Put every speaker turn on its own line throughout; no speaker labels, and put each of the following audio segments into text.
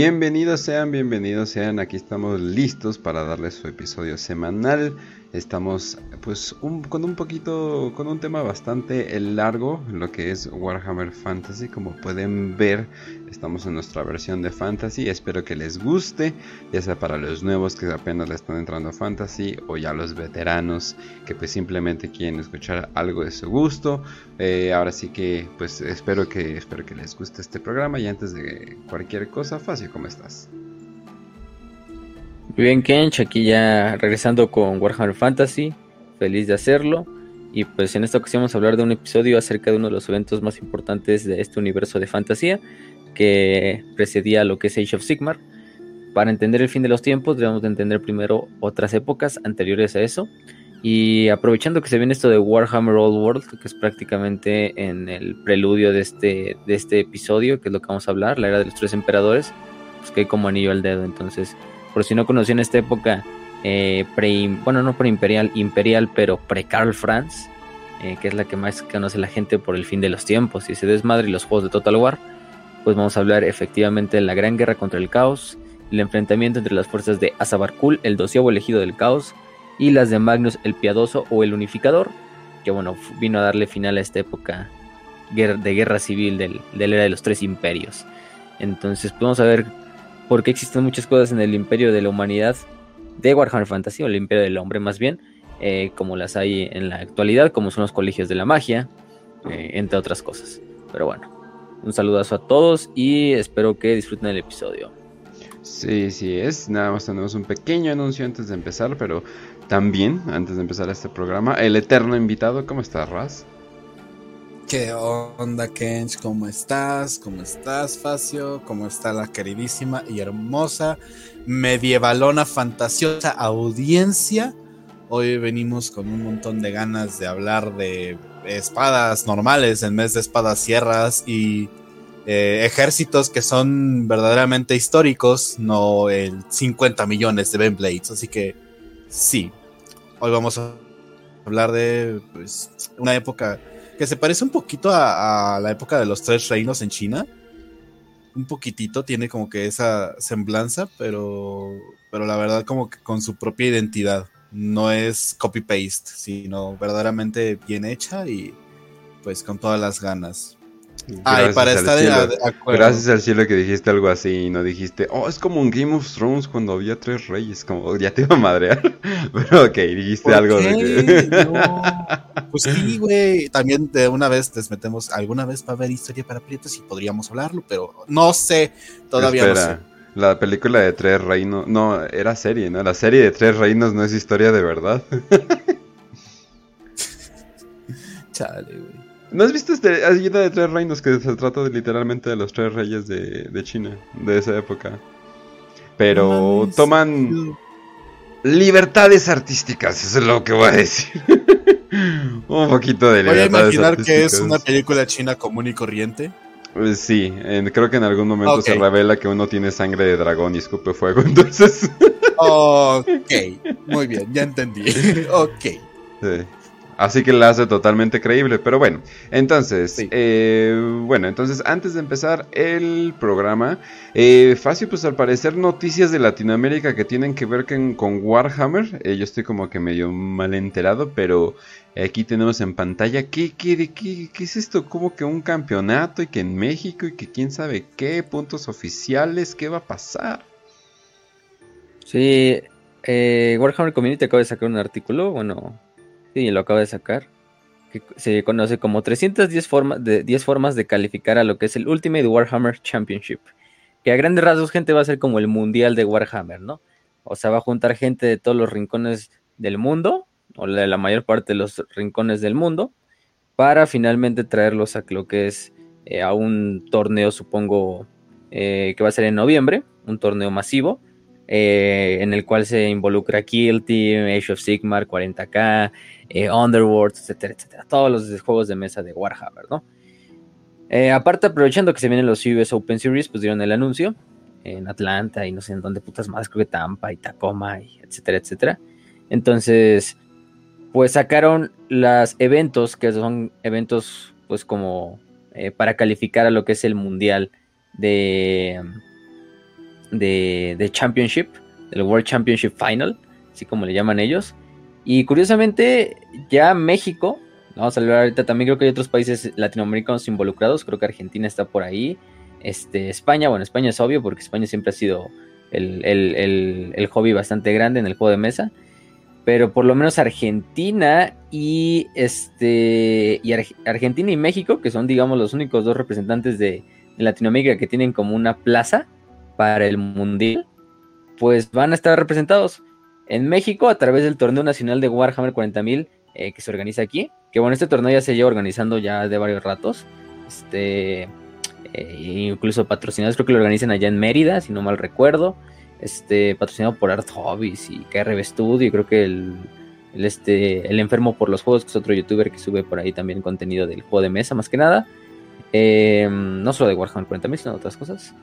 Bienvenidos sean, bienvenidos sean, aquí estamos listos para darles su episodio semanal Estamos pues con un poquito, con un tema bastante largo, lo que es Warhammer Fantasy. Como pueden ver, estamos en nuestra versión de Fantasy. Espero que les guste, ya sea para los nuevos que apenas le están entrando a Fantasy o ya los veteranos que pues simplemente quieren escuchar algo de su gusto. Eh, ahora sí que pues espero que, espero que les guste este programa y antes de cualquier cosa, fácil, ¿cómo estás?
Muy bien, Kench, aquí ya regresando con Warhammer Fantasy, feliz de hacerlo. Y pues en esta ocasión vamos a hablar de un episodio acerca de uno de los eventos más importantes de este universo de fantasía, que precedía lo que es Age of Sigmar. Para entender el fin de los tiempos, debemos de entender primero otras épocas anteriores a eso. Y aprovechando que se viene esto de Warhammer Old World, que es prácticamente en el preludio de este, de este episodio, que es lo que vamos a hablar, la era de los tres emperadores, pues que hay como anillo al dedo. Entonces, por si no conocían esta época, eh, pre, bueno, no pre-imperial, imperial, pero pre-Karl Franz, eh, que es la que más conoce la gente por el fin de los tiempos y se desmadre y los juegos de Total War, pues vamos a hablar efectivamente de la gran guerra contra el caos, el enfrentamiento entre las fuerzas de Azabarkul, el doceavo elegido del caos, y las de Magnus el Piadoso o el Unificador, que bueno, vino a darle final a esta época de guerra civil del, de la era de los tres imperios. Entonces, pues vamos a ver porque existen muchas cosas en el imperio de la humanidad de Warhammer Fantasy, o el imperio del hombre más bien, eh, como las hay en la actualidad, como son los colegios de la magia, eh, entre otras cosas. Pero bueno, un saludazo a todos y espero que disfruten el episodio.
Sí, sí es. Nada más tenemos un pequeño anuncio antes de empezar, pero también, antes de empezar este programa, el eterno invitado, ¿cómo estás, Raz?
¿Qué onda, Kench? ¿Cómo estás? ¿Cómo estás, Facio? ¿Cómo está la queridísima y hermosa medievalona fantasiosa audiencia? Hoy venimos con un montón de ganas de hablar de espadas normales en vez de espadas sierras y eh, ejércitos que son verdaderamente históricos, no el 50 millones de Ben Blades. Así que sí, hoy vamos a hablar de pues, una época que se parece un poquito a, la época de los tres reinos en China. Un poquitito, tiene como que esa semblanza, pero, pero la verdad como que con su propia identidad. No es copy-paste, sino verdaderamente bien hecha y pues con todas las ganas.
Ay, para estar Gracias al cielo que dijiste algo así y no dijiste, oh, es como un Game of Thrones cuando había tres reyes, como ya te iba a madrear. Pero ok, dijiste algo de que.
Pues sí, güey. También de una vez les metemos, alguna vez va a haber historia para prietos y podríamos hablarlo, pero no sé, todavía no sé.
La película de Tres Reinos, no, era serie, ¿no? La serie de Tres Reinos no es historia de verdad.
Chale, güey.
¿No has visto este ayuda de tres reinos que se trata de, literalmente de los tres reyes de, China, de esa época? Pero toman libertades artísticas, eso es lo que voy a decir. Un poquito de
libertades Voy a imaginar que es una película china común y corriente.
Pues sí, creo que en algún momento se revela que uno tiene sangre de dragón y escupe fuego, entonces...
ok, muy bien, ya entendí. ok. Sí.
Así que la hace totalmente creíble. Pero bueno, entonces, eh, bueno, entonces antes de empezar el programa, eh, fácil, pues al parecer noticias de Latinoamérica que tienen que ver con, Warhammer. Eh, yo estoy como que medio mal enterado, pero aquí tenemos en pantalla, ¿qué, qué, qué, qué es esto? Como que un campeonato y que en México y que quién sabe qué, puntos oficiales, ¿qué va a pasar?
Sí, Warhammer Community acaba de sacar un artículo, bueno, y lo acaba de sacar, que se conoce como 310 formas de, 10 formas de calificar a lo que es el Ultimate Warhammer Championship. Que a grandes rasgos, gente, va a ser como el mundial de Warhammer, ¿no? O sea, va a juntar gente de todos los rincones del mundo, o de la mayor parte de los rincones del mundo, para finalmente traerlos a lo que es eh, a un torneo, supongo, eh, que va a ser en noviembre, un torneo masivo, eh, en el cual se involucra Kill Team, Age of Sigmar, 40k, eh, Underworld, etcétera, etcétera. Todos los juegos de mesa de Warhammer, ¿no? Aparte, aprovechando que se vienen los US Open Series, pues dieron el anuncio en Atlanta y no sé en dónde putas más, creo que Tampa y Tacoma, y etcétera, etcétera. Entonces, pues sacaron los eventos, que son eventos, pues como para calificar a lo que es el mundial de de, Championship, del World Championship Final, así como le llaman ellos. Y curiosamente, ya México, vamos a hablar ahorita también, creo que hay otros países latinoamericanos involucrados, creo que Argentina está por ahí, este, España, bueno, España es obvio porque España siempre ha sido el, el, hobby bastante grande en el juego de mesa, pero por lo menos Argentina y este y Argentina y México, que son digamos los únicos dos representantes de, Latinoamérica que tienen como una plaza para el mundial, pues van a estar representados en México a través del torneo nacional de Warhammer 40.000 eh, que se organiza aquí. Que bueno, este torneo ya se lleva organizando ya de varios ratos. Este, eh, incluso patrocinados, creo que lo organizan allá en Mérida, si no mal recuerdo. Este, patrocinado por Art Hobbies y KRB Studio. Y creo que el, este, el enfermo por los juegos, que es otro youtuber que sube por ahí también contenido del juego de mesa, más que nada. Eh, no solo de Warhammer 40.000, sino de otras cosas.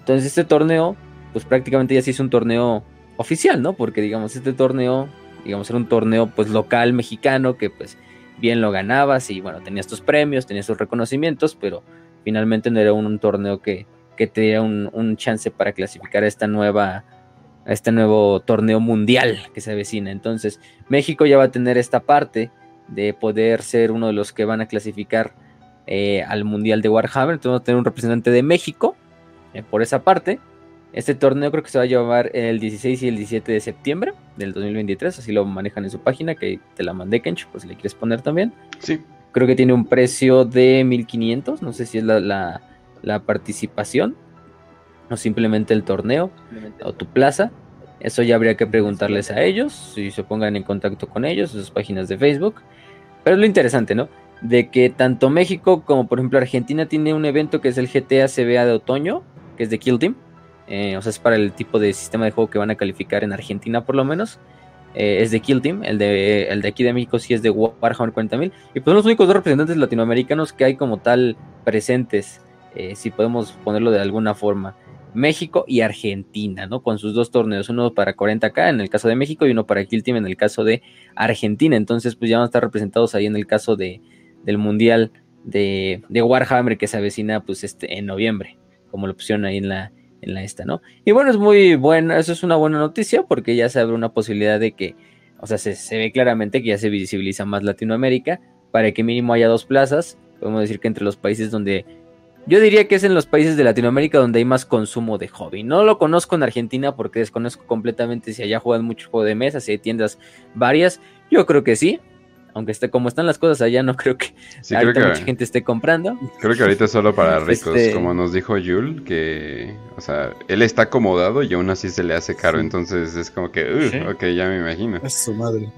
Entonces, este torneo, pues prácticamente ya se hizo un torneo oficial, ¿no? Porque digamos, este torneo, digamos, era un torneo pues local mexicano que pues bien lo ganabas y bueno, tenías tus premios, tenías tus reconocimientos, pero finalmente no era un, torneo que, que, te diera un, chance para clasificar a esta nueva a este nuevo torneo mundial que se avecina. Entonces, México ya va a tener esta parte de poder ser uno de los que van a clasificar eh, al Mundial de Warhammer. Entonces, vamos a tener un representante de México eh, por esa parte. Este torneo creo que se va a llevar el 16 y el 17 de septiembre del 2023, así lo manejan en su página, que te la mandé, Kench, pues si le quieres poner también.
Sí.
Creo que tiene un precio de 1500, no sé si es la, participación o simplemente el torneo o tu plaza. Eso ya habría que preguntarles a ellos, si se pongan en contacto con ellos, en sus páginas de Facebook. Pero es lo interesante, ¿no? De que tanto México como por ejemplo Argentina tiene un evento que es el GTA CBA de otoño, que es de Kill Team eh, o sea, es para el tipo de sistema de juego que van a calificar en Argentina por lo menos. Eh, es de Kill Team, el de, el de aquí de México sí es de Warhammer 40.000. Y pues son los únicos dos representantes latinoamericanos que hay como tal presentes, eh, si podemos ponerlo de alguna forma. México y Argentina, ¿no? Con sus dos torneos, uno para 40k en el caso de México y uno para Kill Team en el caso de Argentina. Entonces, pues ya van a estar representados ahí en el caso de, del Mundial de, de Warhammer que se avecina pues este en noviembre, como lo pusieron ahí en la, en la esta, ¿no? Y bueno, es muy bueno, eso es una buena noticia porque ya se abre una posibilidad de que, o sea, se, ve claramente que ya se visibiliza más Latinoamérica para que mínimo haya dos plazas. Podemos decir que entre los países donde yo diría que es en los países de Latinoamérica donde hay más consumo de hobby. No lo conozco en Argentina porque desconozco completamente si allá juegan mucho juego de mesa, si hay tiendas varias. Yo creo que sí, aunque esté como están las cosas allá, no creo que mucha gente esté comprando.
Creo que ahorita es solo para ricos, este como nos dijo Yul, que, o sea, él está acomodado y aún así se le hace caro, entonces es como que, uh, ok, ya me imagino.
Es su madre.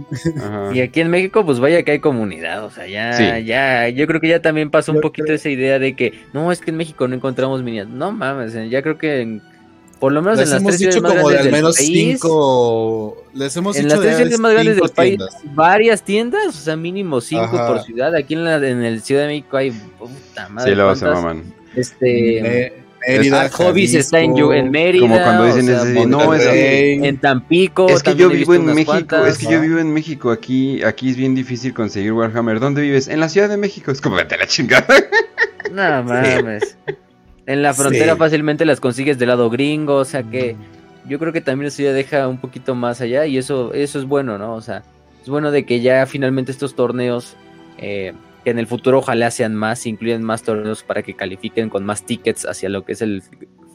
Y aquí en México, pues vaya que hay comunidad, o sea, ya, ya, yo creo que ya también pasó un poquito esa idea de que, no, es que en México no encontramos miniaturas, no mames, ya creo que en por lo menos en las tres
ciudades más grandes del menos cinco, les hemos
en las tres ciudades más grandes del país, varias tiendas, o sea, mínimo cinco por ciudad. Aquí en la en el Ciudad de México hay puta madre.
Sí, luego se maman.
Este Mérida, Hobbies está en, en, Mérida.
Como cuando dicen, o sea, no, es
en Tampico.
Es que yo vivo en México, es que yo vivo en México. Aquí, aquí es bien difícil conseguir Warhammer. ¿Dónde vives? En la Ciudad de México. Es como vete la chingada.
No mames. En la frontera fácilmente las consigues del lado gringo, o sea que yo creo que también eso ya deja un poquito más allá y eso, eso es bueno, ¿no? O sea, es bueno de que ya finalmente estos torneos, eh, que en el futuro ojalá sean más, incluyan más torneos para que califiquen con más tickets hacia lo que es el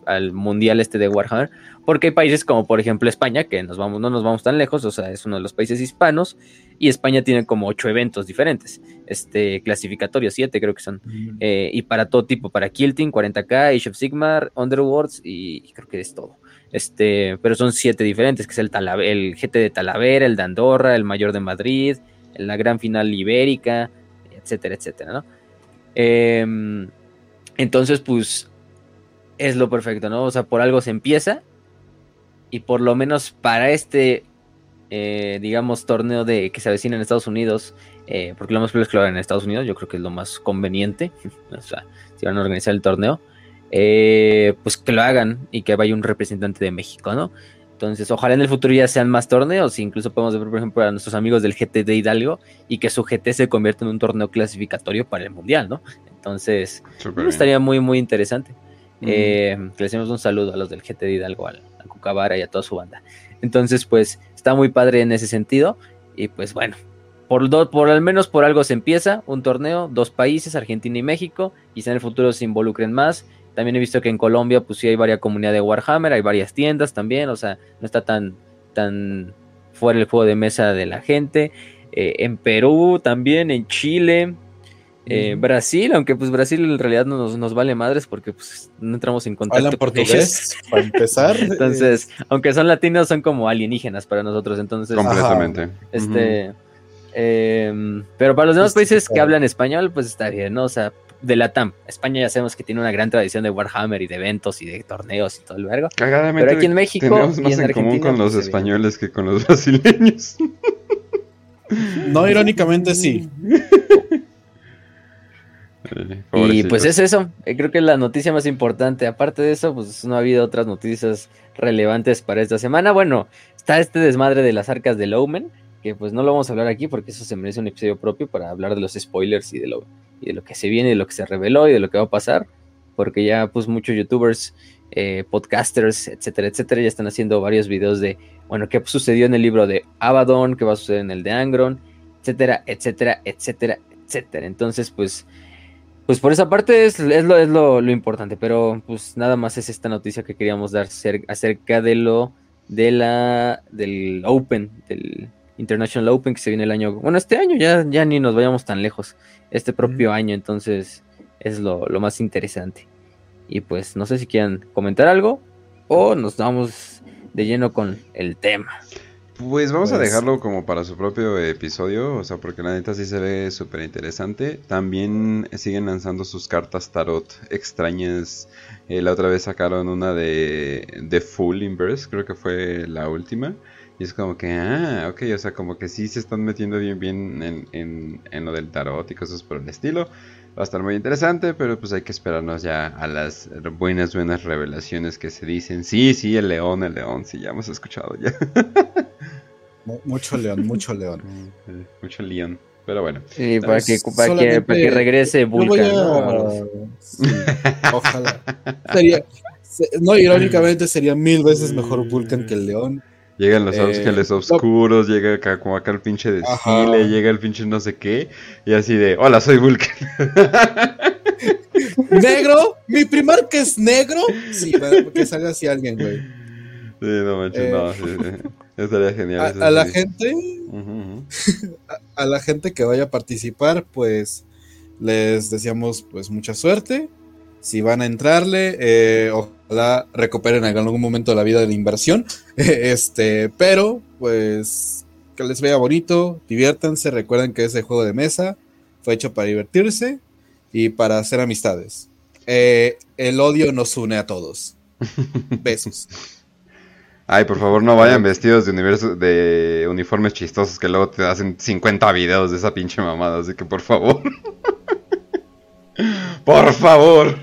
al mundial este de Warhammer, porque hay países como por ejemplo España, que nos vamos, no nos vamos tan lejos, o sea, es uno de los países hispanos, y España tiene como ocho eventos diferentes, este, clasificatorios, siete creo que son, eh, y para todo tipo, para Kilting, 40k, Age of Sigmar, Underworlds, y, creo que es todo. Este, pero son siete diferentes, que es el, el GT de Talavera, el de Andorra, el Mayor de Madrid, la Gran Final Ibérica, etcétera, etcétera, ¿no? Em, entonces, pues es lo perfecto, ¿no? O sea, por algo se empieza y por lo menos para este, eh, digamos, torneo de que se avecina en Estados Unidos, eh, porque lo más probable es que lo hagan en Estados Unidos, yo creo que es lo más conveniente, o sea, si van a organizar el torneo, eh, pues que lo hagan y que vaya un representante de México, ¿no? Entonces, ojalá en el futuro ya sean más torneos, incluso podemos ver, por ejemplo, a nuestros amigos del GT de Hidalgo y que su GT se convierta en un torneo clasificatorio para el Mundial, ¿no? Entonces, estaría muy, muy interesante. Eh, le hacemos un saludo a los del GT de Hidalgo, al, a Cucabara y a toda su banda. Entonces, pues está muy padre en ese sentido. Y pues bueno, por, por al menos por algo se empieza un torneo, dos países, Argentina y México. Quizá en el futuro se involucren más. También he visto que en Colombia, pues sí hay varias comunidades de Warhammer, hay varias tiendas también, o sea, no está tan, tan fuera el juego de mesa de la gente. Eh, en Perú también, en Chile, eh, Brasil, aunque pues Brasil en realidad nos, nos vale madres porque pues no entramos en contacto
Hablan portugués, para empezar.
entonces, aunque son latinos, son como alienígenas para nosotros, entonces...
Completamente.
Este... Em, pero para los demás países que hablan español, pues está bien, ¿no? O sea, de la TAM. España ya sabemos que tiene una gran tradición de Warhammer y de eventos y de torneos y todo el vergo.
Cagadamente,
pero aquí en México
tenemos más en, común con los españoles que con los brasileños.
No, irónicamente sí.
Y pues es eso, eh, creo que es la noticia más importante. Aparte de eso, pues no ha habido otras noticias relevantes para esta semana. Bueno, está este desmadre de las arcas de Lowman, que pues no lo vamos a hablar aquí porque eso se merece un episodio propio para hablar de los spoilers y de lo, y de lo que se viene, de lo que se reveló y de lo que va a pasar, porque ya pues muchos youtubers, eh, podcasters, etcétera, etcétera, ya están haciendo varios videos de, bueno, qué sucedió en el libro de Abaddon, qué va a suceder en el de Angron, etcétera, etcétera, etcétera, etcétera. Entonces, pues pues por esa parte es, es, lo, es lo, lo, importante, pero pues nada más es esta noticia que queríamos dar acerca de lo de la del Open, del International Open que se viene el año, bueno, este año ya, ya ni nos vayamos tan lejos, este propio mm. año, entonces es lo, lo, más interesante. Y pues no sé si quieran comentar algo o nos vamos de lleno con el tema.
Pues vamos a dejarlo como para su propio episodio, o sea, porque la neta sí se ve súper interesante. También siguen lanzando sus cartas tarot extrañas. Eh, la otra vez sacaron una de, de Full Inverse, creo que fue la última. Y es como que, ah, ok, o sea, como que sí se están metiendo bien bien en, en, en lo del tarot y cosas por el estilo. Va a estar muy interesante, pero pues hay que esperarnos ya a las buenas, buenas revelaciones que se dicen. Sí, sí, el león, el león, sí, ya hemos escuchado ya.
Mucho león, mucho león.
Mucho león. Pero bueno.
Sí, para que, para que, para que, regrese Vulcan.
Sí, ojalá. Sería, no, irónicamente sería mil veces mejor Vulcan que el león.
Llegan los ángeles eh, oscuros, no. llega acá, como acá el pinche desfile, llega el pinche no sé qué, y así de, hola, soy Vulcan.
¿Negro? ¿Mi primer que es negro? Sí, para que salga así alguien, güey.
Sí, no manches, eh, no, sí, sí. Estaría genial.
A, la gente, uh -huh. a, a, la gente que vaya a participar, pues les deseamos pues mucha suerte. Si van a entrarle, eh, ojalá recuperen en algún momento de la vida de la inversión. este, pero pues que les vea bonito, diviértanse, recuerden que ese juego de mesa fue hecho para divertirse y para hacer amistades. Eh, el odio nos une a todos. Besos.
Ay, por favor, no vayan vestidos de, universo, de uniformes chistosos que luego te hacen 50 videos de esa pinche mamada. Así que por favor. por favor.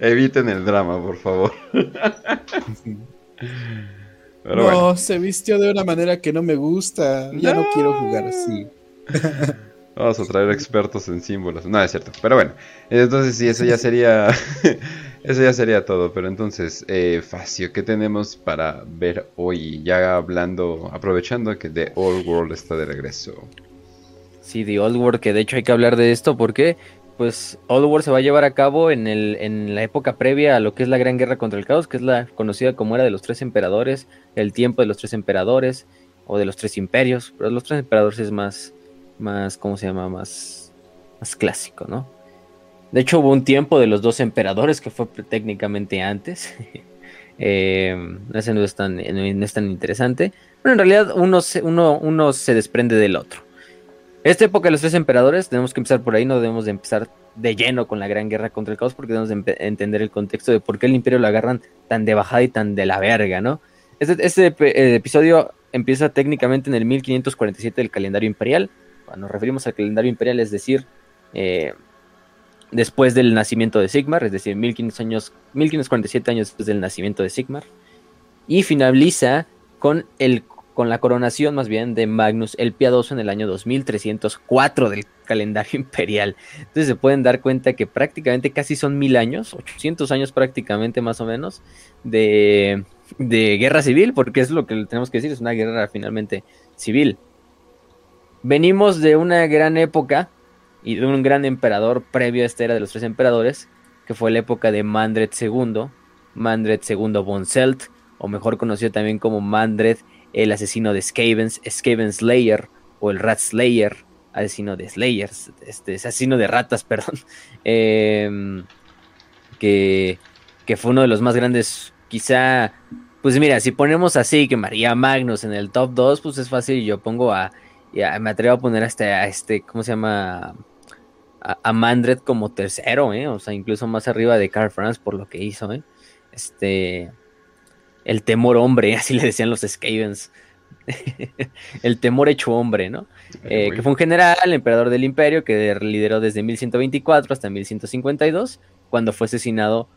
Eviten el drama, por favor.
Pero no, bueno. se vistió de una manera que no me gusta. Ya no, no quiero jugar así.
Vamos a traer expertos en símbolos. No, es cierto. Pero bueno, entonces sí, eso ya sería. eso ya sería todo. Pero entonces, eh, Facio, ¿qué tenemos para ver hoy? Ya hablando, aprovechando que The Old World está de regreso.
Sí, The Old World, que de hecho hay que hablar de esto porque. Pues Old War se va a llevar a cabo en, el, en la época previa a lo que es la Gran Guerra contra el Caos, que es la conocida como era de los tres emperadores, el tiempo de los tres emperadores o de los tres imperios, pero los tres emperadores es más, más, ¿cómo se llama? Más, más clásico, ¿no? De hecho, hubo un tiempo de los dos emperadores que fue técnicamente antes. eh, ese no es, tan, no es tan interesante. Pero en realidad uno se, uno, uno se desprende del otro. Esta época de los tres emperadores, tenemos que empezar por ahí, no debemos de empezar de lleno con la gran guerra contra el caos, porque debemos de entender el contexto de por qué el imperio lo agarran tan de bajada y tan de la verga, ¿no? Este, este eh, episodio empieza técnicamente en el 1547 del calendario imperial, cuando nos referimos al calendario imperial, es decir, eh, después del nacimiento de Sigmar, es decir, 1500 años, 1547 años después del nacimiento de Sigmar, y finaliza con el con la coronación más bien de Magnus el Piadoso en el año 2304 del calendario imperial. Entonces se pueden dar cuenta que prácticamente casi son mil años, 800 años prácticamente más o menos, de, de guerra civil, porque es lo que tenemos que decir, es una guerra finalmente civil. Venimos de una gran época y de un gran emperador previo a esta era de los tres emperadores, que fue la época de Mandred II, Mandred II von Selt, o mejor conocido también como Mandred el asesino de Skavens, Skaven Slayer o el Rat Slayer, asesino de Slayers, este, asesino de ratas, perdón, em, que, que fue uno de los más grandes, quizá, pues mira, si ponemos así que María Magnus en el top 2, pues es fácil, yo pongo a, me atrevo a poner hasta a este, ¿cómo se llama? A, a, Mandred como tercero, ¿eh? o sea, incluso más arriba de Carl Franz por lo que hizo, ¿eh? este el temor hombre, así le decían los Skavens. el temor hecho hombre, ¿no? Eh, que fue un general, emperador del imperio, que lideró desde 1124 hasta 1152, cuando fue asesinado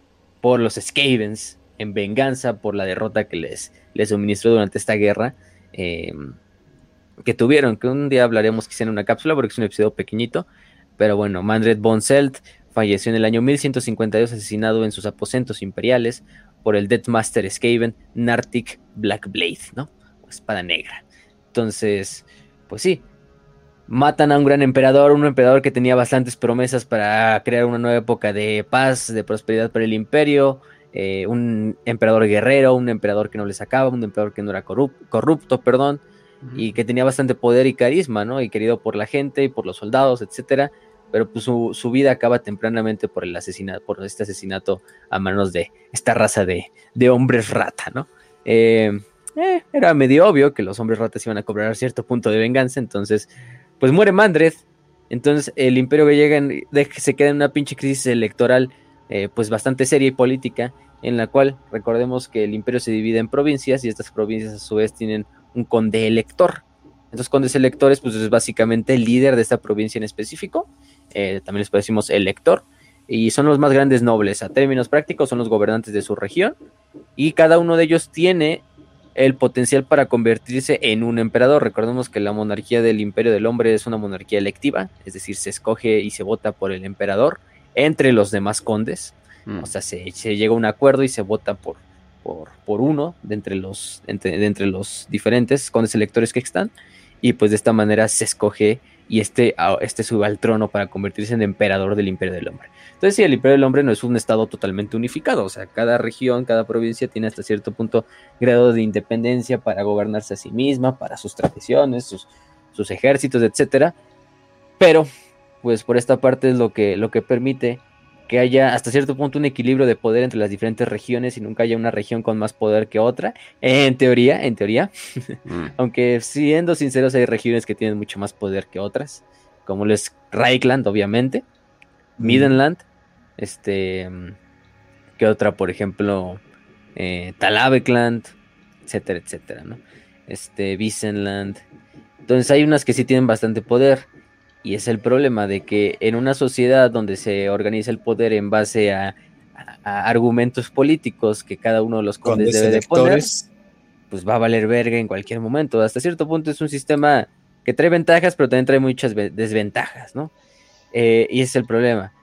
por los Skavens en venganza por la derrota que les, les suministró durante esta guerra em, que tuvieron, que un día hablaremos quizá en una cápsula porque es un episodio pequeñito, pero bueno, Mandred von Selt falleció en el año 1152 asesinado en sus aposentos imperiales por el Deathmaster Skaven Nartic Blackblade, ¿no? Espada negra. Entonces, pues sí, matan a un gran emperador, un emperador que tenía bastantes promesas para crear una nueva época de paz, de prosperidad para el imperio, eh, un emperador guerrero, un emperador que no le sacaba, un emperador que no era corrupto, perdón, y que tenía bastante poder y carisma, ¿no? Y querido por la gente y por los soldados, etcétera pero pues su, vida acaba tempranamente por el asesinato, por este asesinato a manos de esta raza de, hombres rata, ¿no? Eh, eh, era medio obvio que los hombres ratas iban a cobrar cierto punto de venganza, entonces, pues muere Mandred, entonces el imperio que llega se queda en una pinche crisis electoral, eh, pues bastante seria y política, en la cual recordemos que el imperio se divide en provincias y estas provincias a su vez tienen un conde elector. Entonces, condes electores, pues es básicamente el líder de esta provincia en específico eh, también les decimos elector, y son los más grandes nobles. A términos prácticos son los gobernantes de su región, y cada uno de ellos tiene el potencial para convertirse en un emperador. Recordemos que la monarquía del imperio del hombre es una monarquía electiva, es decir, se escoge y se vota por el emperador entre los demás condes. Mm. O sea, se, llega a un acuerdo y se vota por, por, por uno de entre, los, de entre los diferentes condes electores que están. Y pues de esta manera se escoge y este, este sube al trono para convertirse en emperador del Imperio del Hombre. Entonces, sí, el Imperio del Hombre no es un estado totalmente unificado, o sea, cada región, cada provincia tiene hasta cierto punto grado de independencia para gobernarse a sí misma, para sus tradiciones, sus, sus ejércitos, etcétera. Pero, pues por esta parte es lo que, lo que permite que haya hasta cierto punto un equilibrio de poder entre las diferentes regiones y nunca haya una región con más poder que otra. En teoría, en teoría. Mm. Aunque siendo sinceros, hay regiones que tienen mucho más poder que otras. Como lo es Reichland, obviamente. Mm. Midenland. Este. Que otra, por ejemplo. Eh, Talavekland. Etcétera, etcétera, ¿no? Este. Wiesenland. Entonces hay unas que sí tienen bastante poder. Y es el problema de que en una sociedad donde se organiza el poder en base a, argumentos políticos que cada uno de los condes debe de poner, pues va a valer verga en cualquier momento. Hasta cierto punto es un sistema que trae ventajas, pero también trae muchas desventajas, ¿no? Eh, y ese es el problema.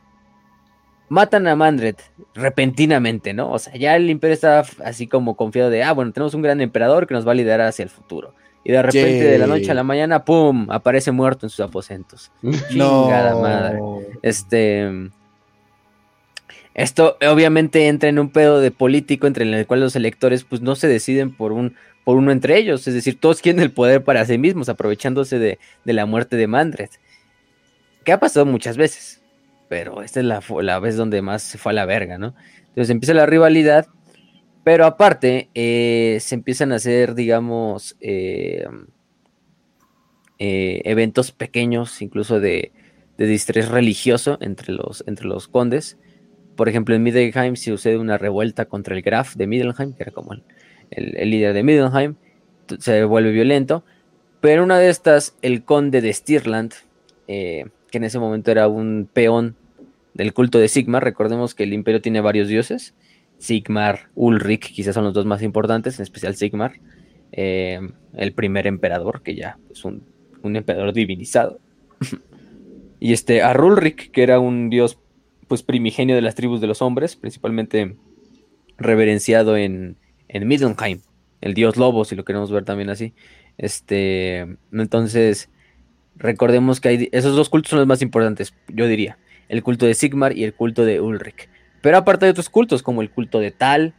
Matan a Mandred repentinamente, ¿no? O sea, ya el imperio está así como confiado de, ah, bueno, tenemos un gran emperador que nos va a liderar hacia el futuro. Y de repente, de la noche a la mañana, ¡pum! Aparece muerto en sus aposentos. Chingada madre. Este. Esto obviamente entra en un pedo de político entre el cual los electores pues no se deciden por un por uno entre ellos, es decir, todos quieren el poder para sí mismos, aprovechándose de, de la muerte de Mandred. Que ha pasado muchas veces, pero esta es la, la, vez donde más se fue a la verga, ¿no? Entonces empieza la rivalidad pero aparte, eh, se empiezan a hacer, digamos, eh, eh, eventos pequeños, incluso de, de distrés religioso entre los, entre los condes. Por ejemplo, en Middelheim se sucede una revuelta contra el Graf de Middelheim, que era como el, el, líder de Middelheim. Se vuelve violento. Pero una de estas, el conde de Stirland, que en ese momento era un peón del culto de Sigmar. Recordemos que el imperio tiene varios dioses. Sigmar, Ulrich, quizás son los dos más importantes, en especial Sigmar. eh, el primer emperador, que ya es un, emperador divinizado. y este, a Rulric, que era un dios pues primigenio de las tribus de los hombres, principalmente reverenciado en, en Middenheim, el dios lobo, si lo queremos ver también así. Este, entonces, recordemos que hay, esos dos cultos son los más importantes, yo diría, el culto de Sigmar y el culto de Ulrich. Pero aparte de otros cultos, como el culto de Tal,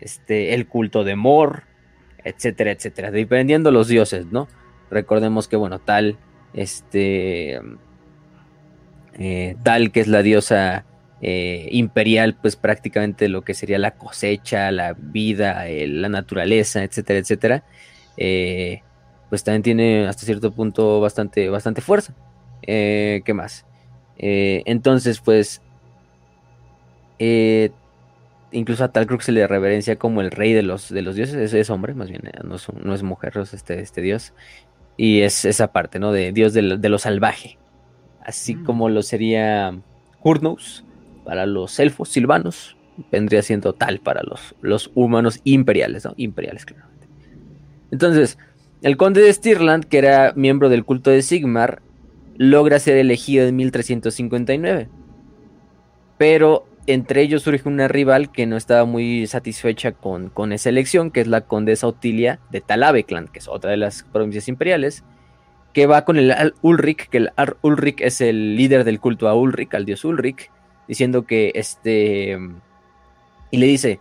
este, el culto de Mor, etcétera, etcétera, dependiendo los dioses, ¿no? Recordemos que, bueno, Tal, este, eh, Tal que es la diosa eh, imperial, pues prácticamente lo que sería la cosecha, la vida, la naturaleza, etcétera, etcétera, eh, pues también tiene hasta cierto punto bastante, bastante fuerza. ¿Qué más? entonces, pues, incluso a tal creo que se le reverencia como el rey de los, de los dioses, es, hombre, más bien, no es, mujer, es este, este dios. Y es esa parte, ¿no? De dios de lo, salvaje. Así mm. como lo sería Kurnos, para los elfos silvanos, vendría siendo tal para los, los humanos imperiales, ¿no? Imperiales, claramente. Entonces, el conde de Stirland, que era miembro del culto de Sigmar, logra ser elegido en 1359. Pero entre ellos surge una rival que no estaba muy satisfecha con, con esa elección, que es la condesa Otilia de Talavecland, que es otra de las provincias imperiales, que va con el Ulrich, que el Ulrich es el líder del culto a Ulrich, al dios Ulrich, diciendo que este... Y le dice,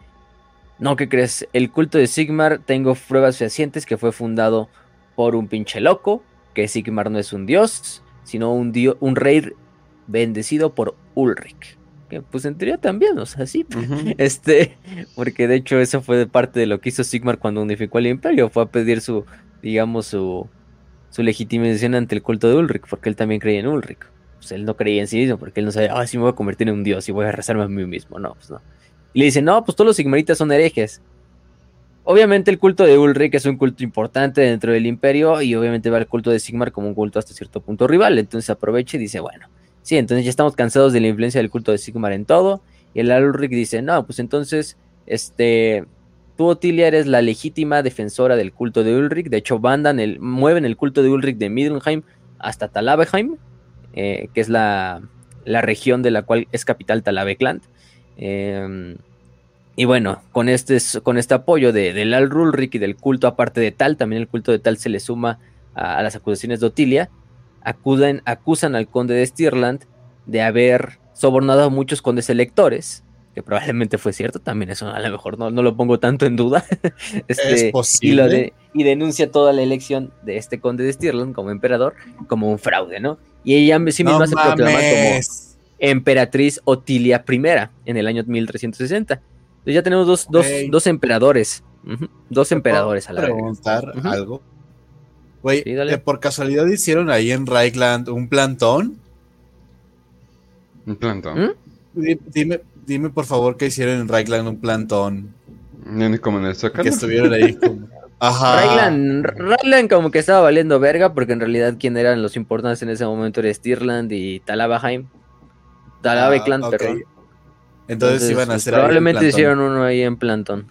no, ¿qué crees? El culto de Sigmar, tengo pruebas fehacientes que fue fundado por un pinche loco, que Sigmar no es un dios, sino un, un rey bendecido por Ulrich. Que pues en teoría también, o sea, sí. Este, porque de hecho eso fue parte de lo que hizo Sigmar cuando unificó el imperio, fue a pedir su, digamos, su, su legitimación ante el culto de Ulrich, porque él también creía en Ulrich. Pues, él no creía en sí mismo, porque él no sabía, ah, sí me voy a convertir en un dios y voy a rezarme a mí mismo. No, pues no. Y le dice, no, pues todos los sigmaritas son herejes. Obviamente el culto de Ulrich es un culto importante dentro del imperio y obviamente va el culto de Sigmar como un culto hasta cierto punto rival. Entonces aprovecha y dice, bueno, sí, entonces ya estamos cansados de la influencia del culto de Sigmar en todo. Y el Ulrich dice, no, pues entonces, este, tú Otilia eres la legítima defensora del culto de Ulrich. De hecho, mandan el, mueven el culto de Ulrich de Middenheim hasta Talabeheim eh, que es la, región de la cual es capital Talavekland. Em, y bueno, con este, con este apoyo de, del Al y del culto aparte de Tal, también el culto de Tal se le suma a, las acusaciones de Otilia, acuden, acusan al conde de Stirland de haber sobornado a muchos condes electores, que probablemente fue cierto, también eso a lo mejor no, no lo pongo tanto en duda. este,
¿Es posible?
Y, y, denuncia toda la elección de este conde de Stirland como emperador como un fraude, ¿no? Y ella sí misma se proclama como emperatriz Otilia I en el año 1360. Entonces ya tenemos dos, dos, dos emperadores. Dos emperadores a la
vez. preguntar algo? Güey, eh, ¿por casualidad hicieron ahí en Reichland un plantón?
¿Un plantón?
¿Mm?
Dime, dime por favor que hicieron en Reichland un plantón.
Como en el Zócalo.
Que estuvieron ahí como...
Ajá. Rayland, como que estaba valiendo verga, porque en realidad quien eran los importantes en ese momento era Stirland y Talabaheim. Talabecland, ah, perdón.
Entonces, iban a
pues,
hacer
Probablemente hicieron uno ahí en Plantón.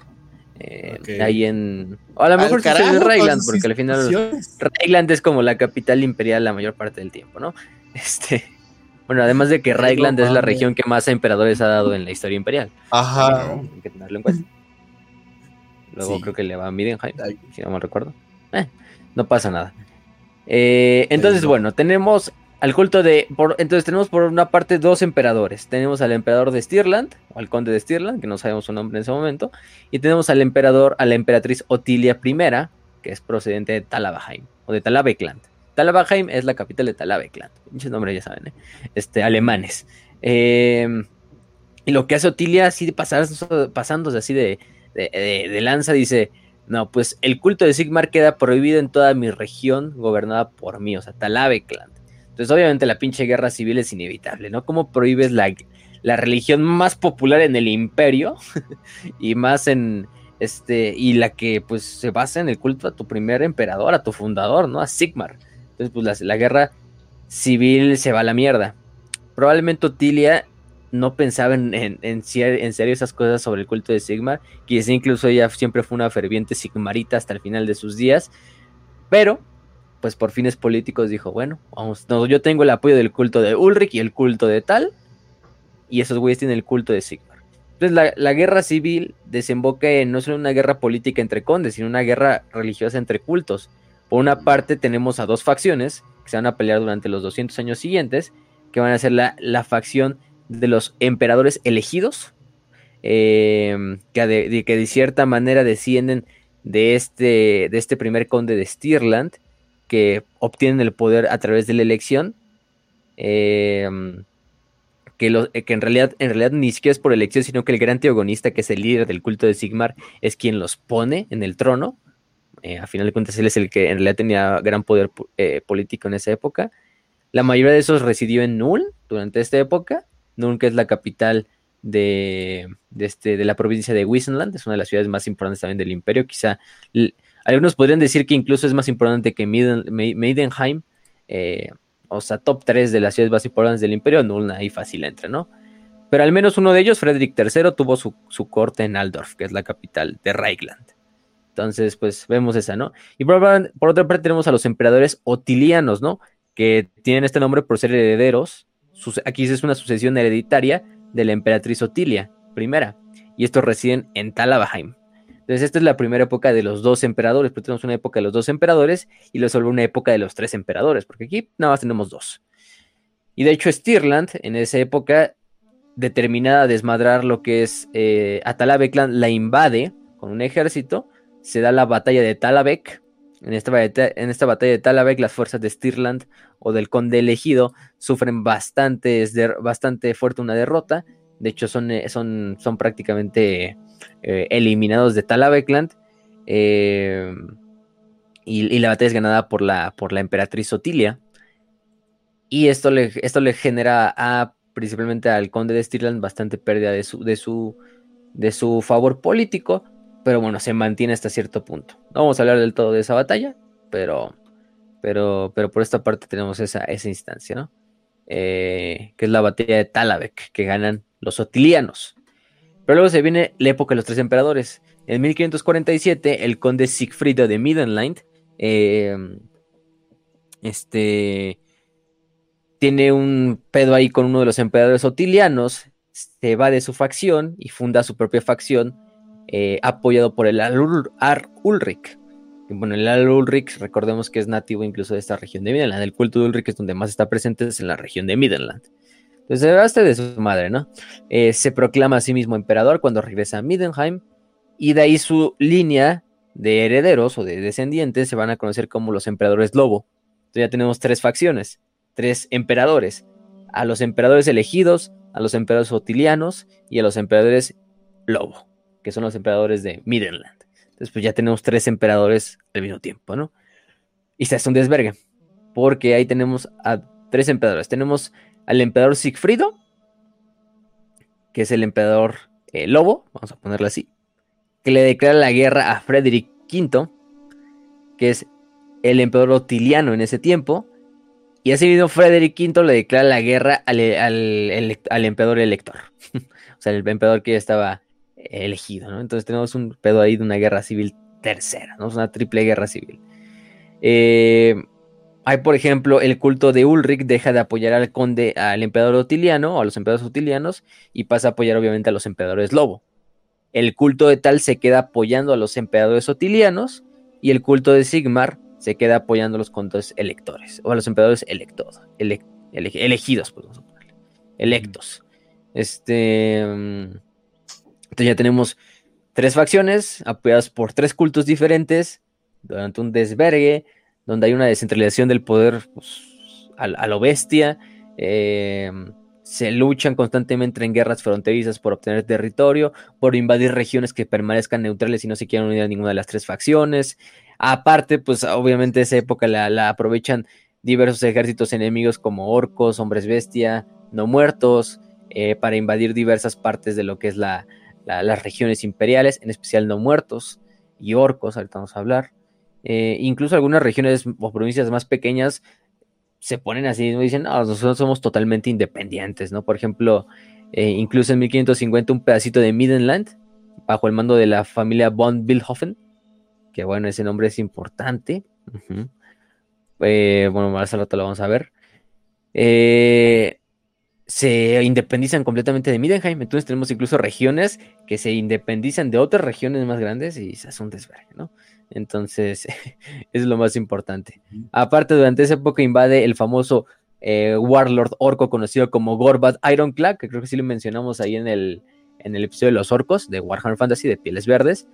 Eh, ahí en. O a lo mejor sí en Rayland, porque al final Rayland es como la capital imperial la mayor parte del tiempo, ¿no? Este. Bueno, además de que Rayland es la región que más emperadores ha dado en la historia imperial.
Ajá.
Hay que tenerlo en cuenta. Luego creo que le va a Midenheim, si no me recuerdo. Eh, no pasa nada. Eh, entonces, bueno, tenemos al culto de. entonces, tenemos por una parte dos emperadores. Tenemos al emperador de Stirland, o al conde de Stirland, que no sabemos su nombre en ese momento. Y tenemos al emperador, a la emperatriz Otilia I, que es procedente de Talabaheim, o de Talabekland. Talabaheim es la capital de Talabekland. Pinches nombres, ya saben, ¿eh? Este, alemanes. Eh, y lo que hace Otilia, así pasar, pasándose así de de, Lanza dice, no, pues el culto de Sigmar queda prohibido en toda mi región gobernada por mí, o sea, Talavekland. Entonces, obviamente la pinche guerra civil es inevitable, ¿no? ¿Cómo prohíbes la, la religión más popular en el imperio y más en, este, y la que pues se basa en el culto a tu primer emperador, a tu fundador, ¿no? A Sigmar. Entonces, pues la, guerra civil se va a la mierda. Probablemente Otilia no pensaba en, en, serio esas cosas sobre el culto de Sigmar. Quizás incluso ella siempre fue una ferviente sigmarita hasta el final de sus días. Pero, pues por fines políticos dijo, bueno, vamos, yo tengo el apoyo del culto de Ulrich y el culto de tal. Y esos güeyes tienen el culto de Sigmar. Entonces la, guerra civil desemboca en no solo una guerra política entre condes, sino una guerra religiosa entre cultos. Por una parte tenemos a dos facciones que se van a pelear durante los 200 años siguientes, que van a ser la, la facción de los emperadores elegidos, em, que, de, que, de, cierta manera descienden de este, de este primer conde de Stirland, que obtienen el poder a través de la elección, em, que, eh, que, en, realidad, en realidad ni siquiera es por elección, sino que el gran teogonista, que es el líder del culto de Sigmar, es quien los pone en el trono. Eh, a final de cuentas, él es el que en realidad tenía gran poder eh, político en esa época. La mayoría de esos residió en Null durante esta época, Nunca es la capital de, este, de la provincia de Wissenland, es una de las ciudades más importantes también del imperio. Quizá algunos podrían decir que incluso es más importante que Maidenheim, eh, o sea, top 3 de las ciudades más importantes del imperio, Nulna ahí fácil entra, ¿no? Pero al menos uno de ellos, Frederick III, tuvo su, corte en Aldorf, que es la capital de Reichland. Entonces, pues vemos esa, ¿no? Y por, por, otra parte tenemos a los emperadores otilianos, ¿no? Que tienen este nombre por ser herederos aquí es una sucesión hereditaria de la emperatriz Otilia primera, y estos residen en Talabaheim. Entonces, esta es la primera época de los dos emperadores, pero tenemos una época de los dos emperadores y luego solo una época de los tres emperadores, porque aquí nada más tenemos dos. Y de hecho, Stirland, en esa época, determinada a desmadrar lo que es eh, Atalabekland, la invade con un ejército, se da la batalla de Talabek, en esta, batalla de Talabek, las fuerzas de Stirland o del conde elegido sufren bastante, bastante fuerte una derrota. De hecho, son, eh, son, son prácticamente eh, eliminados de Talabekland. Eh, y, la batalla es ganada por la, por la emperatriz Otilia. Y esto le, esto le genera a, principalmente al conde de Stirland bastante pérdida de su, de su, de su favor político pero bueno, se mantiene hasta cierto punto. No vamos a hablar del todo de esa batalla, pero, pero, pero por esta parte tenemos esa, esa instancia, ¿no? Eh, que es la batalla de Talabek, que ganan los otilianos. Pero luego se viene la época de los tres emperadores. En 1547, el conde Siegfried de Midenland eh, este, tiene un pedo ahí con uno de los emperadores otilianos, se va de su facción y funda su propia facción eh, apoyado por el Ar Ulrich. bueno, el Al Ulrich, recordemos que es nativo incluso de esta región de Midland. El culto de Ulrich es donde más está presente, es en la región de Midland. Se basta de su madre, ¿no? Eh, se proclama a sí mismo emperador cuando regresa a Midenheim, y de ahí su línea de herederos o de descendientes se van a conocer como los emperadores lobo. Entonces ya tenemos tres facciones, tres emperadores, a los emperadores elegidos, a los emperadores otilianos y a los emperadores lobo que son los emperadores de Midland. Entonces, pues ya tenemos tres emperadores al mismo tiempo, ¿no? Y se hace un desvergue, porque ahí tenemos a tres emperadores. Tenemos al emperador Sigfrido, que es el emperador eh, lobo, vamos a ponerlo así, que le declara la guerra a Frederick V, que es el emperador otiliano en ese tiempo, y así mismo Frederick V le declara la guerra al, al emperador elector, o sea, el emperador que ya estaba elegido, ¿no? Entonces tenemos un pedo ahí de una guerra civil tercera, ¿no? Es una triple guerra civil. Eh, hay, por ejemplo, el culto de Ulrich deja de apoyar al conde, al emperador otiliano, o a los emperadores otilianos, y pasa a apoyar obviamente a los emperadores lobo. El culto de Tal se queda apoyando a los emperadores otilianos, y el culto de Sigmar se queda apoyando a los condes electores, o a los emperadores electos, elegidos, pues vamos a ponerle, electos. Este. Mm, entonces ya tenemos tres facciones apoyadas por tres cultos diferentes durante un desvergue, donde hay una descentralización del poder pues, a, lo bestia. Em, se luchan constantemente en guerras fronterizas por obtener territorio, por invadir regiones que permanezcan neutrales y no se quieran unir a ninguna de las tres facciones. Aparte, pues obviamente esa época la, aprovechan diversos ejércitos enemigos como orcos, hombres bestia, no muertos, eh, para invadir diversas partes de lo que es la, las regiones imperiales, en especial no muertos y orcos, ahorita vamos a hablar. Eh, incluso algunas regiones o provincias más pequeñas se ponen así y dicen, no, nosotros somos totalmente independientes, ¿no? Por ejemplo, eh, incluso en 1550 un pedacito de Midland, bajo el mando de la familia von Billhofen, que bueno, ese nombre es importante. Eh, bueno, más al rato lo vamos a ver. Se independizan completamente de Midenheim. Entonces tenemos incluso regiones que se independizan de otras regiones más grandes y se hace un desvergue, ¿no? Entonces, es lo más importante. Aparte, durante esa época invade el famoso eh, Warlord orco conocido como Gorbat Ironclad, que creo que sí lo mencionamos ahí en el, en el episodio de los orcos de Warhammer Fantasy de pieles verdes,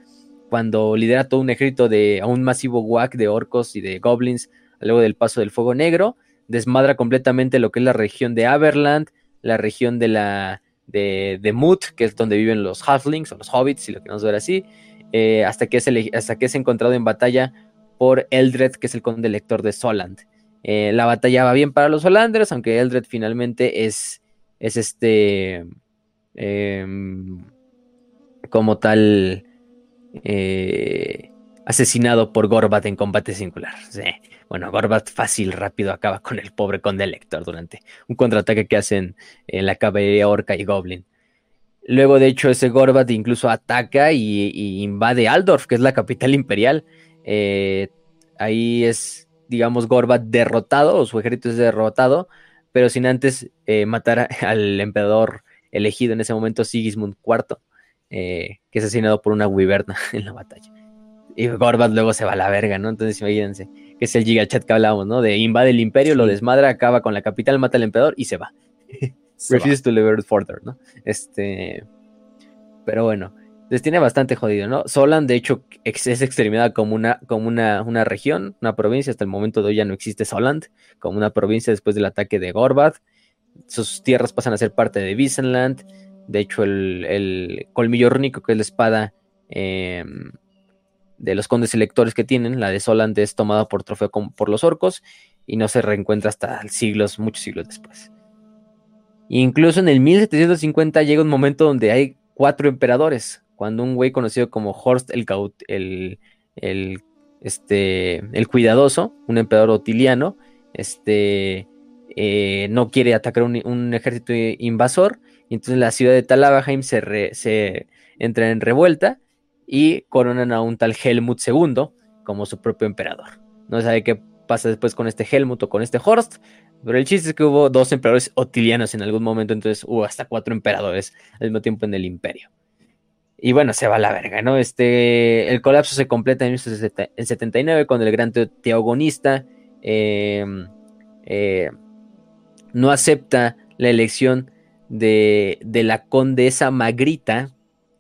cuando lidera todo un ejército de un masivo whack de orcos y de goblins luego del paso del fuego negro, desmadra completamente lo que es la región de Aberland, la región de la de, de Mut, que es donde viven los halflings o los hobbits, si lo queremos ver así, eh, hasta, que es hasta que es encontrado en batalla por Eldred, que es el conde lector de Soland. Eh, la batalla va bien para los Holanders, aunque Eldred finalmente es, es este, em, como tal, eh, asesinado por Gorbat en combate singular. Bueno, Gorbat fácil, rápido acaba con el pobre conde Lector durante un contraataque que hacen en la caballería orca y goblin. Luego, de hecho, ese Gorbat incluso ataca y, invade Aldorf, que es la capital imperial. Eh, ahí es, digamos, Gorbat derrotado, o su ejército es derrotado, pero sin antes eh, matar al emperador elegido en ese momento, Sigismund IV, eh, que es asesinado por una wiberna en la batalla. Y Gorbat luego se va a la verga, ¿no? Entonces imagínense, que es el gigachat que hablábamos, ¿no? De invade el imperio, lo desmadra, acaba con la capital, mata al emperador y se va. Refuse to live further, ¿no? Este. Pero bueno, les tiene bastante jodido, ¿no? Solan, de hecho, es exterminada como una, como una, una región, una provincia. Hasta el momento de hoy ya no existe Soland como una provincia después del ataque de Gorbat. Sus tierras pasan a ser parte de Visenland. De hecho, el, el colmillo rúnico, que es la espada. Eh, de los condes electores que tienen, la de Soland es tomada por trofeo por los orcos y no se reencuentra hasta siglos, muchos siglos después. Incluso en el 1750 llega un momento donde hay cuatro emperadores, cuando un güey conocido como Horst el, el, el, este, el cuidadoso, un emperador otiliano, este, eh, no quiere atacar un, ejército invasor, y entonces la ciudad de Talabaheim se, se entra en revuelta y coronan a un tal Helmut II como su propio emperador. No sabe qué pasa después con este Helmut o con este Horst, pero el chiste es que hubo dos emperadores otilianos en algún momento, entonces hubo hasta cuatro emperadores al mismo tiempo en el imperio. Y bueno, se va a la verga, ¿no? Este, el colapso se completa en 1979 cuando el gran teogonista em, eh, no acepta la elección de, de la condesa Magrita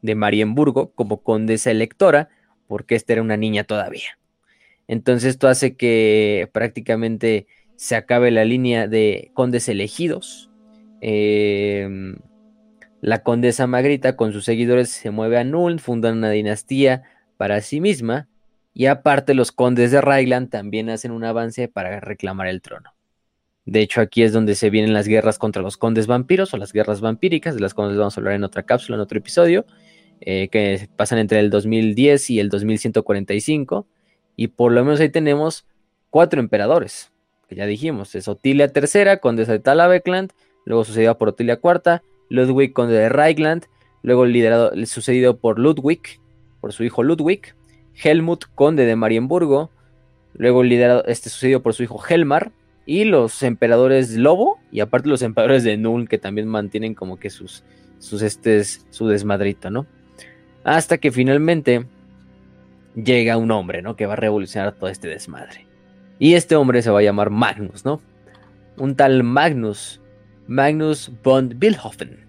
de Marienburgo como condesa electora, porque esta era una niña todavía. Entonces esto hace que prácticamente se acabe la línea de condes elegidos. Em, la condesa Magrita con sus seguidores se mueve a Null, fundan una dinastía para sí misma, y aparte los condes de Rhineland también hacen un avance para reclamar el trono. De hecho, aquí es donde se vienen las guerras contra los condes vampiros o las guerras vampíricas, de las cuales vamos a hablar en otra cápsula, en otro episodio. Eh, que pasan entre el 2010 y el 2145, y por lo menos ahí tenemos cuatro emperadores, que ya dijimos, es Otilia III, condesa de Talabekland, luego sucedido por Otilia IV, Ludwig, conde de Reichland, luego liderado, sucedido por Ludwig, por su hijo Ludwig, Helmut, conde de Marienburgo, luego liderado, este sucedido por su hijo Helmar, y los emperadores Lobo, y aparte los emperadores de Null, que también mantienen como que sus, sus estes, su desmadrito, ¿no? Hasta que finalmente llega un hombre, ¿no? Que va a revolucionar todo este desmadre. Y este hombre se va a llamar Magnus, ¿no? Un tal Magnus, Magnus von Billhofen.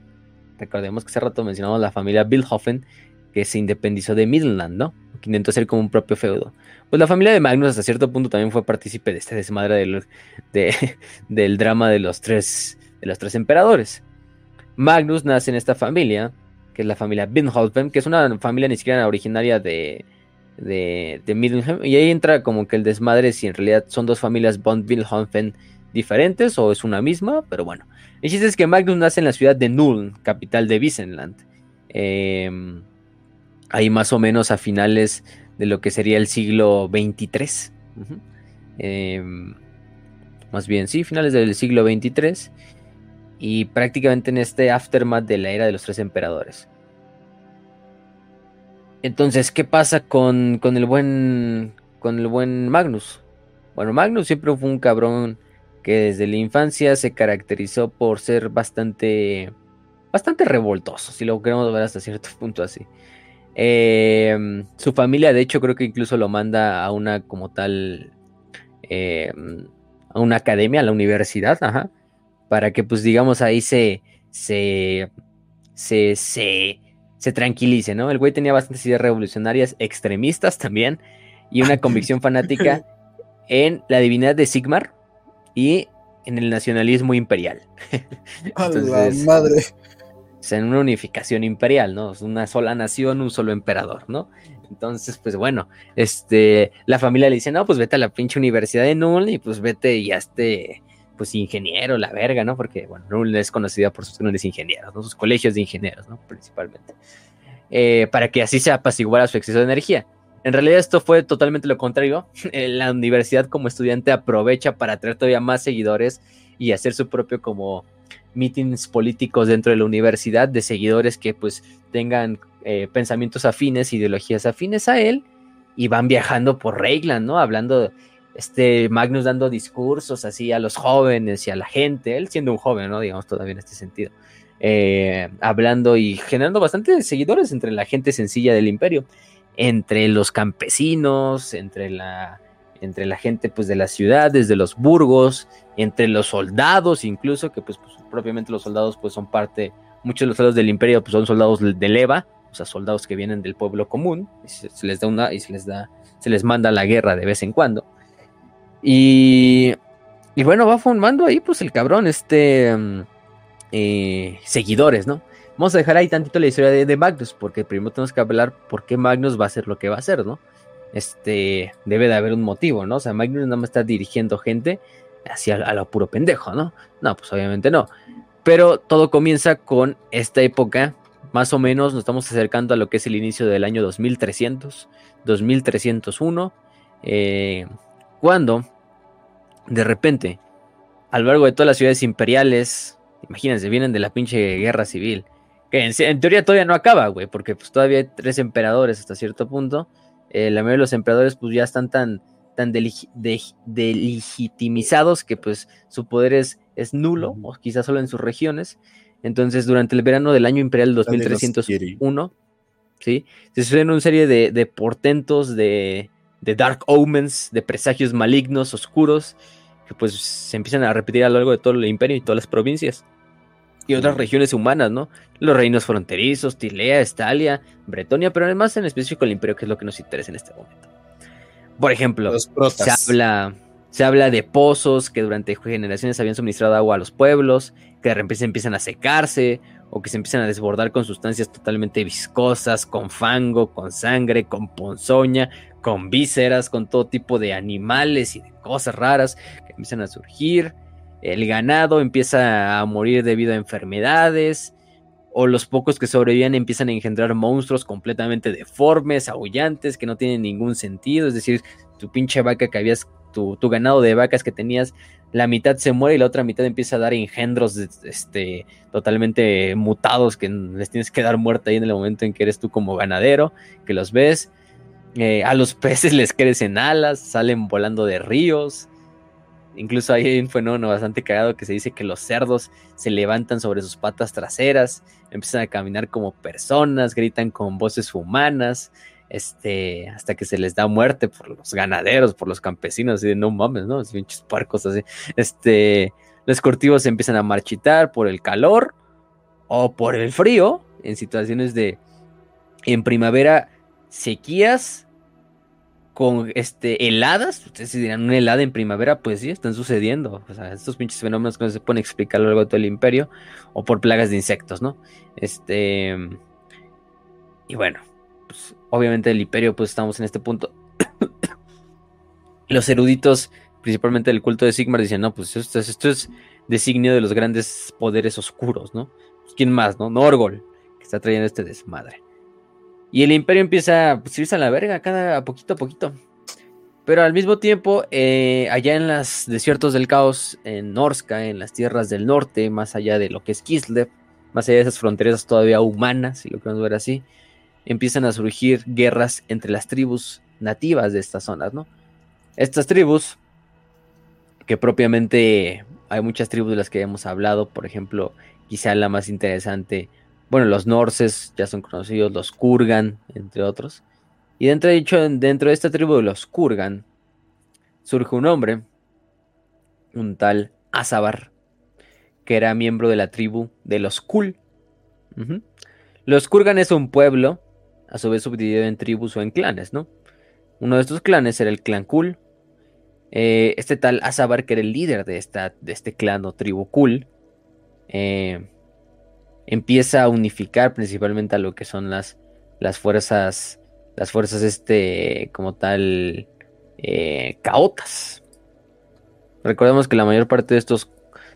Recordemos que hace rato mencionamos la familia Billhofen, que se independizó de Midland, ¿no? Que intentó ser como un propio feudo. Pues la familia de Magnus hasta cierto punto también fue partícipe de este desmadre del, del drama de los, tres, de los tres emperadores. Magnus nace en esta familia que es la familia Binholfen, que es una familia ni siquiera originaria de, de, de y ahí entra como que el desmadre si en realidad son dos familias von Binholfen diferentes o es una misma, pero bueno. El chiste es que Magnus nace en la ciudad de Null, capital de Wiesenland. Em, ahí más o menos a finales de lo que sería el siglo 23. Em, más bien, sí, finales del siglo 23. y prácticamente en este aftermath de la era de los tres emperadores. Entonces, ¿qué pasa con, con el buen con el buen Magnus? Bueno, Magnus siempre fue un cabrón que desde la infancia se caracterizó por ser bastante bastante revoltoso, si lo queremos ver hasta cierto punto así. Em, su familia, de hecho, creo que incluso lo manda a una como tal em, a una academia, a la universidad, ajá, para que pues digamos ahí se, se, se, se, tranquilice, ¿no? El güey tenía bastantes ideas revolucionarias, extremistas también, y una convicción fanática en la divinidad de Sigmar y en el nacionalismo imperial.
Entonces, madre.
en una unificación imperial, ¿no? Una sola nación, un solo emperador, ¿no? Entonces, pues bueno, este, la familia le dice, no, pues vete a la pinche universidad de Null y pues vete y hazte, pues ingeniero, la verga, ¿no? Porque, bueno, Null es conocida por sus grandes ingenieros, ¿no? Sus colegios de ingenieros, ¿no? Principalmente. Eh, para que así se apaciguara su exceso de energía. En realidad esto fue totalmente lo contrario. La universidad como estudiante aprovecha para atraer todavía más seguidores y hacer su propio como meetings políticos dentro de la universidad de seguidores que pues tengan eh, pensamientos afines, ideologías afines a él y van viajando por Regland, ¿no? Hablando, este Magnus dando discursos así a los jóvenes y a la gente, él siendo un joven, ¿no? Digamos todavía en este sentido. Eh, hablando y generando bastantes seguidores entre la gente sencilla del imperio, entre los campesinos, entre la, entre la gente pues de las ciudades, de los burgos, entre los soldados incluso, que pues, pues propiamente los soldados pues son parte, muchos de los soldados del imperio pues son soldados de leva, o sea, soldados que vienen del pueblo común, y se, les da una, y se les da, se les manda a la guerra de vez en cuando. Y, y bueno, va formando ahí pues el cabrón, este, mm, eh, seguidores, ¿no? Vamos a dejar ahí tantito la historia de, Magnus, porque primero tenemos que hablar por qué Magnus va a hacer lo que va a hacer, ¿no? Este, debe de haber un motivo, ¿no? O sea, Magnus no me está dirigiendo gente hacia a lo puro pendejo, ¿no? No, pues obviamente no. Pero todo comienza con esta época, más o menos nos estamos acercando a lo que es el inicio del año 2300, 2301, eh, cuando de repente, a lo largo de todas las ciudades imperiales, imagínense, vienen de la pinche guerra civil, que en, teoría todavía no acaba, güey, porque pues todavía hay tres emperadores hasta cierto punto, eh, la mayoría de los emperadores pues ya están tan, tan delegitimizados que pues su poder es, es nulo, o quizás solo en sus regiones. Entonces, durante el verano del año imperial 2301, ¿sí? se suceden una serie de, portentos, de, de, dark omens, de presagios malignos, oscuros, que pues se empiezan a repetir a lo largo de todo el imperio y todas las provincias. Y otras regiones humanas, ¿no? Los reinos fronterizos, Tilea, Estalia, Bretonia, pero además en específico el imperio, que es lo que nos interesa en este momento. Por ejemplo, se habla, se habla de pozos que durante generaciones habían suministrado agua a los pueblos, que de repente empiezan a secarse o que se empiezan a desbordar con sustancias totalmente viscosas, con fango, con sangre, con ponzoña, con vísceras, con todo tipo de animales y de cosas raras que empiezan a surgir. El ganado empieza a morir debido a enfermedades, o los pocos que sobreviven empiezan a engendrar monstruos completamente deformes, aullantes, que no tienen ningún sentido. Es decir, tu pinche vaca que habías, tu, tu ganado de vacas que tenías la mitad se muere y la otra mitad empieza a dar engendros este, totalmente mutados que les tienes que dar muerte ahí en el momento en que eres tú como ganadero, que los ves. Eh, a los peces les crecen alas, salen volando de ríos. Incluso hay un fenómeno bastante cagado que se dice que los cerdos se levantan sobre sus patas traseras, empiezan a caminar como personas, gritan con voces humanas, este, hasta que se les da muerte por los ganaderos, por los campesinos, así de no mames, ¿no? Así pinches puercos así. Este, los cultivos se empiezan a marchitar por el calor o por el frío, en situaciones de, en primavera, sequías con este, heladas, ustedes dirán, una helada en primavera, pues sí, están sucediendo. O sea, estos pinches fenómenos que no se pueden explicar a lo largo de todo el imperio, o por plagas de insectos, ¿no? Este. Y bueno, pues, obviamente el imperio, pues estamos en este punto. los eruditos, principalmente del culto de Sigmar, dicen, no, pues esto, esto es designio de los grandes poderes oscuros, ¿no? Pues, ¿Quién más, no? Norgol, que está trayendo este desmadre. Y el imperio empieza pues, a irse a la verga cada poquito a poquito. Pero al mismo tiempo, eh, allá en los desiertos del caos, en Norska, en las tierras del norte, más allá de lo que es Kislev, más allá de esas fronteras todavía humanas, si lo queremos ver así, empiezan a surgir guerras entre las tribus nativas de estas zonas, ¿no? Estas tribus, que propiamente hay muchas tribus de las que hemos hablado, por ejemplo, quizá la más interesante, bueno, los Norses ya son conocidos, los Kurgan, entre otros. Y dentro de, hecho, dentro de esta tribu de los Kurgan surge un hombre, un tal Azabar, que era miembro de la tribu de los Kul. Los Kurgan es un pueblo, a su vez subdividido en tribus o en clanes, ¿no? Uno de estos clanes era el clan Kul. Eh, este tal Azabar, que era el líder de, esta, de este clan o tribu Kul, eh, empieza a unificar principalmente a lo que son las, las fuerzas, las fuerzas este, como tal, eh, caotas. Recordemos que la mayor parte de estos,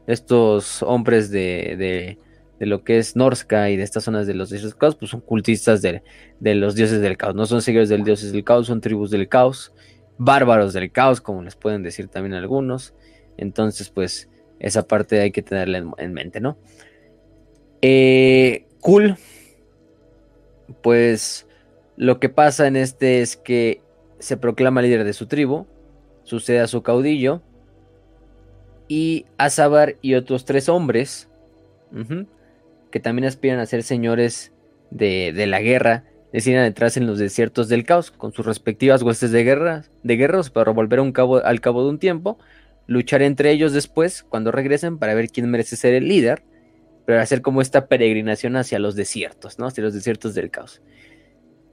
estos hombres de, de, de, lo que es Norska y de estas zonas de los dioses del caos, pues son cultistas de, de los dioses del caos. No son seguidores del dioses del caos, son tribus del caos, bárbaros del caos, como les pueden decir también algunos. Entonces, pues, esa parte hay que tenerla en mente, ¿no? Eh, cool. Pues lo que pasa en este es que se proclama líder de su tribu, sucede a su caudillo, y Azabar y otros tres hombres, que también aspiran a ser señores de, la guerra, deciden adentrarse en los desiertos del caos con sus respectivas huestes de guerra, de para volver un cabo, al cabo de un tiempo, luchar entre ellos después, cuando regresen, para ver quién merece ser el líder pero hacer como esta peregrinación hacia los desiertos, ¿no? Hacia los desiertos del caos.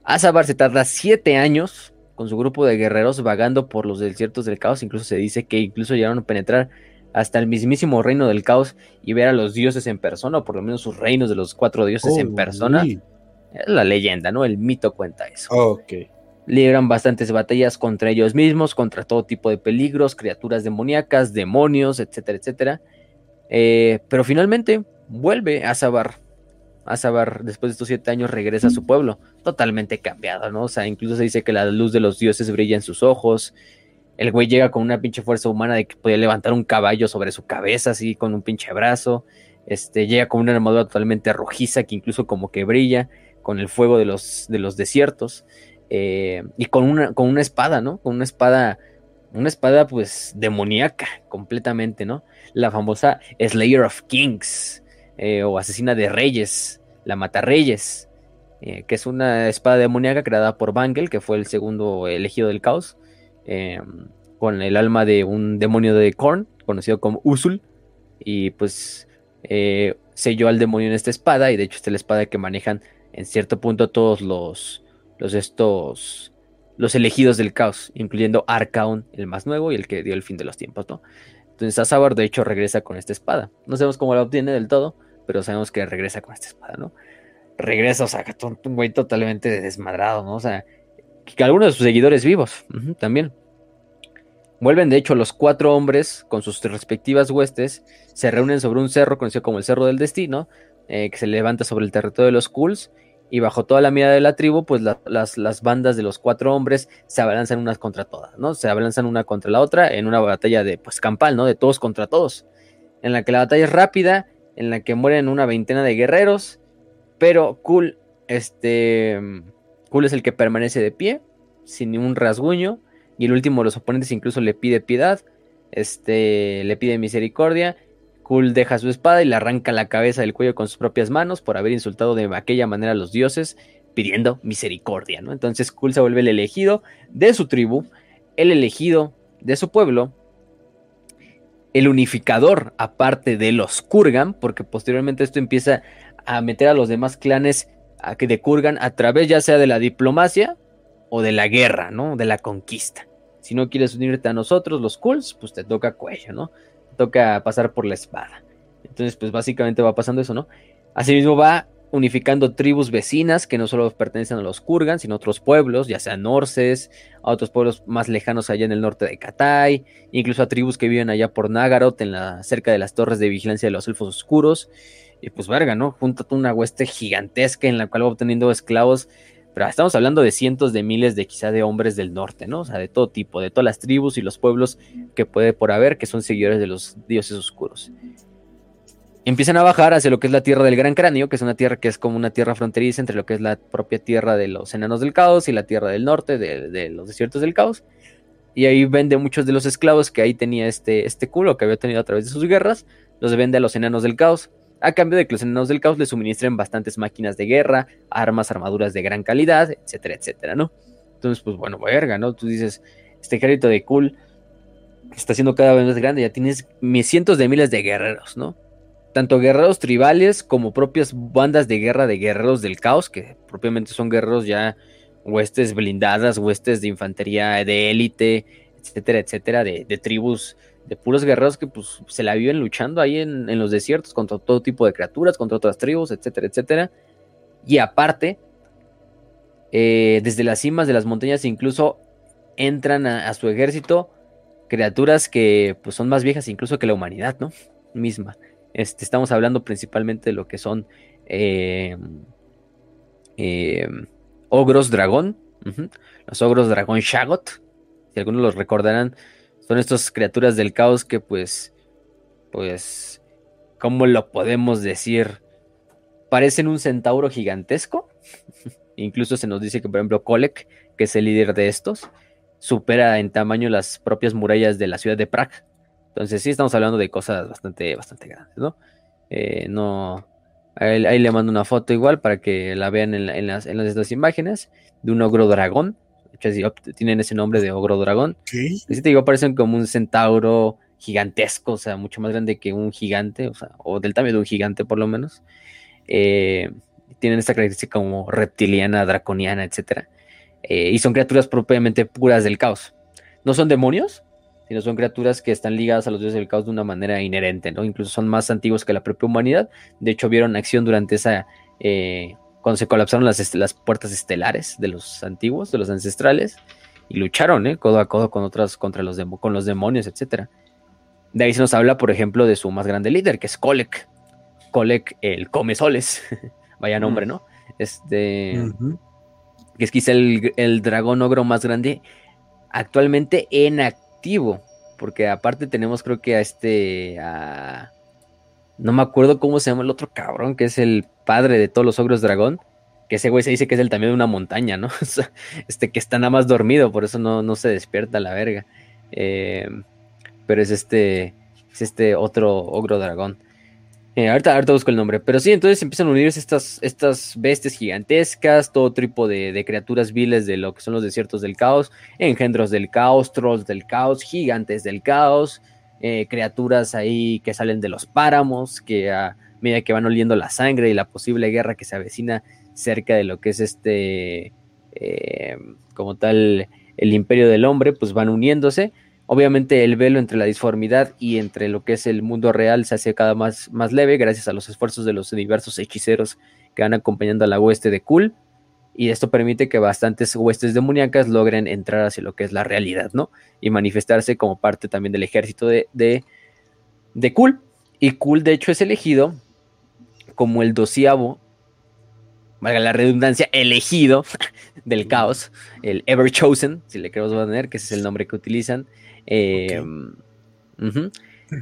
Azabar se tarda siete años con su grupo de guerreros vagando por los desiertos del caos. Incluso se dice que incluso llegaron a penetrar hasta el mismísimo reino del caos y ver a los dioses en persona, o por lo menos sus reinos de los cuatro dioses en persona. Es la leyenda, ¿no? El mito cuenta eso.
Ok.
Libran bastantes batallas contra ellos mismos, contra todo tipo de peligros, criaturas demoníacas, demonios, etcétera, etcétera. Eh, pero finalmente vuelve a Sabar. A Sabar, después de estos siete años, regresa a su pueblo, totalmente cambiado, ¿no? O sea, incluso se dice que la luz de los dioses brilla en sus ojos. El güey llega con una pinche fuerza humana de que podía levantar un caballo sobre su cabeza, así, con un pinche brazo. Este, llega con una armadura totalmente rojiza que incluso como que brilla con el fuego de los, de los desiertos. Eh, y con una, con una espada, ¿no? Con una espada, una espada pues demoníaca completamente, ¿no? La famosa Slayer of Kings, eh, o Asesina de Reyes, la Mata Reyes, eh, que es una espada demoníaca creada por Bangel, que fue el segundo elegido del caos, eh, con el alma de un demonio de Korn, conocido como Usul, y pues selló al demonio en esta espada, y de hecho esta es la espada que manejan en cierto punto todos los, los estos los elegidos del caos, incluyendo Arcaon, el más nuevo y el que dio el fin de los tiempos, ¿no? Entonces Azabar de hecho regresa con esta espada. No sabemos cómo la obtiene del todo, pero sabemos que regresa con esta espada, ¿no? Regresa, o sea, un güey totalmente desmadrado, ¿no? O sea, algunos de sus seguidores vivos también. Vuelven, de hecho, los cuatro hombres con sus respectivas huestes, se reúnen sobre un cerro conocido como el Cerro del Destino, eh, que se levanta sobre el territorio de los Kulls, y bajo toda la mirada de la tribu, pues las, las, bandas de los cuatro hombres se abalanzan unas contra todas, ¿no? Se abalanzan una contra la otra en una batalla de, pues, campal, ¿no? De todos contra todos, en la que la batalla es rápida en la que mueren una veintena de guerreros, pero Cool, este, Cool es el que permanece de pie, sin ningún rasguño, y el último de los oponentes incluso le pide piedad, este, le pide misericordia, Cool deja su espada y le arranca la cabeza del cuello con sus propias manos por haber insultado de aquella manera a los dioses, pidiendo misericordia, ¿no? Entonces Cool se vuelve el elegido de su tribu, el elegido de su pueblo, el unificador, aparte de los Kurgan, porque posteriormente esto empieza a meter a los demás clanes a que de Kurgan a través ya sea de la diplomacia o de la guerra, ¿no? De la conquista. Si no quieres unirte a nosotros, los Kulls, pues te toca cuello, ¿no? Te toca pasar por la espada. Entonces, pues básicamente va pasando eso, ¿no? Asimismo va unificando tribus vecinas que no solo pertenecen a los Kurgan, sino a otros pueblos, ya sean norses, a otros pueblos más lejanos allá en el norte de Katai, incluso a tribus que viven allá por Nagaroth, en la, cerca de las torres de vigilancia de los elfos oscuros. Y pues verga, ¿no? Junta una hueste gigantesca en la cual va obteniendo esclavos Pero estamos hablando de cientos de miles de quizá de hombres del norte, ¿no? O sea, de todo tipo, de todas las tribus y los pueblos que puede por haber, que son seguidores de los dioses oscuros. Empiezan a bajar hacia lo que es la tierra del Gran Cráneo, que es una tierra que es como una tierra fronteriza entre lo que es la propia tierra de los enanos del caos y la tierra del norte, de, los desiertos del caos. Y ahí vende muchos de los esclavos que ahí tenía este, este culo que había tenido a través de sus guerras, los vende a los enanos del caos a cambio de que los enanos del caos le suministren bastantes máquinas de guerra, armas, armaduras de gran calidad, etcétera, etcétera, ¿no? Entonces, pues bueno, verga, ¿no? Tú dices, este ejército de cool está siendo cada vez más grande, ya tienes cientos de miles de guerreros, ¿no? Tanto guerreros tribales como propias bandas de guerra de guerreros del caos, que propiamente son guerreros ya huestes blindadas, huestes de infantería de élite, etcétera, etcétera, de, de tribus de puros guerreros que pues se la viven luchando ahí en, los desiertos contra todo tipo de criaturas, contra otras tribus, etcétera, etcétera. Y aparte, eh, desde las cimas de las montañas incluso entran a, su ejército criaturas que pues son más viejas incluso que la humanidad, ¿no? Misma. Este, estamos hablando principalmente de lo que son eh, eh, ogros dragón, los ogros dragón Shagot, si algunos los recordarán, son estas criaturas del caos que pues, pues, ¿cómo lo podemos decir? Parecen un centauro gigantesco. Incluso se nos dice que, por ejemplo, Kolek, que es el líder de estos, supera en tamaño las propias murallas de la ciudad de Prague. Entonces sí estamos hablando de cosas bastante, bastante grandes, ¿no? Eh, no... Ahí, le mando una foto igual para que la vean en, en, las, en las, estas imágenes de un ogro dragón tienen ese nombre de ogro dragón. ¿Qué? te digo, parecen como un centauro gigantesco, o sea, mucho más grande que un gigante, o sea, o del tamaño de un gigante por lo menos. Eh, tienen esta característica como reptiliana, draconiana, etc. Eh, y son criaturas propiamente puras del caos. No son demonios, sino son criaturas que están ligadas a los dioses del caos de una manera inherente, ¿no? Incluso son más antiguos que la propia humanidad. De hecho, vieron acción durante esa eh, cuando se colapsaron las, las puertas estelares de los antiguos, de los ancestrales, y lucharon ¿eh? codo a codo con otras, contra los, con los demonios, etc. De ahí se nos habla, por ejemplo, de su más grande líder, que es Kolek. Kolek, el come soles. Vaya nombre, ¿no? Este. Que es quizá el, el, dragón ogro más grande actualmente en activo. Porque aparte tenemos, creo que a este. A, no me acuerdo cómo se llama el otro cabrón, que es el padre de todos los ogros dragón. Que ese güey se dice que es el también de una montaña, ¿no? este que está nada más dormido, por eso no, no se despierta la verga. Eh, pero es este. Es este otro ogro dragón. Eh, ahorita, busco el nombre. Pero sí, entonces empiezan a unirse estas, estas bestias gigantescas, todo tipo de, de, criaturas viles de lo que son los desiertos del caos, engendros del caos, trolls del caos, gigantes del caos, eh, criaturas ahí que salen de los páramos, que a medida que van oliendo la sangre y la posible guerra que se avecina cerca de lo que es este, eh, como tal, el imperio del hombre, pues van uniéndose. Obviamente el velo entre la disformidad y entre lo que es el mundo real se hace cada más, más leve gracias a los esfuerzos de los diversos hechiceros que van acompañando a la hueste de Kul y esto permite que bastantes huestes demoníacas logren entrar hacia lo que es la realidad, ¿no? Y manifestarse como parte también del ejército de, de, de Kul. Y Kul, de hecho, es elegido como el doceavo, valga la redundancia, elegido del caos, el Ever Chosen, si le queremos poner, que ese es el nombre que utilizan. Eh,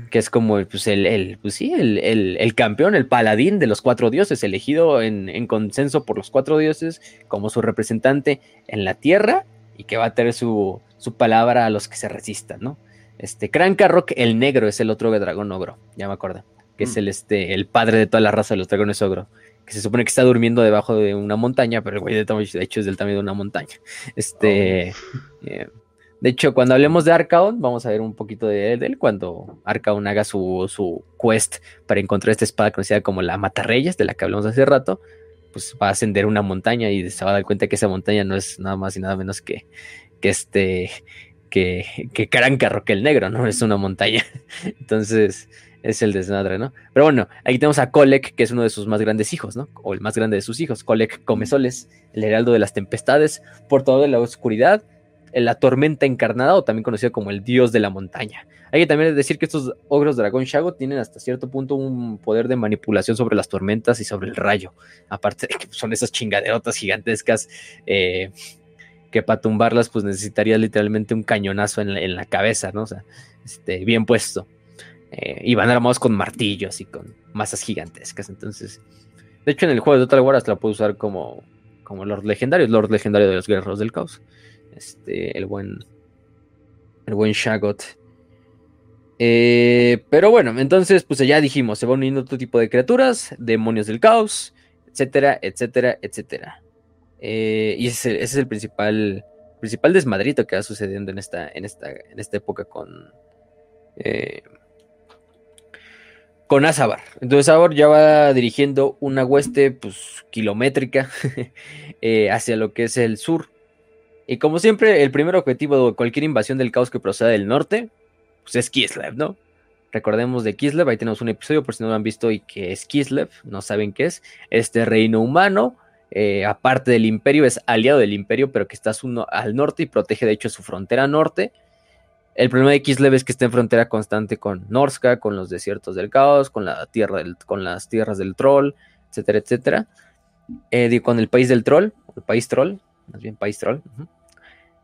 que es como pues, el, el, pues, sí, el, el, campeón, el paladín de los cuatro dioses, elegido en, en, consenso por los cuatro dioses como su representante en la tierra y que va a tener su, su palabra a los que se resistan, ¿no? Este, Krankarok el negro es el otro dragón ogro, ya me acuerdo, que es mm. el, este, el padre de toda la raza de los dragones ogro, que se supone que está durmiendo debajo de una montaña, pero el güey de, de hecho es del tamaño de una montaña. Este, oh. eh, de hecho, cuando hablemos de Arcaon, vamos a ver un poquito de él, cuando Arcaon haga su, su, quest para encontrar esta espada conocida como la Matarreyes, de la que hablamos hace rato, pues va a ascender una montaña y se va a dar cuenta que esa montaña no es nada más y nada menos que, que este, que, que que el negro, ¿no? Es una montaña. Entonces, es el desmadre, ¿no? Pero bueno, aquí tenemos a Kolek, que es uno de sus más grandes hijos, ¿no? O el más grande de sus hijos. Kolek Comesoles, el heraldo de las tempestades, portador de la oscuridad, la tormenta encarnada o también conocido como el dios de la montaña. Hay que también decir que estos ogros dragón Shago tienen hasta cierto punto un poder de manipulación sobre las tormentas y sobre el rayo. Aparte de que son esas chingaderotas gigantescas eh, que para tumbarlas pues necesitaría literalmente un cañonazo en la, cabeza, ¿no? O sea, este, bien puesto. Eh, y van armados con martillos y con masas gigantescas. Entonces, de hecho en el juego de Total War hasta la puedo usar como, como Lord Legendario, Lord Legendario de los Guerreros del Caos. Este, el buen, el buen Shagot. Eh, pero bueno, entonces, pues ya dijimos, se van uniendo todo tipo de criaturas, demonios del caos, etcétera, etcétera, etcétera. Eh, y ese, es el principal, principal desmadrito que va sucediendo en esta, en esta, en esta época con, con Azabar. Entonces Azabar ya va dirigiendo una hueste pues, kilométrica hacia lo que es el sur. Y como siempre, el primer objetivo de cualquier invasión del caos que proceda del norte pues es Kislev, ¿no? Recordemos de Kislev, ahí tenemos un episodio por si no lo han visto y que es Kislev, no saben qué es. Este reino humano, eh, aparte del imperio, es aliado del imperio, pero que está al norte y protege de hecho su frontera norte. El problema de Kislev es que está en frontera constante con Norska, con los desiertos del caos, con, la tierra con las tierras del troll, etcétera, etcétera. Eh, con el país del troll, el país troll, más bien país troll.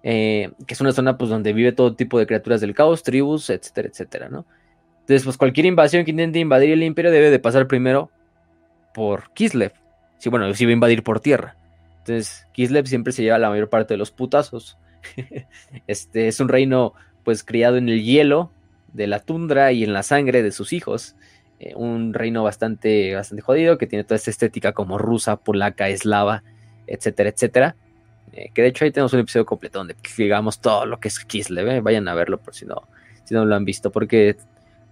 Eh, que es una zona pues, donde vive todo tipo de criaturas del caos, tribus, etcétera, etcétera, ¿no? Entonces, pues cualquier invasión que intente invadir el imperio debe de pasar primero por Kislev. Sí, bueno, si va a invadir por tierra. Entonces, Kislev siempre se lleva la mayor parte de los putazos. este es un reino, pues, criado en el hielo de la tundra y en la sangre de sus hijos. Eh, un reino bastante, bastante jodido que tiene toda esta estética como rusa, polaca, eslava, etcétera, etcétera. Eh, que de hecho ahí tenemos un episodio completo donde digamos todo lo que es Kislev. ¿eh? Vayan a verlo por si no, si no lo han visto, porque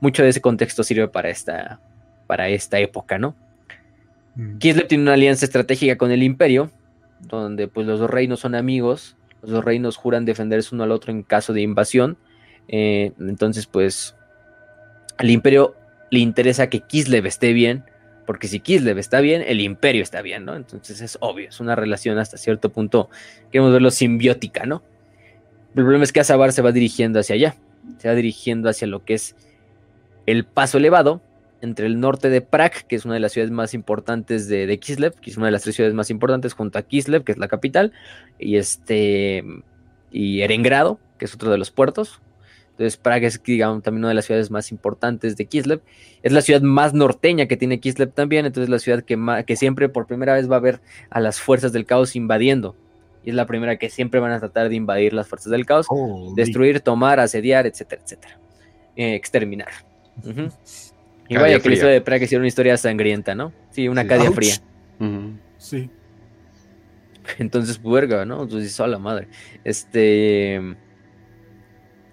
mucho de ese contexto sirve para esta, para esta época, ¿no? Mm. Kislev tiene una alianza estratégica con el Imperio, donde pues los dos reinos son amigos, los reinos juran defenderse uno al otro en caso de invasión. Eh, entonces, pues al Imperio le interesa que Kislev esté bien porque si Kislev está bien, el imperio está bien, ¿no? Entonces es obvio, es una relación hasta cierto punto, queremos verlo simbiótica, ¿no? El problema es que Azabar se va dirigiendo hacia allá, se va dirigiendo hacia lo que es el paso elevado entre el norte de Prag, que es una de las ciudades más importantes de, Kislev, que es una de las tres ciudades más importantes junto a Kislev, que es la capital, y este y Erengrado, que es otro de los puertos, entonces Praga es, digamos, también una de las ciudades más importantes de Kislev. Es la ciudad más norteña que tiene Kislev también, entonces es la ciudad que, que siempre por primera vez va a ver a las fuerzas del caos invadiendo. Y es la primera que siempre van a tratar de invadir las fuerzas del caos, destruir, tomar, asediar, etcétera, etcétera. Eh, exterminar. Y vaya que la historia de Praga es una historia sangrienta, ¿no? Sí, una cadia fría.
Sí.
Entonces, puerga, ¿no? Entonces, a la madre. Este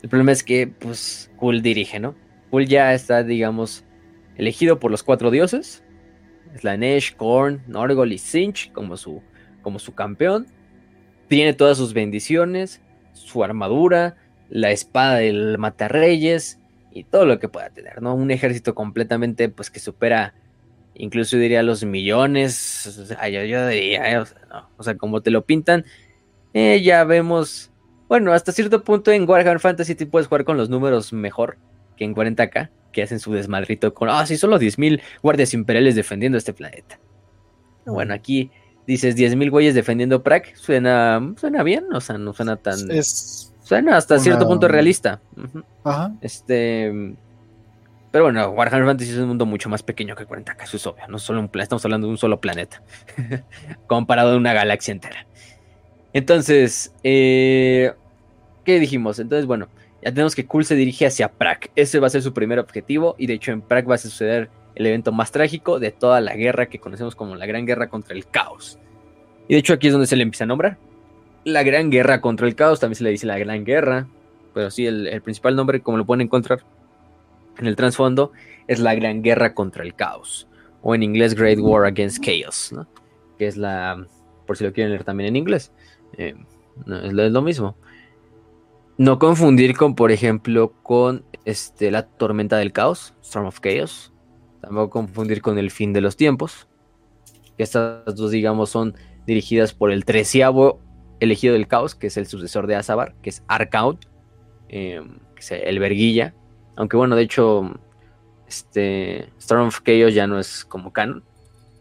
el problema es que, pues, Kul dirige, ¿no? Kul ya está, digamos, elegido por los cuatro dioses. Slanesh, Korn, Norgol y Sinch como su, como su campeón. Tiene todas sus bendiciones, su armadura, la espada del Matarreyes y todo lo que pueda tener, ¿no? Un ejército completamente, pues, que supera, incluso diría, los millones. O sea, yo, diría, ¿eh? o, sea, no, o sea, como te lo pintan, eh, ya vemos bueno, hasta cierto punto en Warhammer Fantasy te puedes jugar con los números mejor que en 40k, que hacen su desmadrito con, ah, sí, solo 10.000 guardias imperiales defendiendo este planeta. Bueno, aquí dices 10.000 güeyes defendiendo Prague, suena, suena bien, o sea, no suena tan... suena hasta cierto punto realista. Ajá. Este... Pero bueno, Warhammer Fantasy es un mundo mucho más pequeño que 40k, eso es obvio. No solo un planeta, estamos hablando de un solo planeta. comparado a una galaxia entera. Entonces, eh, ¿Qué dijimos? Entonces, bueno, ya tenemos que Kul se dirige hacia Prague. Ese va a ser su primer objetivo. Y de hecho, en Prague va a suceder el evento más trágico de toda la guerra que conocemos como la Gran Guerra contra el Caos. Y de hecho, aquí es donde se le empieza a nombrar. La Gran Guerra contra el Caos, también se le dice la Gran Guerra. Pero sí, el, principal nombre, como lo pueden encontrar en el trasfondo, es la Gran Guerra contra el Caos. O en inglés, Great War Against Chaos, ¿no? Que es la. Por si lo quieren leer también en inglés. Eh, es lo mismo. No confundir con, por ejemplo, con este, la tormenta del caos, Storm of Chaos. Tampoco confundir con el fin de los tiempos. Estas dos, digamos, son dirigidas por el treceavo elegido del caos, que es el sucesor de Azabar, que es Arcaud, em, que es el verguilla. Aunque bueno, de hecho, este Storm of Chaos ya no es como canon,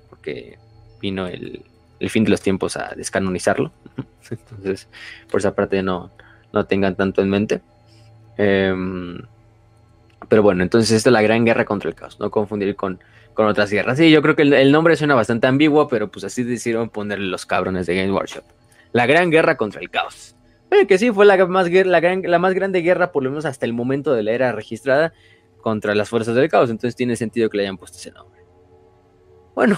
porque vino el, fin de los tiempos a descanonizarlo. Entonces, por esa parte no, no tengan tanto en mente. Em, pero bueno, entonces esta es la gran guerra contra el caos, no confundir con, con otras guerras. Sí, yo creo que el, nombre suena bastante ambiguo, pero pues así decidieron ponerle los cabrones de Game Workshop. La gran guerra contra el caos. que sí, fue la más, la, la más grande guerra, por lo menos hasta el momento de la era registrada, contra las fuerzas del caos. Entonces tiene sentido que le hayan puesto ese nombre. Bueno,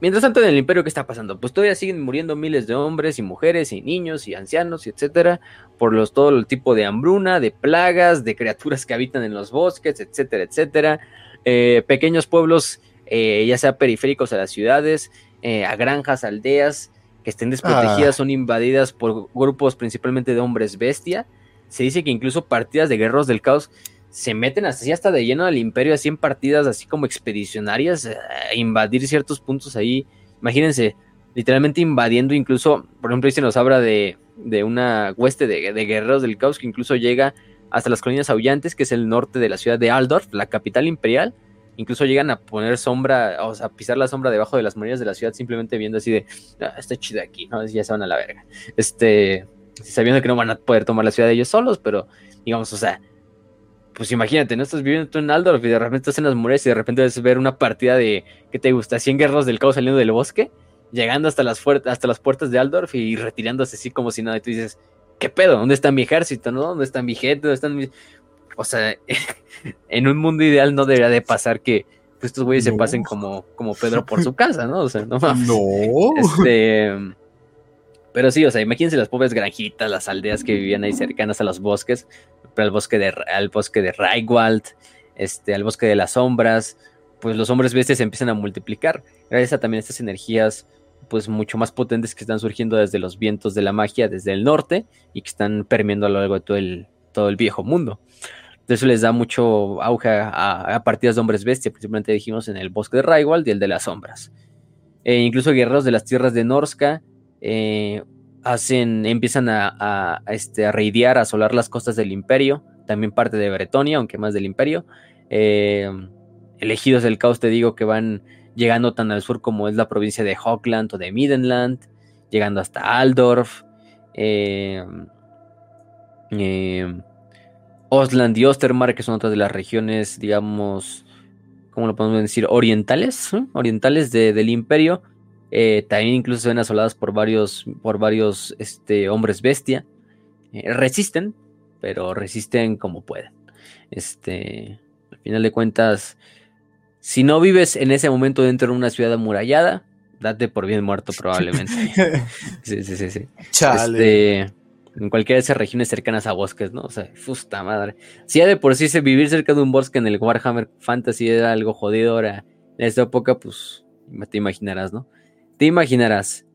mientras tanto en el imperio, ¿qué está pasando? Pues todavía siguen muriendo miles de hombres y mujeres y niños y ancianos y etcétera, por los, todo el tipo de hambruna, de plagas, de criaturas que habitan en los bosques, etcétera, etcétera. Eh, pequeños pueblos, eh, ya sea periféricos a las ciudades, eh, a granjas, aldeas, que estén desprotegidas, ah. son invadidas por grupos principalmente de hombres bestia. Se dice que incluso partidas de guerreros del caos se meten así hasta de lleno al imperio, así en partidas así como expedicionarias, a invadir ciertos puntos ahí. Imagínense, literalmente invadiendo incluso, por ejemplo, ahí se nos habla de, de una hueste de, de, guerreros del caos que incluso llega hasta las colinas aullantes, que es el norte de la ciudad de Aldorf, la capital imperial. Incluso llegan a poner sombra, o sea, pisar la sombra debajo de las murallas de la ciudad, simplemente viendo así de, ah, está chido aquí, ¿no? Ya se van a la verga. Este, sabiendo que no van a poder tomar la ciudad ellos solos, pero digamos, o sea, pues imagínate, no estás viviendo tú en Aldorf y de repente estás en las murallas y de repente ves ver una partida de, ¿qué te gusta? 100 guerreros del caos saliendo del bosque, llegando hasta las, hasta las puertas de Aldorf y retirándose así como si nada. Y tú dices, ¿qué pedo? ¿Dónde está mi ejército? ¿No? ¿Dónde está mi gente? ¿Dónde están mis...? O sea, en un mundo ideal no debería de pasar que pues, estos güeyes se pasen como, como Pedro por su casa, ¿no? O sea, no mames.
No.
Este... Pero sí, o sea, imagínense las pobres granjitas, las aldeas que vivían ahí cercanas a los bosques, al bosque de, al bosque de Reichwald, este, al bosque de las sombras, pues los hombres bestias empiezan a multiplicar. Gracias a también estas energías, pues mucho más potentes que están surgiendo desde los vientos de la magia, desde el norte, y que están permeando a lo largo de todo el, todo el viejo mundo. Eso les da mucho auge a, partidas de hombres bestia, principalmente dijimos en el bosque de Reichwald y el de las sombras. E incluso guerreros de las tierras de Norska eh, hacen, empiezan a, este, a reidear, a asolar las costas del imperio, también parte de Bretonia, aunque más del imperio. Eh, elegidos del caos, te digo que van llegando tan al sur como es la provincia de Hockland o de Midenland, llegando hasta Aldorf, eh, Osland y Ostermark, que son otras de las regiones, digamos, ¿cómo lo podemos decir? Orientales, orientales del imperio, eh, también incluso se ven asoladas por varios, por varios este, hombres bestia. Eh, resisten, pero resisten como pueden. Este, al final de cuentas, si no vives en ese momento dentro de una ciudad amurallada, date por bien muerto probablemente. sí, sí, sí, sí. Este, en cualquiera de esas regiones cercanas a bosques, ¿no? O sea, fusta madre. Si ya de por sí se vivir cerca de un bosque en el Warhammer Fantasy era algo jodido, ahora en esta época, pues te imaginarás, ¿no? Te imaginarás,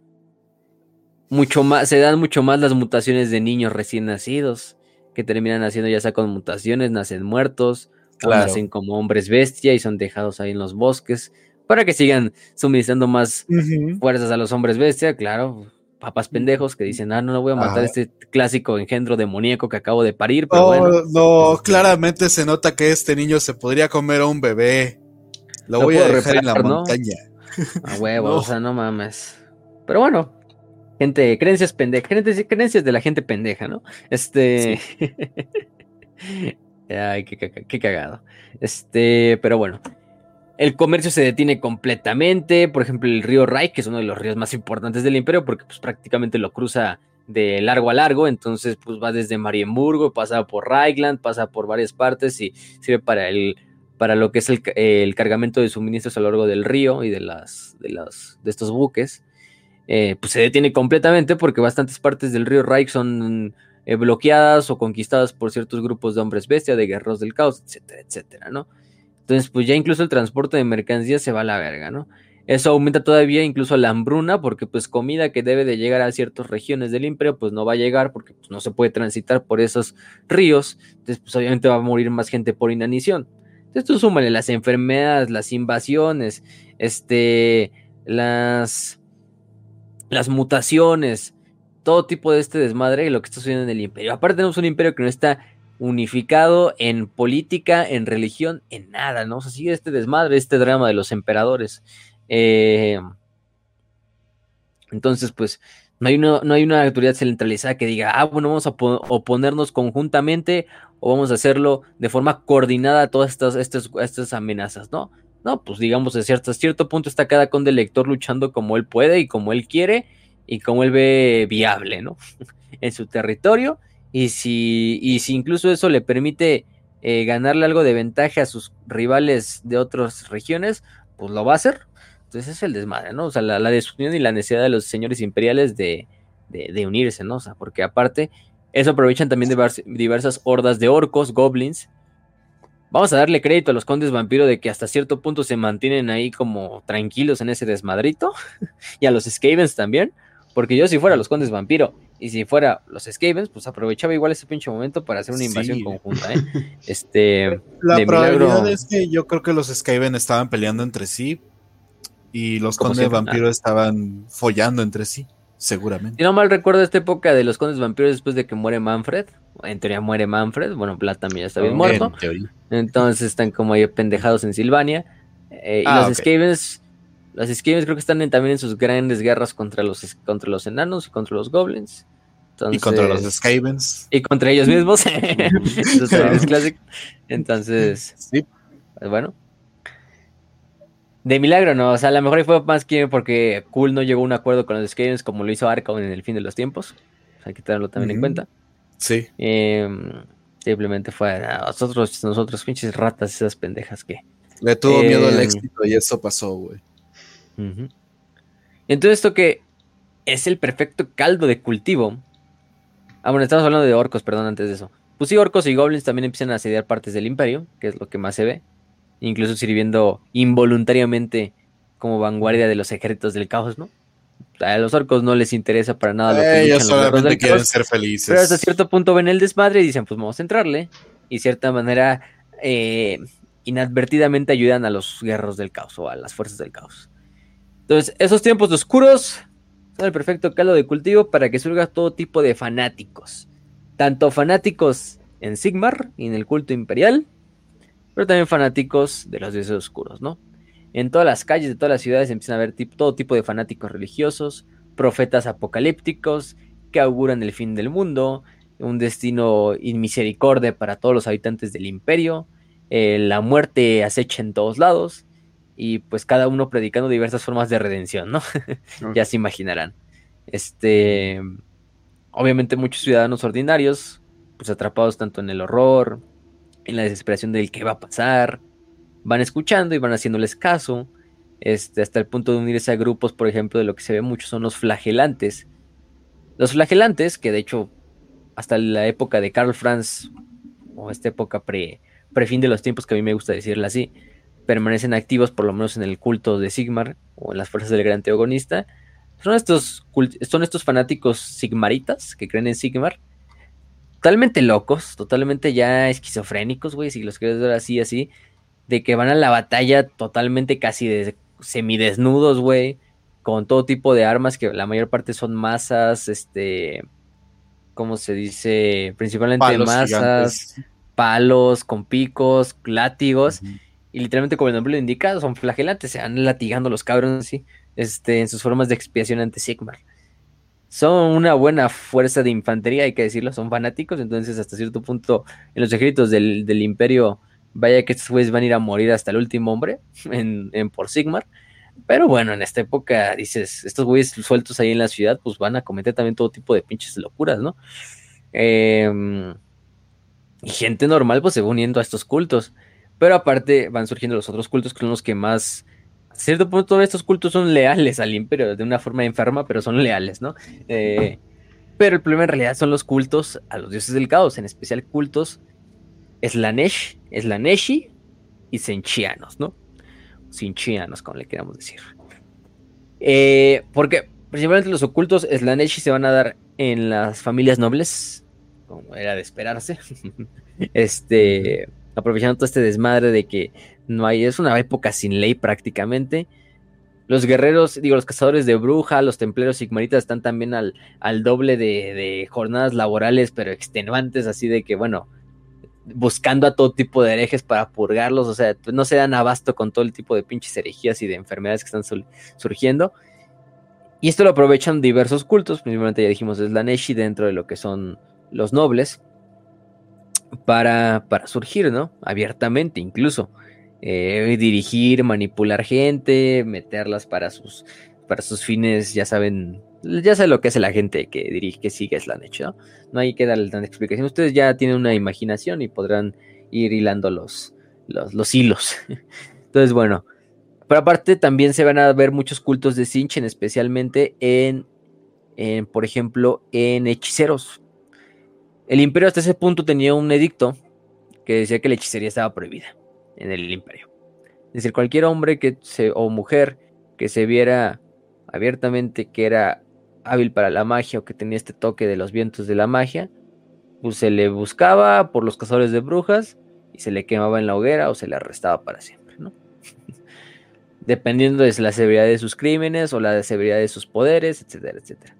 mucho más, se dan mucho más las mutaciones de niños recién nacidos, que terminan haciendo ya sea con mutaciones, nacen muertos, o nacen como hombres bestia y son dejados ahí en los bosques, para que sigan suministrando más fuerzas a los hombres bestia, claro, papas pendejos que dicen, ah, no, no voy a matar a este clásico engendro demoníaco que acabo de parir, pero bueno.
No, este, claramente se nota que este niño se podría comer a un bebé. Lo, voy a dejar en la montaña.
A huevo, o sea, no mames. Pero bueno, gente, creencias pendejas, creencias, de la gente pendeja, ¿no? Este. Ay, qué, cagado. Este, pero bueno. El comercio se detiene completamente. Por ejemplo, el río Rai, que es uno de los ríos más importantes del imperio, porque pues prácticamente lo cruza de largo a largo. Entonces, pues va desde Marienburgo, pasa por Reichland, pasa por varias partes y sirve para el para lo que es el, cargamento de suministros a lo largo del río y de, las, de, de estos buques, eh, pues se detiene completamente porque bastantes partes del río Reich son eh, bloqueadas o conquistadas por ciertos grupos de hombres bestia, de guerreros del caos, etcétera, etcétera, ¿no? Entonces, pues ya incluso el transporte de mercancías se va a la verga, ¿no? Eso aumenta todavía incluso la hambruna, porque pues comida que debe de llegar a ciertas regiones del imperio, pues no va a llegar porque pues, no se puede transitar por esos ríos, entonces pues obviamente va a morir más gente por inanición. Esto súmale las enfermedades, las invasiones, este, las, las mutaciones, todo tipo de este desmadre y lo que está sucediendo en el imperio. Aparte tenemos un imperio que no está unificado en política, en religión, en nada, ¿no? O sea, sigue este desmadre, este drama de los emperadores. Eh, entonces, pues, no hay, no hay una autoridad centralizada que diga, ah, bueno, vamos a oponernos conjuntamente o vamos a hacerlo de forma coordinada a todas estas, estas, estas amenazas, ¿no? No, pues digamos, de cierto, cierto punto está cada conde lector luchando como él puede y como él quiere y como él ve viable, ¿no? en su territorio. Y si, y si incluso eso le permite eh, ganarle algo de ventaja a sus rivales de otras regiones, pues lo va a hacer. Entonces es el desmadre, ¿no? O sea, la, desunión y la necesidad de los señores imperiales de, unirse, ¿no? O sea, porque aparte, eso aprovechan también de diversas hordas de orcos, goblins. Vamos a darle crédito a los condes vampiro de que hasta cierto punto se mantienen ahí como tranquilos en ese desmadrito. y a los Skavens también. Porque yo si fuera los condes vampiro y si fuera los Skavens, pues aprovechaba igual ese pinche momento para hacer una invasión conjunta, ¿eh? Este,
la probabilidad es que yo creo que los Skaven estaban peleando entre sí y los condes vampiros estaban follando entre sí, seguramente.
Si no mal recuerdo esta época de los condes vampiros después de que muere Manfred. En teoría muere Manfred. Bueno, Vlad también ya está bien muerto. Entonces están como ahí pendejados en Silvania. Eh, y ah, los Skavens. Los Skavens creo que están también en sus grandes guerras contra los, contra los enanos y contra los goblins.
y contra los Skavens.
Y contra ellos mismos. Entonces, Entonces, sí. Pues bueno, de milagro no, o sea, a lo mejor fue más que porque Cool no llegó a un acuerdo con los Skavens como lo hizo Arkham en el fin de los tiempos. hay que tenerlo también en cuenta.
Sí.
Em, simplemente fue a nosotros, nosotros, pinches ratas, esas pendejas que.
Le tuvo miedo al em, éxito y eso pasó, güey.
Entonces, esto que es el perfecto caldo de cultivo. Ah, bueno, estamos hablando de orcos, perdón, antes de eso. Pues sí, orcos y goblins también empiezan a asediar partes del imperio, que es lo que más se ve incluso sirviendo involuntariamente como vanguardia de los ejércitos del caos, ¿no? A los orcos no les interesa para nada lo que
Ellos solamente quieren ser felices.
Pero hasta cierto punto ven el desmadre y dicen, pues vamos a entrarle. Y de cierta manera, eh, inadvertidamente ayudan a los guerreros del caos o a las fuerzas del caos. Entonces, esos tiempos oscuros son el perfecto caldo de cultivo para que surja todo tipo de fanáticos. Tanto fanáticos en Sigmar y en el culto imperial, pero también fanáticos de los dioses oscuros, ¿no? En todas las calles de todas las ciudades empiezan a haber todo tipo de fanáticos religiosos, profetas apocalípticos que auguran el fin del mundo, un destino inmisericordia para todos los habitantes del imperio, eh, la muerte acecha en todos lados y pues cada uno predicando diversas formas de redención, ¿no? ya se imaginarán. Este, obviamente muchos ciudadanos ordinarios, pues atrapados tanto en el horror, en la desesperación del qué va a pasar, van escuchando y van haciéndoles caso, este, hasta el punto de unirse a grupos, por ejemplo, de lo que se ve mucho son los flagelantes. Los flagelantes, que de hecho hasta la época de Karl Franz, o esta época pre, pre fin de los tiempos, que a mí me gusta decirlo así, permanecen activos por lo menos en el culto de Sigmar o en las fuerzas del gran teogonista. Son estos, son estos fanáticos sigmaritas que creen en Sigmar, totalmente locos, totalmente ya esquizofrénicos, güey, si los quieres ver así, así, de que van a la batalla totalmente casi de semidesnudos, güey, con todo tipo de armas que la mayor parte son masas, este, ¿cómo se dice? Principalmente masas, palos con picos, látigos, y literalmente como el nombre lo indica, son flagelantes, se van latigando los cabrones así, este, en sus formas de expiación ante Sigmar son una buena fuerza de infantería, hay que decirlo, son fanáticos, entonces hasta cierto punto en los ejércitos del, imperio, vaya que estos güeyes van a ir a morir hasta el último hombre en, por Sigmar. Pero bueno, en esta época dices, estos güeyes sueltos ahí en la ciudad, pues van a cometer también todo tipo de pinches locuras, ¿no? Em, y gente normal pues se va uniendo a estos cultos. Pero aparte van surgiendo los otros cultos que son los que más cierto punto estos cultos son leales al imperio, de una forma enferma, pero son leales, ¿no? Eh, pero el problema en realidad son los cultos a los dioses del caos, en especial cultos Slanesh, Slaneshi y Senchianos, ¿no? Sinchianos, como le queramos decir. Eh, porque principalmente los ocultos Slaneshi se van a dar en las familias nobles, como era de esperarse. este, aprovechando todo este desmadre de que no hay, es una época sin ley prácticamente. los guerreros, digo, los cazadores de bruja, los templeros sigmaritas están también al, al doble de, de, jornadas laborales, pero extenuantes, así de que, bueno, buscando a todo tipo de herejes para purgarlos, o sea, no se dan abasto con todo el tipo de pinches herejías y de enfermedades que están surgiendo. Y esto lo aprovechan diversos cultos, principalmente ya dijimos, es la Neshi dentro de lo que son los nobles, para, para surgir, ¿no? Abiertamente incluso. Eh, dirigir, manipular gente, meterlas para sus, para sus fines, ya saben, ya saben lo que hace la gente que dirige, que sigue Slanesh, ¿no? No hay que darle tanta explicación. Ustedes ya tienen una imaginación y podrán ir hilando los, los, hilos. Entonces, bueno, pero aparte también se van a ver muchos cultos de Sinchen, especialmente en, en, por ejemplo, en hechiceros. El imperio hasta ese punto tenía un edicto que decía que la hechicería estaba prohibida en el imperio. Es decir, cualquier hombre que o mujer que se viera abiertamente que era hábil para la magia o que tenía este toque de los vientos de la magia, pues se le buscaba por los cazadores de brujas y se le quemaba en la hoguera o se le arrestaba para siempre, ¿no? Dependiendo de la severidad de sus crímenes o la severidad de sus poderes, etcétera, etcétera.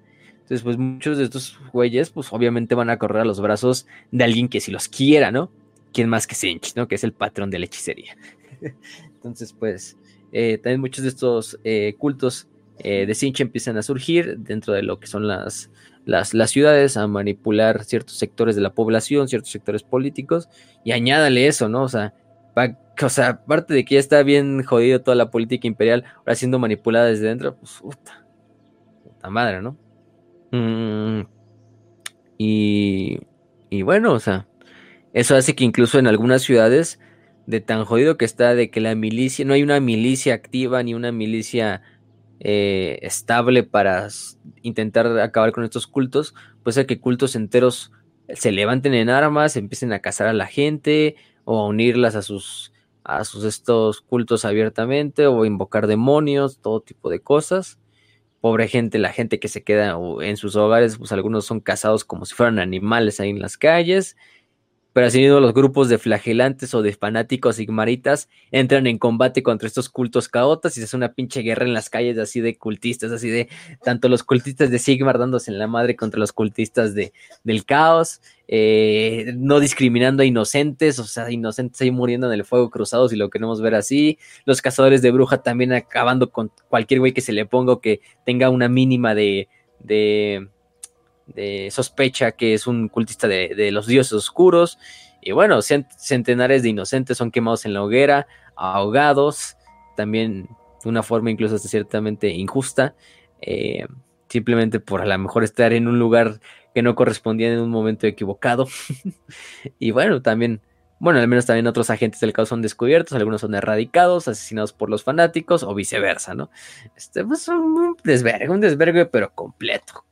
Entonces, pues muchos de estos güeyes, pues obviamente van a correr a los brazos de alguien que si los quiera, ¿no? ¿Quién más que Sinch, ¿no? Que es el patrón de la hechicería. Entonces, pues, eh, también muchos de estos eh, cultos eh, de Sinch empiezan a surgir dentro de lo que son las, las, ciudades, a manipular ciertos sectores de la población, ciertos sectores políticos, y añádale eso, ¿no? O sea, o sea, aparte de que ya está bien jodido toda la política imperial, ahora siendo manipulada desde dentro, pues puta, puta madre, ¿no? Mm, y, y bueno, o sea, eso hace que incluso en algunas ciudades, de tan jodido que está, de que la milicia, no hay una milicia activa ni una milicia eh, estable para intentar acabar con estos cultos, pues hace que cultos enteros se levanten en armas, empiecen a cazar a la gente o a unirlas a sus a sus estos cultos abiertamente o invocar demonios, todo tipo de cosas pobre gente, la gente que se queda en sus hogares, pues algunos son cazados como si fueran animales ahí en las calles. Pero así los grupos de flagelantes o de fanáticos sigmaritas entran en combate contra estos cultos caotas y se hace una pinche guerra en las calles así de cultistas, así de tanto los cultistas de Sigmar dándose en la madre contra los cultistas de, del caos. Eh, no discriminando a inocentes, o sea, inocentes ahí muriendo en el fuego cruzado, si lo queremos ver así. Los cazadores de bruja también acabando con cualquier güey que se le ponga o que tenga una mínima de, de, sospecha que es un cultista de, los dioses oscuros. Y bueno, centenares de inocentes son quemados en la hoguera, ahogados, también de una forma incluso ciertamente injusta, eh, simplemente por a lo mejor estar en un lugar que no correspondían en un momento equivocado. y bueno, también, bueno, al menos también otros agentes del caos son descubiertos, algunos son erradicados, asesinados por los fanáticos o viceversa, ¿no? Este, pues un desvergue, un desvergue, pero completo.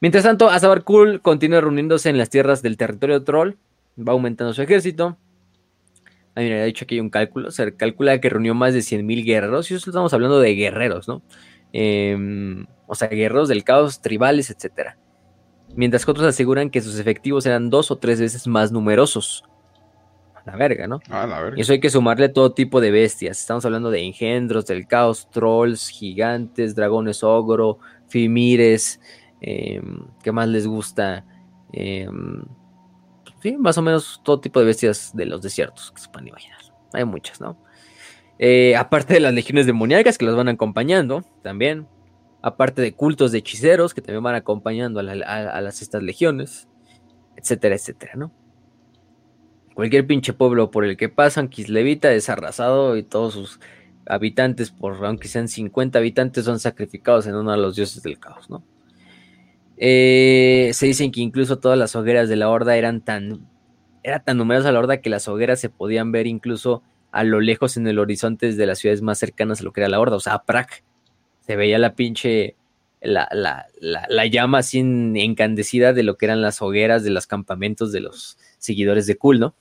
Mientras tanto, Azabar Kul continúa reuniéndose en las tierras del territorio troll, va aumentando su ejército. A mí me ha dicho que hay un cálculo, se calcula que reunió más de 100.000 guerreros, y eso estamos hablando de guerreros, ¿no? Em, o sea, guerreros del caos, tribales, etc. Mientras que otros aseguran que sus efectivos eran dos o tres veces más numerosos. A la verga, ¿no?
A la verga.
Y eso hay que sumarle todo tipo de bestias. Estamos hablando de engendros del caos, trolls, gigantes, dragones ogro, fimires. Em, ¿Qué más les gusta? Em, sí, más o menos todo tipo de bestias de los desiertos que se pueden imaginar. Hay muchas, ¿no? Eh, aparte de las legiones demoníacas que los van acompañando también. Aparte de cultos de hechiceros que también van acompañando a, las, estas legiones. Etcétera, etcétera, ¿no? Cualquier pinche pueblo por el que pasan, Kislevita es arrasado y todos sus habitantes, por aunque sean 50 habitantes, son sacrificados en uno de los dioses del caos, ¿no? Eh, se dicen que incluso todas las hogueras de la horda eran tan. Era tan la horda que las hogueras se podían ver incluso a lo lejos en el horizonte de las ciudades más cercanas a lo que era la horda, o sea, a. Se veía la pinche, la, llama así encandecida de lo que eran las hogueras de los campamentos de los seguidores de Kul, ¿no?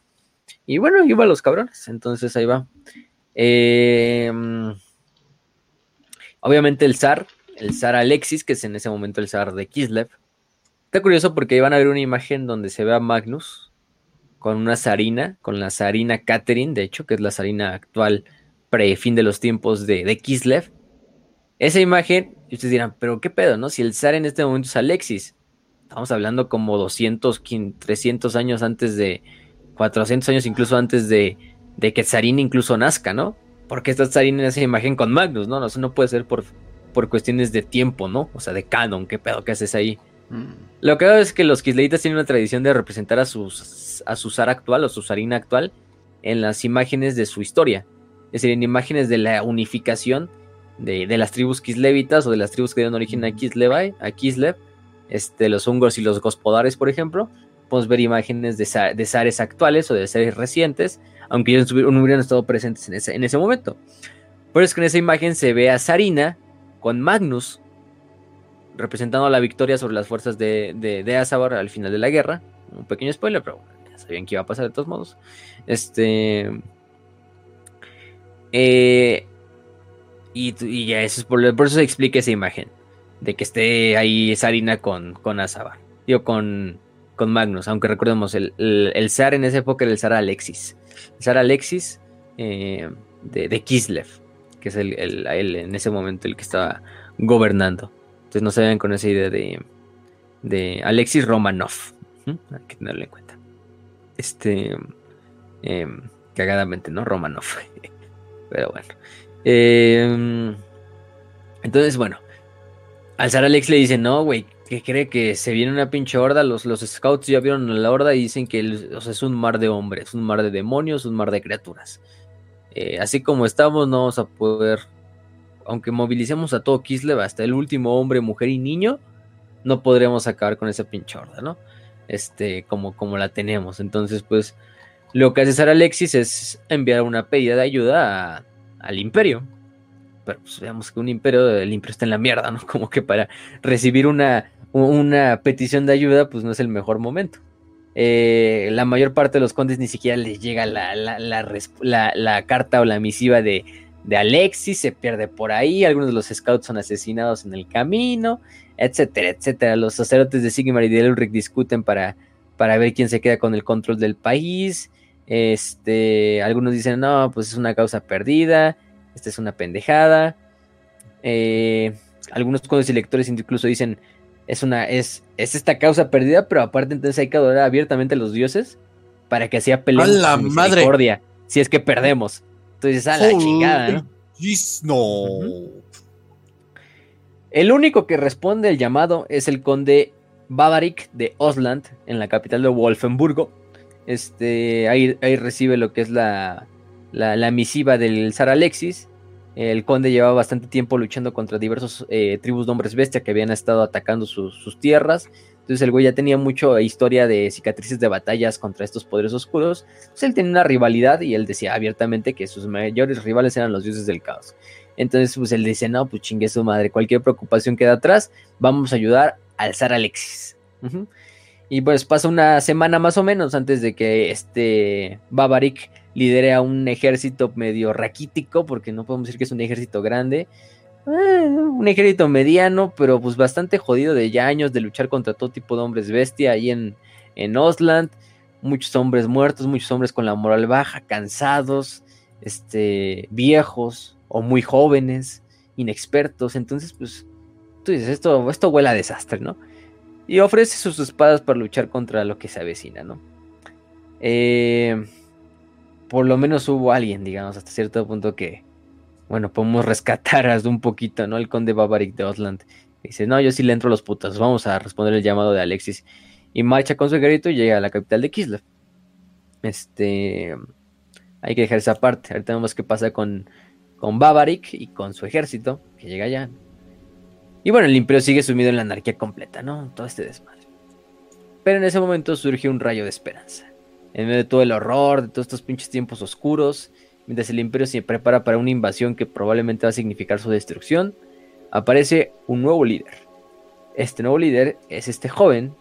Y bueno, iba los cabrones, entonces ahí va. Em, obviamente el zar, el zar Alexis, que es en ese momento el zar de Kislev. Está curioso porque ahí van a ver una imagen donde se ve a Magnus, con una zarina, con la zarina Catherine, de hecho, que es la zarina actual pre-fin de los tiempos de, Kislev. Esa imagen, y ustedes dirán, pero qué pedo, ¿no? Si el zar en este momento es Alexis, estamos hablando como 200, 300 años antes de, 400 años incluso antes de, de que Zarin incluso nazca, ¿no? Porque está Zarin en esa imagen con Magnus, ¿no? Eso no puede ser por, por cuestiones de tiempo, ¿no? O sea, de canon, ¿qué pedo que haces ahí? Mm. Lo que veo es que los Kisleitas tienen una tradición de representar a, sus, a su zar actual o su zarina actual en las imágenes de su historia. Es decir, en imágenes de la unificación de, las tribus kislevitas o de las tribus que dieron origen a Kislev, a Kislev, este, los húngaros y los gospodares, por ejemplo. Podemos ver imágenes de, zares actuales o de zares recientes, aunque ellos no hubieran estado presentes en ese, en ese momento. Por eso que en esa imagen se ve a Sarina con Magnus representando la victoria sobre las fuerzas de, de, Azabar al final de la guerra. Un pequeño spoiler, pero ya sabían que iba a pasar de todos modos. Este. Eh, y, ya eso es por, eso se explica esa imagen. De que esté ahí Sarina con, con Azabar. Digo, con, con Magnus. Aunque recordemos, el, el, zar en esa época era el zar Alexis. El zar Alexis eh, de, Kislev. Que es el, el, en ese momento el que estaba gobernando. Entonces no se vayan con esa idea de, de Alexis Romanov. Hay que tenerlo en cuenta. Este. Em, cagadamente, ¿no? Romanov. Pero bueno. Em, entonces, bueno. Alzar Alex le dice, no, güey, que cree que se viene una pinche horda. Los, los scouts ya vieron la horda y dicen que es un mar de hombres, un mar de demonios, un mar de criaturas. Eh, así como estamos, no vamos a poder aunque movilicemos a todo Kislev, hasta el último hombre, mujer y niño, no podremos acabar con esa pinche horda, ¿no? Este, como, como la tenemos. Entonces, pues, lo que hace Sara Alexis es enviar una pedida de ayuda al imperio. Pero pues veamos que un imperio, el imperio está en la mierda, ¿no? Como que para recibir una, una petición de ayuda, pues no es el mejor momento. Eh, la mayor parte de los condes ni siquiera les llega la, carta o la misiva de, Alexis se pierde por ahí, algunos de los scouts son asesinados en el camino, etcétera, etcétera. Los sacerdotes de Sigmar y de Elric discuten para, para ver quién se queda con el control del país. Este, algunos dicen, no, pues es una causa perdida, esta es una pendejada. Eh, algunos condes y lectores incluso dicen, es una, es, es esta causa perdida, pero aparte entonces hay que adorar abiertamente a los dioses para que así apelemos
a la misericordia,
si es que perdemos. Entonces, a la chingada, ¿no?
No.
El único que responde el llamado es el conde Bavarik de Osland, en la capital de Wolfenburgo. Este, ahí, ahí recibe lo que es la, la, misiva del zar Alexis. El conde llevaba bastante tiempo luchando contra diversos eh, tribus de hombres bestia que habían estado atacando sus tierras. Entonces el güey ya tenía mucha historia de cicatrices de batallas contra estos poderes oscuros. Entonces él tenía una rivalidad y él decía abiertamente que sus mayores rivales eran los dioses del caos. Entonces pues él dice, no, pues chingue su madre, cualquier preocupación queda atrás, vamos a ayudar a alzar a Alexis. Y pues pasa una semana más o menos antes de que este Babarik lidere a un ejército medio raquítico, porque no podemos decir que es un ejército grande, eh, un ejército mediano, pero pues bastante jodido de ya años de luchar contra todo tipo de hombres bestia ahí en, en Osland. Muchos hombres muertos, muchos hombres con la moral baja, cansados, este, viejos o muy jóvenes, inexpertos. Entonces, pues, tú dices, esto, esto huele a desastre, ¿no? Y ofrece sus espadas para luchar contra lo que se avecina, ¿no? Eh, por lo menos hubo alguien, digamos, hasta cierto punto que, bueno, podemos rescatar a un poquito, ¿no? El conde Bavarik de Osland. Dice, no, yo sí le entro a los putas, vamos a responder el llamado de Alexis. Y marcha con su ejército y llega a la capital de Kislev. Este, hay que dejar esa parte. Ahorita vemos qué pasa con, con y con su ejército, que llega allá. Y bueno, el imperio sigue sumido en la anarquía completa, ¿no? Todo este desmadre. Pero en ese momento surge un rayo de esperanza. En medio de todo el horror, de todos estos pinches tiempos oscuros, Mientras el imperio se prepara para una invasión que probablemente va a significar su destrucción, aparece un nuevo líder. Este nuevo líder es este joven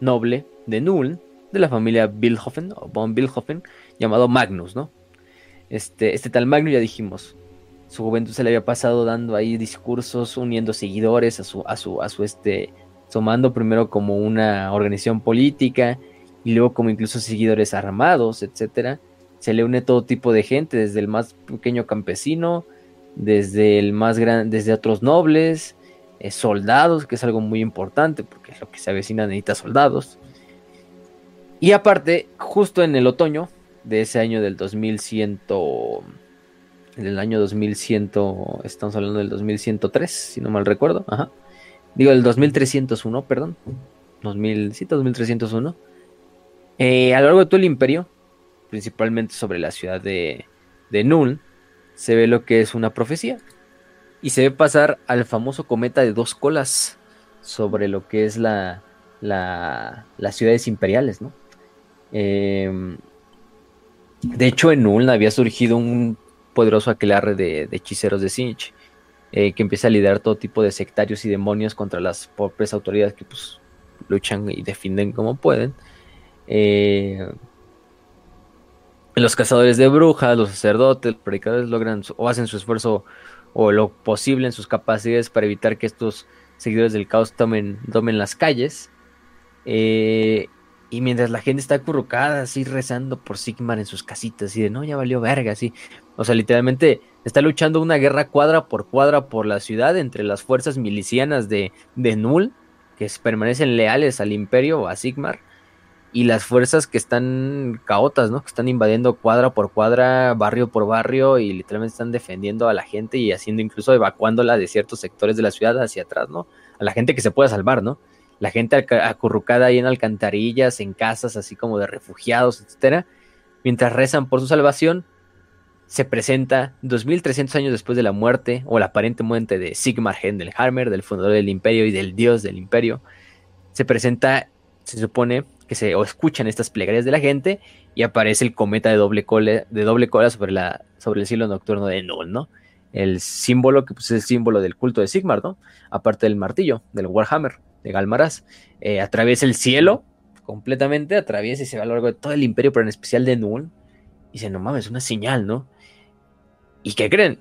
noble de Null, de la familia Bilhofen o von Bilhofen, llamado Magnus, ¿no? Este, este tal Magnus ya dijimos, su juventud se le había pasado dando ahí discursos, uniendo seguidores a su, a su, a su este, tomando primero como una organización política y luego como incluso seguidores armados, etcétera se le une todo tipo de gente, desde el más pequeño campesino, desde el más grande, desde otros nobles, eh, soldados, que es algo muy importante, porque es lo que se avecina necesita soldados. Y aparte, justo en el otoño de ese año del 2100, del año 2100, estamos hablando del 2103, si no mal recuerdo, ajá. Digo, el 2301, perdón. 2000, sí, 2301. Eh, a lo largo de todo el imperio, principalmente sobre la ciudad de, de Null, se ve lo que es una profecía. Y se ve pasar al famoso cometa de dos colas sobre lo que es la, la, las ciudades imperiales, ¿no? Em, de hecho, en Null había surgido un poderoso aquelarre de, hechiceros de Sinch, eh, que empieza a liderar todo tipo de sectarios y demonios contra las propias autoridades que pues, luchan y defienden como pueden. Eh, los cazadores de brujas, los sacerdotes, los predicadores logran o hacen su esfuerzo o lo posible en sus capacidades para evitar que estos seguidores del caos tomen, tomen las calles. Eh, y mientras la gente está acurrucada así rezando por Sigmar en sus casitas y de no, ya valió verga, así. O sea, literalmente está luchando una guerra cuadra por cuadra por la ciudad entre las fuerzas milicianas de, de Null, que permanecen leales al imperio o a Sigmar, y las fuerzas que están caotas, ¿no? Que están invadiendo cuadra por cuadra, barrio por barrio y literalmente están defendiendo a la gente y haciendo incluso evacuándola de ciertos sectores de la ciudad hacia atrás, ¿no? A la gente que se pueda salvar, ¿no? La gente acurrucada ahí en alcantarillas, en casas así como de refugiados, etcétera, mientras rezan por su salvación, se presenta 2300 años después de la muerte o la aparente muerte de Sigmar Hammer, del fundador del imperio y del dios del imperio. Se presenta, se supone, que se o escuchan estas plegarias de la gente y aparece el cometa de doble cola, de doble cola sobre, la, sobre el cielo nocturno de Null, ¿no? El símbolo que pues, es el símbolo del culto de Sigmar, ¿no? Aparte del martillo, del Warhammer, de Galmaraz. Eh, atraviesa el cielo completamente, atraviesa y se va a lo largo de todo el imperio, pero en especial de Null. Y dice, no mames, es una señal, ¿no? ¿Y qué creen?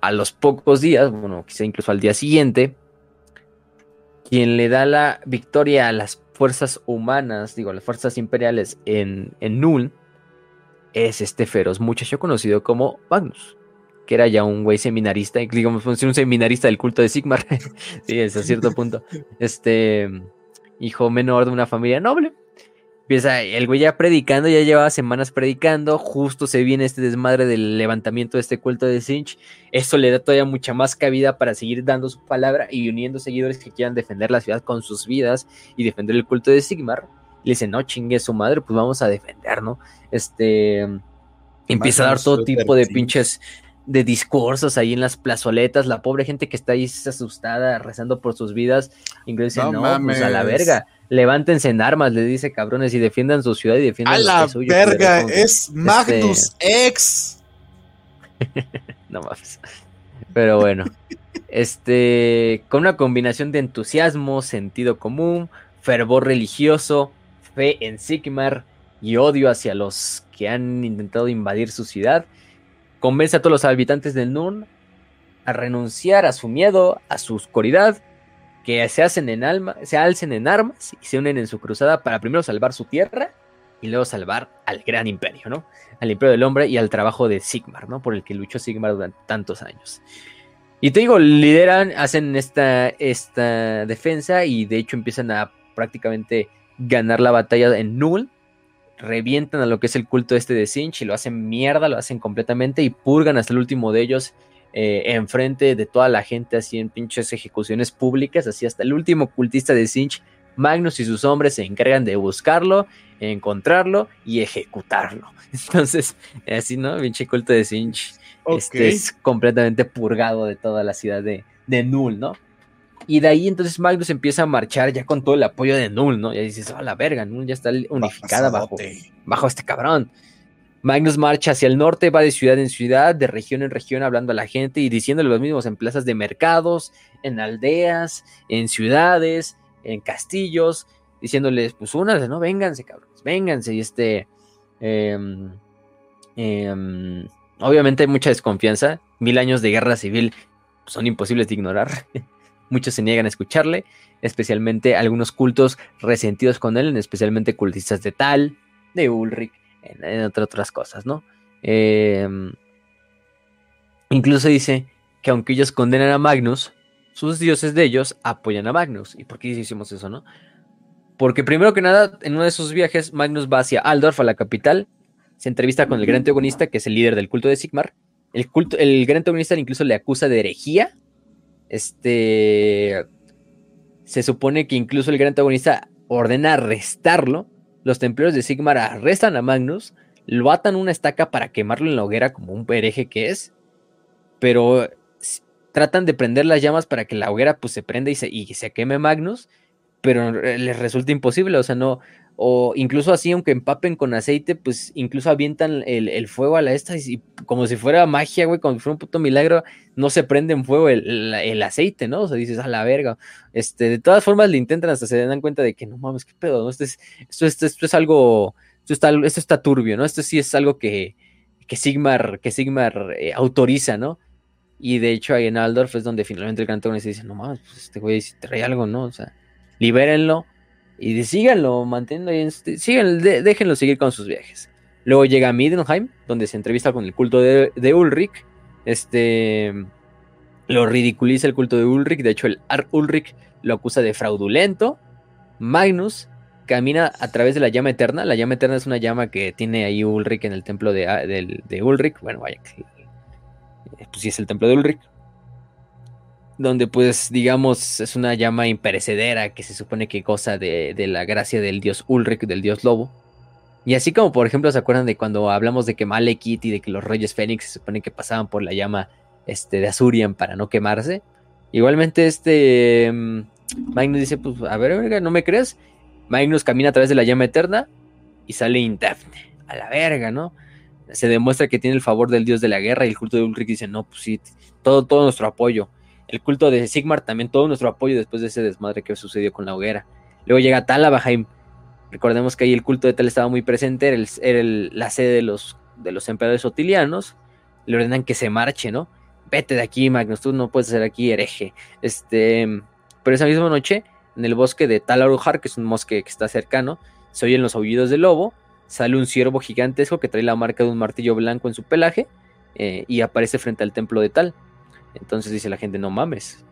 A los pocos días, bueno, quizá incluso al día siguiente, quien le da la victoria a las fuerzas humanas, digo, las fuerzas imperiales en, en Null, es este feroz muchacho conocido como Magnus, que era ya un güey seminarista, digamos, un seminarista del culto de Sigmar, sí, es a cierto punto, este hijo menor de una familia noble, Empieza el güey ya predicando, ya llevaba semanas predicando, justo se viene este desmadre del levantamiento de este culto de Sinch. Eso le da todavía mucha más cabida para seguir dando su palabra y uniendo seguidores que quieran defender la ciudad con sus vidas y defender el culto de Sigmar. le dice, no chingue su madre, pues vamos a defender, ¿no? Este empieza a dar todo tipo de pinches de discursos ahí en las plazoletas, la pobre gente que está ahí asustada, rezando por sus vidas, incluso dice, no, pues a la verga, levántense en armas, le dice cabrones, y defiendan su ciudad y defiendan
a la verga, es Magnus X.
no más. Pero bueno, este, con una combinación de entusiasmo, sentido común, fervor religioso, fe en Sigmar y odio hacia los que han intentado invadir su ciudad, Convence a todos los habitantes del Nurn a renunciar a su miedo, a su oscuridad, que se hacen en alma, se alcen en armas y se unen en su cruzada para primero salvar su tierra y luego salvar al gran imperio, ¿no? Al imperio del hombre y al trabajo de Sigmar, ¿no? Por el que luchó Sigmar durante tantos años. Y te digo, lideran, hacen esta, esta defensa y de hecho empiezan a prácticamente ganar la batalla en Null revientan a lo que es el culto este de Sinch y lo hacen mierda, lo hacen completamente y purgan hasta el último de ellos eh, enfrente de toda la gente, así en pinches ejecuciones públicas, así hasta el último cultista de Sinch, Magnus y sus hombres se encargan de buscarlo, encontrarlo y ejecutarlo. Entonces, así, ¿no? Pinche culto de Sinch este es completamente purgado de toda la ciudad de, de Null, ¿no? Y de ahí entonces Magnus empieza a marchar ya con todo el apoyo de Null, ¿no? Y dices, oh, la verga, Null ya está unificada bajo, bajo este cabrón. Magnus marcha hacia el norte, va de ciudad en ciudad, de región en región, hablando a la gente y diciéndole los mismos en plazas de mercados, en aldeas, en ciudades, en castillos, diciéndoles, pues únanse, ¿no? Vénganse, cabrones, vénganse. Y este. Em, em, obviamente hay mucha desconfianza. Mil años de guerra civil son imposibles de ignorar. Muchos se niegan a escucharle, especialmente algunos cultos resentidos con él, especialmente cultistas de Tal, de Ulrich, entre otras cosas, ¿no? Em, incluso dice que aunque ellos condenan a Magnus, sus dioses de ellos apoyan a Magnus. ¿Y por qué hicimos eso, no? Porque primero que nada, en uno de sus viajes, Magnus va hacia Aldorf, a la capital, se entrevista con el gran antagonista, que es el líder del culto de Sigmar. El, culto, el gran antagonista incluso le acusa de herejía. Este. Se supone que incluso el gran antagonista ordena arrestarlo. Los templarios de Sigmar arrestan a Magnus, lo atan una estaca para quemarlo en la hoguera como un hereje que es. Pero tratan de prender las llamas para que la hoguera pues se prenda y se, y se queme Magnus, pero les resulta imposible, o sea, no, o incluso así, aunque empapen con aceite, pues incluso avientan el, fuego a la esta y como si fuera magia, güey, como si fuera un puto milagro, no se prende en fuego el, aceite, ¿no? O sea, dices, a la verga. Este, de todas formas le intentan hasta se dan cuenta de que no mames, qué pedo, ¿no? Esto es, esto, esto, es algo, esto está, esto está turbio, ¿no? Esto sí es algo que, que Sigmar, que Sigmar eh, autoriza, ¿no? Y de hecho ahí en Aldorf es donde finalmente el gran se dice, no mames, pues este güey si trae algo, ¿no? O sea, libérenlo y síganlo manteniendo, este, síganlo, déjenlo seguir con sus viajes. Luego llega a Middenheim, donde se entrevista con el culto de, Ulrich. Este lo ridiculiza el culto de Ulrich. De hecho, el Ar Ulrich lo acusa de fraudulento. Magnus camina a través de la llama eterna. La llama eterna es una llama que tiene ahí Ulrich en el templo de, de Ulrich. Bueno, vaya, pues sí es el templo de Ulrich donde pues digamos es una llama imperecedera que se supone que goza de, la gracia del dios Ulrich, del dios lobo. Y así como por ejemplo se acuerdan de cuando hablamos de que Malekith y de que los reyes Fénix se supone que pasaban por la llama este, de Azurian para no quemarse. Igualmente este mm, Magnus dice pues a ver, ¿no me crees? Magnus camina a través de la llama eterna y sale indefne. A la verga, ¿no? Se demuestra que tiene el favor del dios de la guerra y el culto de Ulrich dice, no, pues sí, todo, todo nuestro apoyo el culto de Sigmar, también todo nuestro apoyo después de ese desmadre que sucedió con la hoguera. Luego llega Talabaheim. Recordemos que ahí el culto de Tal estaba muy presente, era, la sede de los, de los emperadores otilianos. Le ordenan que se marche, ¿no? Vete de aquí, Magnus, tú no puedes ser aquí hereje. Este, pero esa misma noche, en el bosque de Talarujar, que es un bosque que está cercano, se oyen los aullidos del lobo. Sale un ciervo gigantesco que trae la marca de un martillo blanco en su pelaje eh, y aparece frente al templo de Tal. Entonces dice la gente, no mames,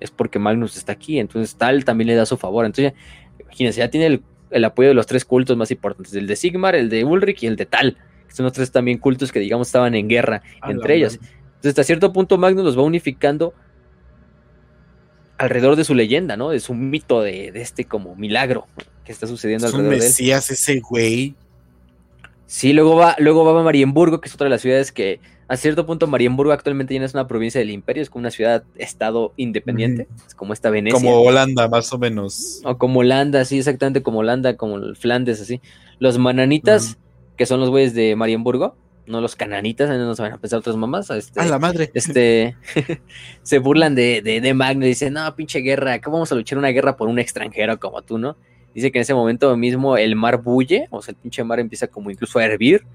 es porque Magnus está aquí, entonces tal también le da su favor. Entonces, imagínense, ya tiene el, apoyo de los tres cultos más importantes, el de Sigmar, el de Ulrich y el de Tal, que son los tres también cultos que digamos estaban en guerra entre ellos. Entonces, hasta cierto punto Magnus los va unificando alrededor de su leyenda, ¿no? De su mito de, este como milagro que está sucediendo alrededor de él.
ese güey.
Sí, luego va, luego va a Marienburgo, que es otra de las ciudades que a cierto punto Marienburgo actualmente ya no es una provincia del imperio, es como una ciudad-estado independiente, es como esta Venecia.
Como Holanda, más o menos.
O como Holanda, sí, exactamente como Holanda, como Flandes, así. Los mananitas, que son los güeyes de Marienburgo, no los cananitas, no nos van a pensar otras mamás. Este,
a la madre.
Este, se burlan de, de, de Magno y dicen, no, pinche guerra, ¿cómo vamos a luchar una guerra por un extranjero como tú, no? Dice que en ese momento mismo el mar bulle, o sea, el pinche mar empieza como incluso a hervir.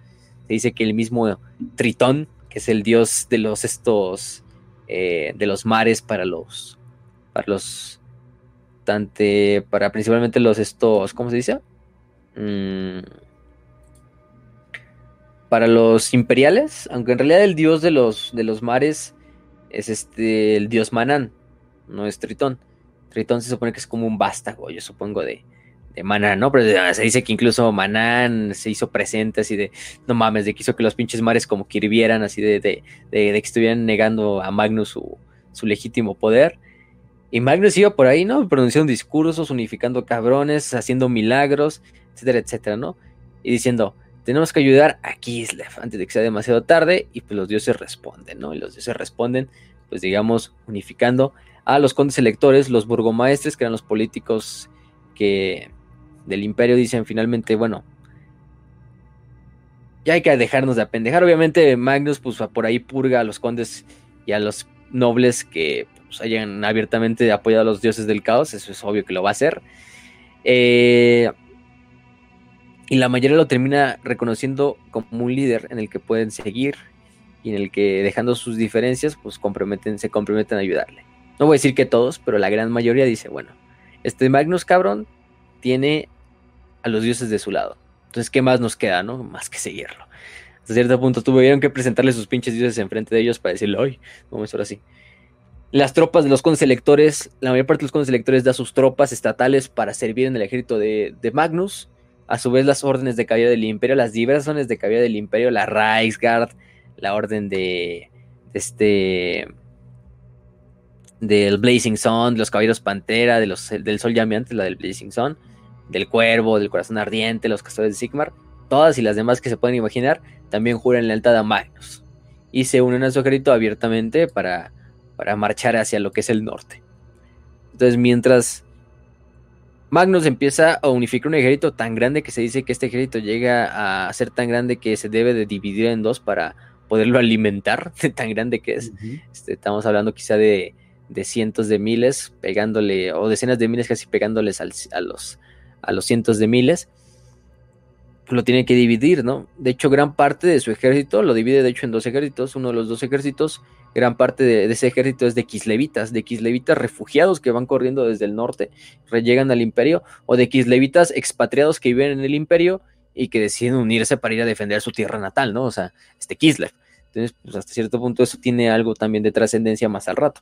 Se dice que el mismo Tritón que es el dios de los estos eh, de los mares para los para los tante para principalmente los estos cómo se dice mm, para los imperiales aunque en realidad el dios de los de los mares es este el dios Manán no es Tritón Tritón se supone que es como un vástago yo supongo de de Manán, ¿no? Pero se dice que incluso Manán se hizo presente así de, no mames, de que hizo que los pinches mares como que hirvieran, así de, de, de, que estuvieran negando a Magnus su, su, legítimo poder. Y Magnus iba por ahí, ¿no? Pronunciando discursos, unificando cabrones, haciendo milagros, etcétera, etcétera, ¿no? Y diciendo, tenemos que ayudar a Kislev antes de que sea demasiado tarde, y pues los dioses responden, ¿no? Y los dioses responden, pues digamos, unificando a los condes electores, los burgomaestres, que eran los políticos que del imperio dicen finalmente, bueno, ya hay que dejarnos de apendejar. Obviamente Magnus pues por ahí purga a los condes y a los nobles que pues, hayan abiertamente apoyado a los dioses del caos, eso es obvio que lo va a hacer. Eh, y la mayoría lo termina reconociendo como un líder en el que pueden seguir y en el que dejando sus diferencias pues se comprometen a ayudarle. No voy a decir que todos, pero la gran mayoría dice, bueno, este Magnus cabrón tiene a los dioses de su lado. Entonces, ¿qué más nos queda, no? Más que seguirlo. Hasta cierto punto tuvieron que presentarle sus pinches dioses enfrente de ellos para decirle, hoy, vamos a ahora sí. Las tropas de los concelectores, la mayor parte de los concelectores da sus tropas estatales para servir en el ejército de, Magnus. A su vez, las órdenes de caballero del imperio, las diversas órdenes de caballero del imperio, la Reichsguard, la orden de, este del Blazing Sun, de los caballeros Pantera, de los, del Sol Llameante, la del Blazing Sun, del Cuervo, del Corazón Ardiente, los Castores de Sigmar, todas y las demás que se pueden imaginar, también juran lealtad a Magnus y se unen a su ejército abiertamente para para marchar hacia lo que es el norte. Entonces, mientras Magnus empieza a unificar un ejército tan grande que se dice que este ejército llega a ser tan grande que se debe de dividir en dos para poderlo alimentar, de tan grande que es. Este, estamos hablando quizá de, cientos de miles, pegándole, o decenas de miles casi pegándoles a, los, a los cientos de miles. Lo tiene que dividir, ¿no? De hecho, gran parte de su ejército lo divide, de hecho, en dos ejércitos. Uno de los dos ejércitos gran parte de, ese ejército es de kislevitas, de kislevitas refugiados que van corriendo desde el norte, llegan al imperio, o de kislevitas expatriados que viven en el imperio y que deciden unirse para ir a defender su tierra natal, ¿no? O sea, este Kislev. Entonces, pues hasta cierto punto eso tiene algo también de trascendencia más al rato.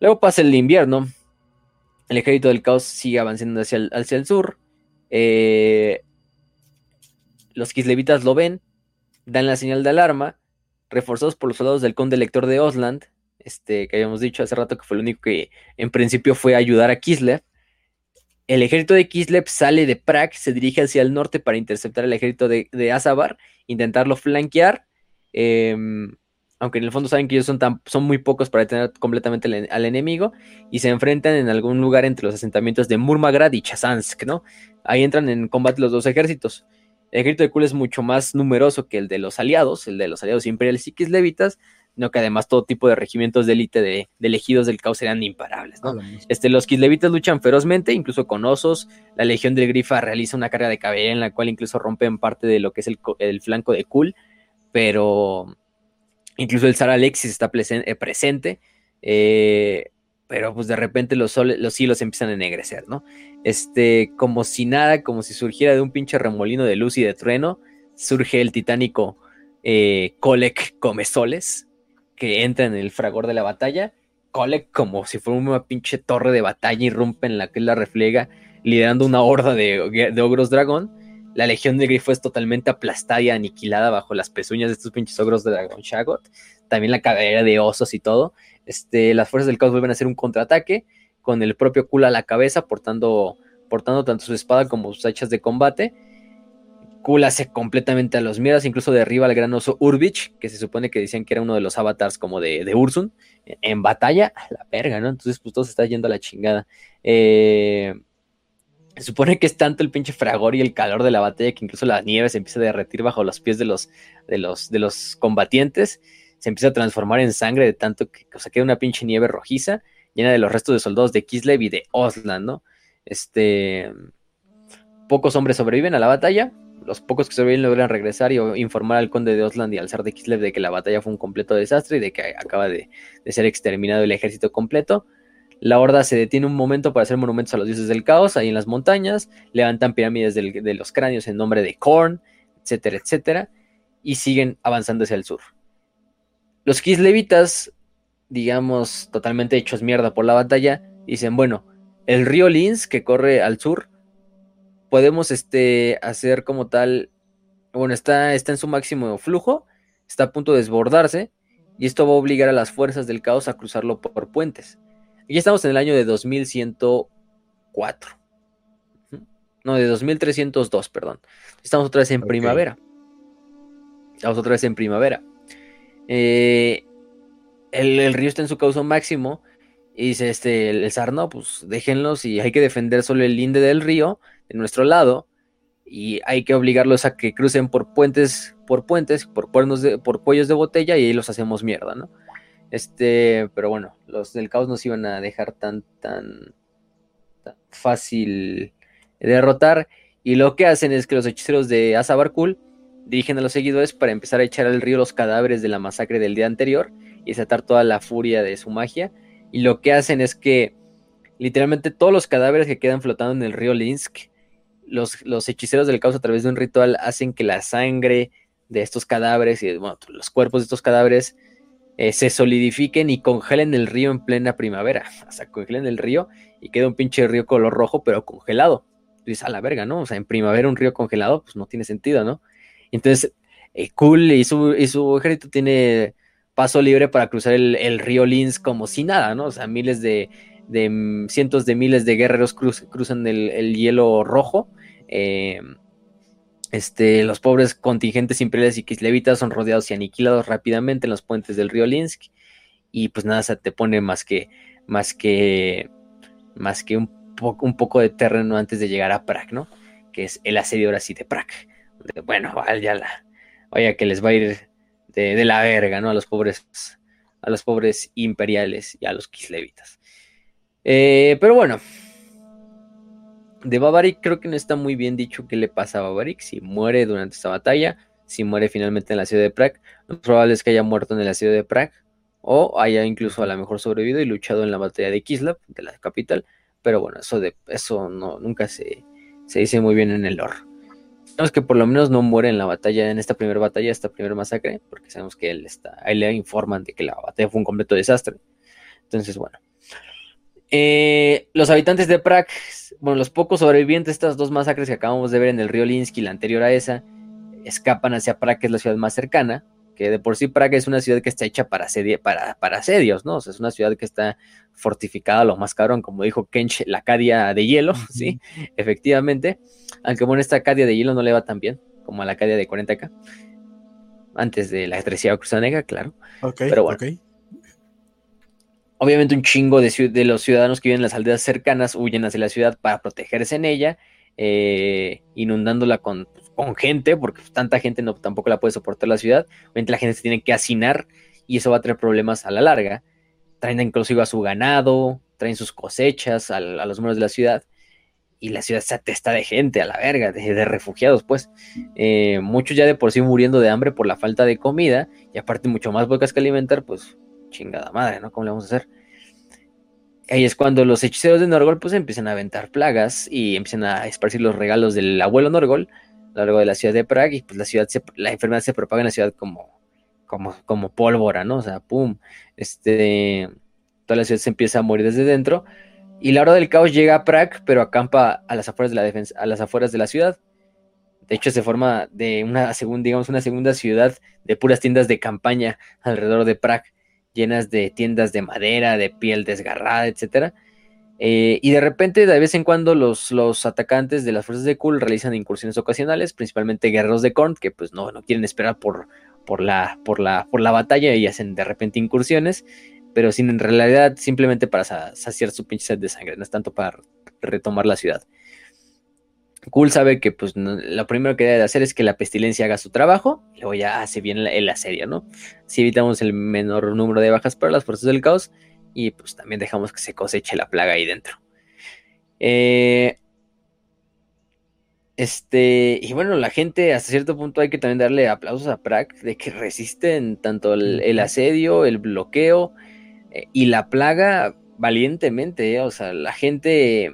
Luego pasa el invierno, el ejército del caos sigue avanzando hacia el, hacia el sur, eh, los kislevitas lo ven, dan la señal de alarma, reforzados por los soldados del conde lector de Osland, este, que habíamos dicho hace rato que fue el único que en principio fue ayudar a Kislev. El ejército de Kislev sale de Prague, se dirige hacia el norte para interceptar el ejército de, de Azabar, intentarlo flanquear. Em, aunque en el fondo saben que ellos son, tan, son muy pocos para detener completamente al, enemigo, y se enfrentan en algún lugar entre los asentamientos de Murmagrad y Chazansk, ¿no? Ahí entran en combate los dos ejércitos. El ejército de Kul es mucho más numeroso que el de los aliados, el de los aliados imperiales y kislevitas, no que además todo tipo de regimientos de élite de, elegidos del caos eran imparables. ¿no? Este, los kislevitas luchan ferozmente, incluso con osos. La Legión del Grifa realiza una carga de caballería en la cual incluso rompen parte de lo que es el, flanco de Kul, pero incluso el zar Alexis está eh, presente. Eh, pero pues de repente los, los hilos empiezan a ennegrecer, ¿no? Este, como si nada, como si surgiera de un pinche remolino de luz y de trueno, surge el titánico eh, Comesoles, que entra en el fragor de la batalla. Kolek, como si fuera una pinche torre de batalla, irrumpe en la que la reflega, liderando una horda de ogros dragón. La legión de Grifo es totalmente aplastada y aniquilada bajo las pezuñas de estos pinches ogros de dragón Shagot. También la cadera de osos y todo. Este, las fuerzas del caos vuelven a hacer un contraataque con el propio Kula a la cabeza, portando, portando tanto su espada como sus hachas de combate. Kula hace completamente a los miedos, incluso derriba al gran oso Urbich, que se supone que decían que era uno de los avatars como de, de Ursun, en, batalla, a la verga, ¿no? Entonces, pues todo se está yendo a la chingada. Eh, se supone que es tanto el pinche fragor y el calor de la batalla que incluso la nieve se empieza a derretir bajo los pies de los, de los, de los combatientes se empieza a transformar en sangre de tanto que o sea, queda una pinche nieve rojiza llena de los restos de soldados de Kislev y de Osland, ¿no? Este, pocos hombres sobreviven a la batalla, los pocos que sobreviven logran regresar y informar al conde de Osland y al zar de Kislev de que la batalla fue un completo desastre y de que acaba de, ser exterminado el ejército completo. La horda se detiene un momento para hacer monumentos a los dioses del caos ahí en las montañas, levantan pirámides de los cráneos en nombre de Korn, etcétera, etcétera, y siguen avanzando hacia el sur. Los kislevitas, digamos, totalmente hechos mierda por la batalla, dicen, bueno, el río Lins que corre al sur, podemos este, hacer como tal, bueno, está, está en su máximo flujo, está a punto de desbordarse, y esto va a obligar a las fuerzas del caos a cruzarlo por puentes. Y estamos en el año de 2104. No, de 2302, perdón. Estamos otra vez en primavera. Estamos otra vez en primavera. Eh, el, río está en su causa máximo. Y dice este, el, zar, no, pues déjenlos y hay que defender solo el linde del río, de nuestro lado. Y hay que obligarlos a que crucen por puentes, por puentes, por, cuernos de, por cuellos de botella y ahí los hacemos mierda, ¿no? Este, pero bueno, los del caos nos iban a dejar tan, tan, tan fácil derrotar. Y lo que hacen es que los hechiceros de Azabarkul dirigen a los seguidores para empezar a echar al río los cadáveres de la masacre del día anterior y desatar toda la furia de su magia. Y lo que hacen es que literalmente todos los cadáveres que quedan flotando en el río Linsk los, los hechiceros del caos a través de un ritual hacen que la sangre de estos cadáveres y bueno, los cuerpos de estos cadáveres eh, se solidifiquen y congelen el río en plena primavera. O sea, congelen el río y queda un pinche río color rojo, pero congelado. Dices, a la verga, ¿no? O sea, en primavera un río congelado, pues no tiene sentido, ¿no? Entonces, eh, Cool y su, y su ejército tiene paso libre para cruzar el, río Lins como si nada, ¿no? O sea, miles de, de mm, cientos de miles de guerreros cruzan el, hielo rojo. Eh, este, los pobres contingentes imperiales y kislevitas son rodeados y aniquilados rápidamente en los puentes del río Linsk. Y pues nada se te pone más que, más que, más que un, poco de terreno antes de llegar a Prague, ¿no? Que es el asedio ahora sí de Prague. Bueno, ya la, vaya que les va a ir de, la verga, ¿no? A los pobres, a los pobres imperiales y a los kislevitas. Eh, pero bueno, de Bavaric creo que no está muy bien dicho qué le pasa a Bavaric, si muere durante esta batalla, si muere finalmente en la ciudad de Prague. Lo probable es que haya muerto en la ciudad de Prague o haya incluso a lo mejor sobrevivido y luchado en la batalla de Kislev, de la capital. Pero bueno, eso, de, eso no, nunca se, se dice muy bien en el lore. Sabemos que por lo menos no muere en la batalla, en esta primera batalla, esta primera masacre, porque sabemos que él está, ahí le informan de que la batalla fue un completo desastre. Entonces, bueno, eh, los habitantes de Prague, bueno, los pocos sobrevivientes de estas dos masacres que acabamos de ver en el río Linsky, la anterior a esa, escapan hacia Prague, que es la ciudad más cercana, que de por sí Praga es una ciudad que está hecha para, para, para asedios, ¿no? O sea, es una ciudad que está fortificada lo más cabrón, como dijo Kench, la Acadia de hielo, ¿sí? Efectivamente, aunque bueno, esta Acadia de hielo no le va tan bien como a la Acadia de 40K, antes de la Treceava Cruzada Negra, claro.
Ok, Pero bueno.
Obviamente un chingo de, los ciudadanos que viven en las aldeas cercanas huyen hacia la ciudad para protegerse en ella, eh, inundándola con, gente, porque tanta gente no, tampoco la puede soportar la ciudad. Obviamente la gente se tiene que hacinar y eso va a traer problemas a la larga. Traen inclusive a su ganado, traen sus cosechas a, los muros de la ciudad y la ciudad se atesta de gente, a la verga, de, refugiados, pues. Eh, muchos ya de por sí muriendo de hambre por la falta de comida y aparte mucho más bocas que alimentar, pues chingada madre, ¿no? ¿Cómo le vamos a hacer? Ahí es cuando los hechiceros de Norgol pues empiezan a aventar plagas y empiezan a esparcir los regalos del abuelo Norgol a lo largo de la ciudad de Praga y pues la ciudad la enfermedad se propaga en la ciudad como, como, como pólvora, ¿no? O sea, pum, este, toda la ciudad se empieza a morir desde dentro y la hora del caos llega a Prague, pero acampa a las afueras de la defensa, a las afueras de la ciudad. De hecho, se forma de una segunda, digamos, una segunda ciudad de puras tiendas de campaña alrededor de Prague llenas de tiendas de madera, de piel desgarrada, etc. Eh, y de repente, de vez en cuando, los, los atacantes de las fuerzas de Kul realizan incursiones ocasionales, principalmente guerreros de Korn, que pues no, no quieren esperar por, por, la, por, la, por la batalla y hacen de repente incursiones, pero sin en realidad simplemente para saciar su pinche sed de sangre, no es tanto para retomar la ciudad. Cool sabe que pues lo primero que debe hacer es que la pestilencia haga su trabajo, y luego ya hace bien el asedio, ¿no? Si evitamos el menor número de bajas para las fuerzas del caos y pues también dejamos que se coseche la plaga ahí dentro. Eh, este, y bueno, la gente hasta cierto punto hay que también darle aplausos a Prague de que resisten tanto el, asedio, el bloqueo eh, y la plaga valientemente, ¿eh? o sea, la gente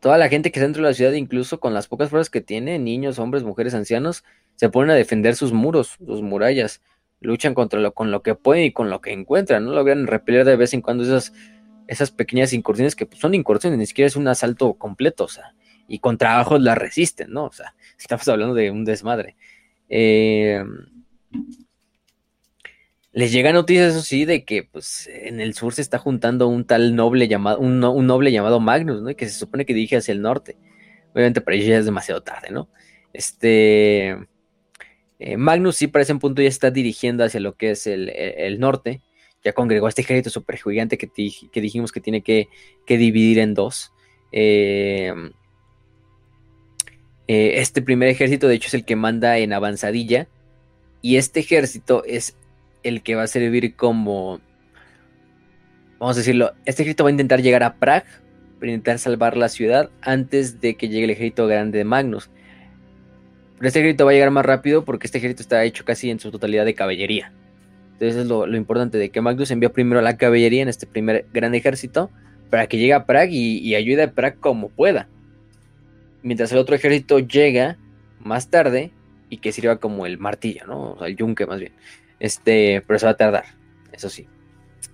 toda la gente que está dentro de la ciudad, incluso con las pocas fuerzas que tiene, niños, hombres, mujeres, ancianos, se ponen a defender sus muros, sus murallas, luchan contra lo, con lo que pueden y con lo que encuentran, no logran repeler de vez en cuando esas, esas pequeñas incursiones que pues, son incursiones, ni siquiera es un asalto completo, o sea, y con trabajos las resisten, ¿no? O sea, estamos hablando de un desmadre. Eh, les llega noticias, eso sí, de que pues en el sur se está juntando un tal noble llamado, un, noble llamado Magnus, ¿no? Que se supone que dirige hacia el norte. Obviamente para ellos ya es demasiado tarde, ¿no? Este eh, Magnus sí para ese punto ya está dirigiendo hacia lo que es el, norte. Ya congregó a este ejército super gigante que, que dijimos que tiene que, dividir en dos. Eh, eh, este primer ejército, de hecho, es el que manda en avanzadilla. Y este ejército es el que va a servir como, vamos a decirlo, este ejército va a intentar llegar a Prague para intentar salvar la ciudad antes de que llegue el ejército grande de Magnus. Pero este ejército va a llegar más rápido porque este ejército está hecho casi en su totalidad de caballería. Entonces es lo, importante de que Magnus envía primero a la caballería en este primer gran ejército para que llegue a Prague y, ayude a Prague como pueda. mientras el otro ejército llega más tarde y que sirva como el martillo, ¿no? O sea, el yunque más bien. Este, pero se va a tardar, eso sí.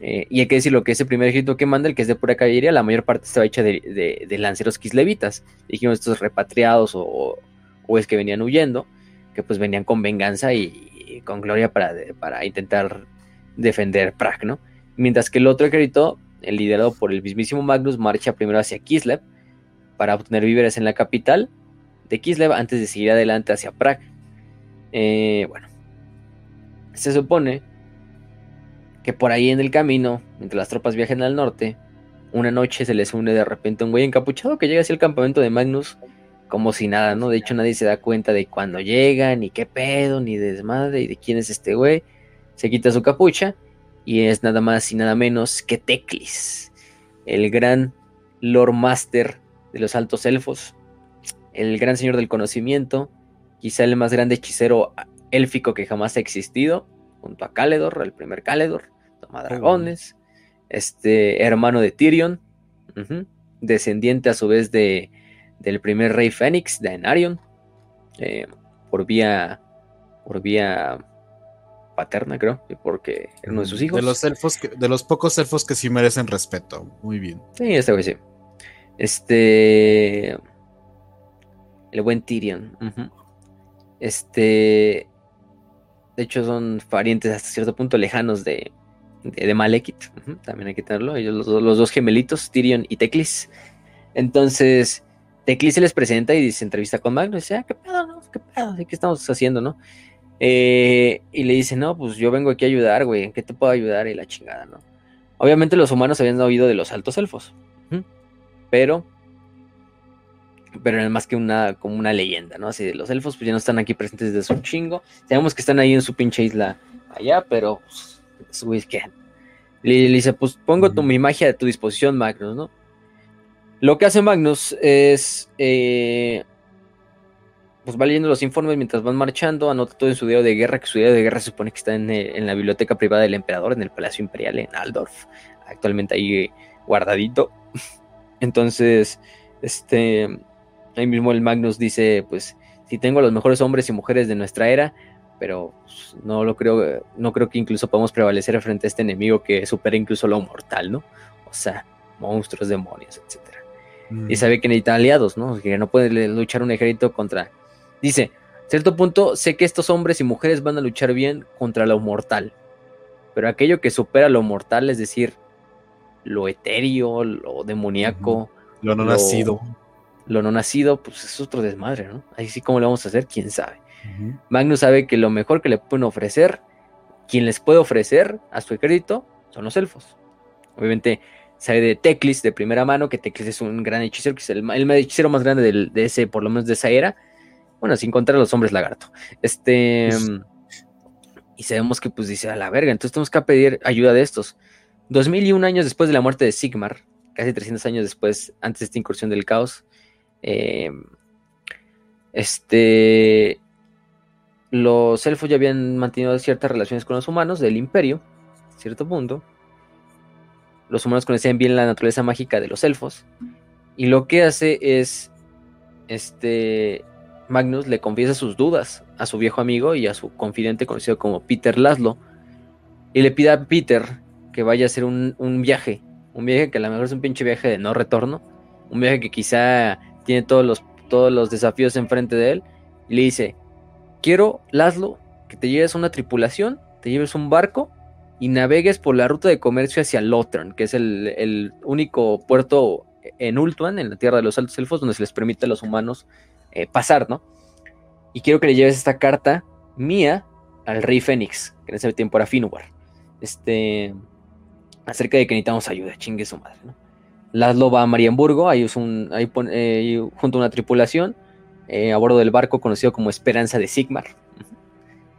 Eh, y hay que decir lo que ese primer ejército que manda, el que es de pura caballería, la mayor parte estaba hecha de, lanceros kislevitas. Dijimos estos repatriados o, es que venían huyendo, que pues venían con venganza y, con gloria para, para, intentar defender Prag, ¿no? Mientras que el otro ejército, el liderado por el mismísimo Magnus, marcha primero hacia Kislev para obtener víveres en la capital de Kislev antes de seguir adelante hacia Prag. Eh, bueno, se supone que por ahí en el camino, mientras las tropas viajan al norte, una noche se les une de repente un güey encapuchado que llega hacia el campamento de Magnus como si nada, ¿no? De hecho nadie se da cuenta de cuándo llega, ni qué pedo, ni de desmadre, y de quién es este güey. Se quita su capucha y es nada más y nada menos que Teclis, el gran Lord Master de los altos elfos, el gran señor del conocimiento, quizá el más grande hechicero élfico que jamás ha existido, junto a Caledor, el primer Caledor, toma dragones, este hermano de Tyrion, descendiente a su vez de, del primer rey Fénix, de Enarion, eh, por vía por vía paterna, creo, porque era uno de sus hijos.
De los elfos, de los pocos elfos que sí merecen respeto. Muy bien.
Sí, este güey sí. Este. El buen Tyrion. Este. De hecho, son parientes hasta cierto punto lejanos de, de, Malekith. También hay que tenerlo. Ellos, los, dos gemelitos, Tyrion y Teclis. Entonces, Teclis se les presenta y se entrevista con Magnus. Y dice, ah, qué pedo, ¿no? ¿Qué pedo? ¿Qué estamos haciendo, no? Eh, y le dice, no, pues yo vengo aquí a ayudar, güey. ¿En qué te puedo ayudar? Y la chingada, ¿no? Obviamente los humanos habían oído de los altos elfos. Pero pero es más que una, como una leyenda, ¿no? Así de los elfos, pues ya no están aquí presentes desde su chingo. Sabemos que están ahí en su pinche isla allá, pero pues, ¿qué? Le, dice, pues pongo tu, mi magia a tu disposición, Magnus, ¿no? Lo que hace Magnus es, eh, pues va leyendo los informes mientras van marchando, anota todo en su diario de guerra, que su diario de guerra se supone que está en, en la biblioteca privada del emperador, en el Palacio Imperial en Aldorf, actualmente ahí guardadito. Entonces, este, Ahí mismo el Magnus dice, pues, si tengo a los mejores hombres y mujeres de nuestra era, pero pues, no lo creo, no creo que incluso podamos prevalecer frente a este enemigo que supera incluso lo mortal, ¿no? O sea, monstruos, demonios, etcétera. Mm. Y sabe que necesita aliados, ¿no? Que no puede luchar un ejército contra. Dice, cierto punto, sé que estos hombres y mujeres van a luchar bien contra lo mortal. Pero aquello que supera lo mortal, es decir, lo etéreo, lo demoníaco.
Lo no nacido
lo no nacido, pues es otro desmadre, ¿no? Ahí sí, ¿cómo lo vamos a hacer? ¿Quién sabe? Magnus sabe que lo mejor que le pueden ofrecer, quien les puede ofrecer a su ejército, son los elfos. Obviamente sabe de Teclis de primera mano, que Teclis es un gran hechicero, que es el, el hechicero más grande de ese, por lo menos de esa era. Bueno, sin contar a los hombres lagarto. Este. y sabemos que, pues, dice a la verga. Entonces tenemos que pedir ayuda de estos. Dos mil y un años después de la muerte de Sigmar, casi 300 años después, antes de esta incursión del caos, eh, este, los elfos ya habían mantenido ciertas relaciones con los humanos del imperio, cierto punto. Los humanos conocían bien la naturaleza mágica de los elfos. Y lo que hace es, este, Magnus le confiesa sus dudas a su viejo amigo y a su confidente conocido como Peter Laszlo. Y le pide a Peter que vaya a hacer un, un viaje. Un viaje que a lo mejor es un pinche viaje de no retorno. Un viaje que quizá tiene todos los, todos los desafíos enfrente de él, y le dice, quiero, Laszlo, que te lleves una tripulación, te lleves un barco y navegues por la ruta de comercio hacia Lotran, que es el, único puerto en Ultuan, en la tierra de los altos elfos, donde se les permite a los humanos eh, pasar, ¿no? Y quiero que le lleves esta carta mía al rey Fénix, que en ese tiempo era Finwar, este, acerca de que necesitamos ayuda, chingue su madre, ¿no? Laszlo va a Marienburgo, ahí, un, eh, junto a una tripulación eh, a bordo del barco conocido como Esperanza de Sigmar.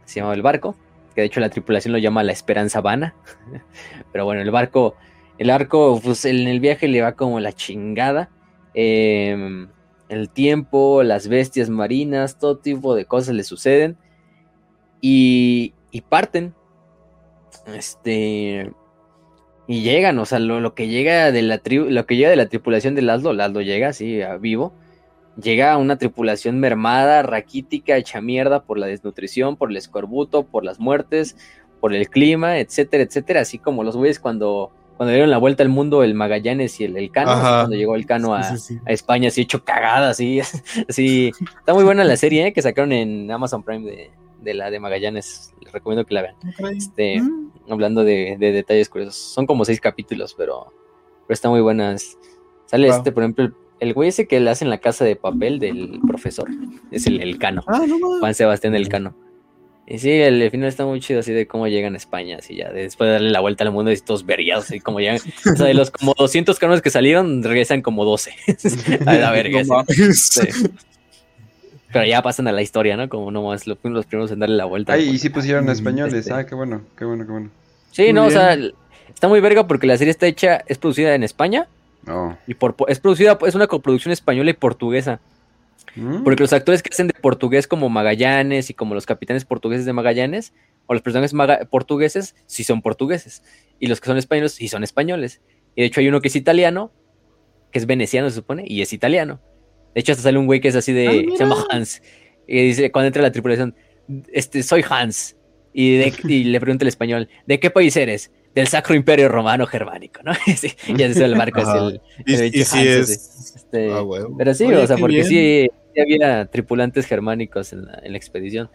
Se llama el barco, que de hecho la tripulación lo llama la Esperanza Vana. Pero bueno, el barco, el arco, pues en el viaje le va como la chingada. Em, el tiempo, las bestias marinas, todo tipo de cosas le suceden. Y, y parten. Este y llegan, o sea, lo, que llega de la lo que llega de la tripulación de Laszlo, Laszlo llega así a vivo. llega una tripulación mermada, raquítica, hecha mierda por la desnutrición, por el escorbuto, por las muertes, por el clima, etcétera, etcétera. Así como los güeyes cuando, cuando dieron la vuelta al mundo el Magallanes y el, el Cano, cuando llegó el Cano a, España, así hecho cagada, así, así. Está muy buena la serie ¿eh? que sacaron en Amazon Prime de, la de Magallanes. Les recomiendo que la vean. Este, mm. Hablando de, detalles curiosos. Son como seis capítulos, pero, pero están muy buenas. Sale este, por ejemplo, el güey ese que le hace en la casa de papel del profesor. Es el, el Cano. Ah, Juan Sebastián el Cano. Y sí, el, final está muy chido así de cómo llegan a España, así ya, después de darle la vuelta al mundo y todos veriados, así como llegan. O sea, de los como 200 canos que salieron, regresan como 12. a la verga. Pero ya pasan a la historia, ¿no? Como nomás los, los primeros en darle la vuelta.
Ay, y sí pusieron españoles. Este. Ah, qué bueno, qué bueno, qué bueno.
Sí, no, o sea, está muy verga porque la serie está hecha, es producida en España. Oh. Y por, es producida, es una coproducción española y portuguesa. Mm. Porque los actores que hacen de portugués como Magallanes y como los capitanes portugueses de Magallanes, o los personajes portugueses, sí son portugueses. Y los que son españoles, sí son españoles. Y de hecho hay uno que es italiano, que es veneciano se supone, y es italiano. De hecho hasta sale un güey que es así de... Ah, se llama Hans. Y dice, cuando entra la tripulación, este, soy Hans. Y, le pregunta el español, ¿de qué país eres? Del Sacro Imperio Romano Germánico, ¿no? sí, ya se el barco, es el,
y, es...
Este, ah, pero sí, o sea, porque sí, había tripulantes germánicos en la, expedición.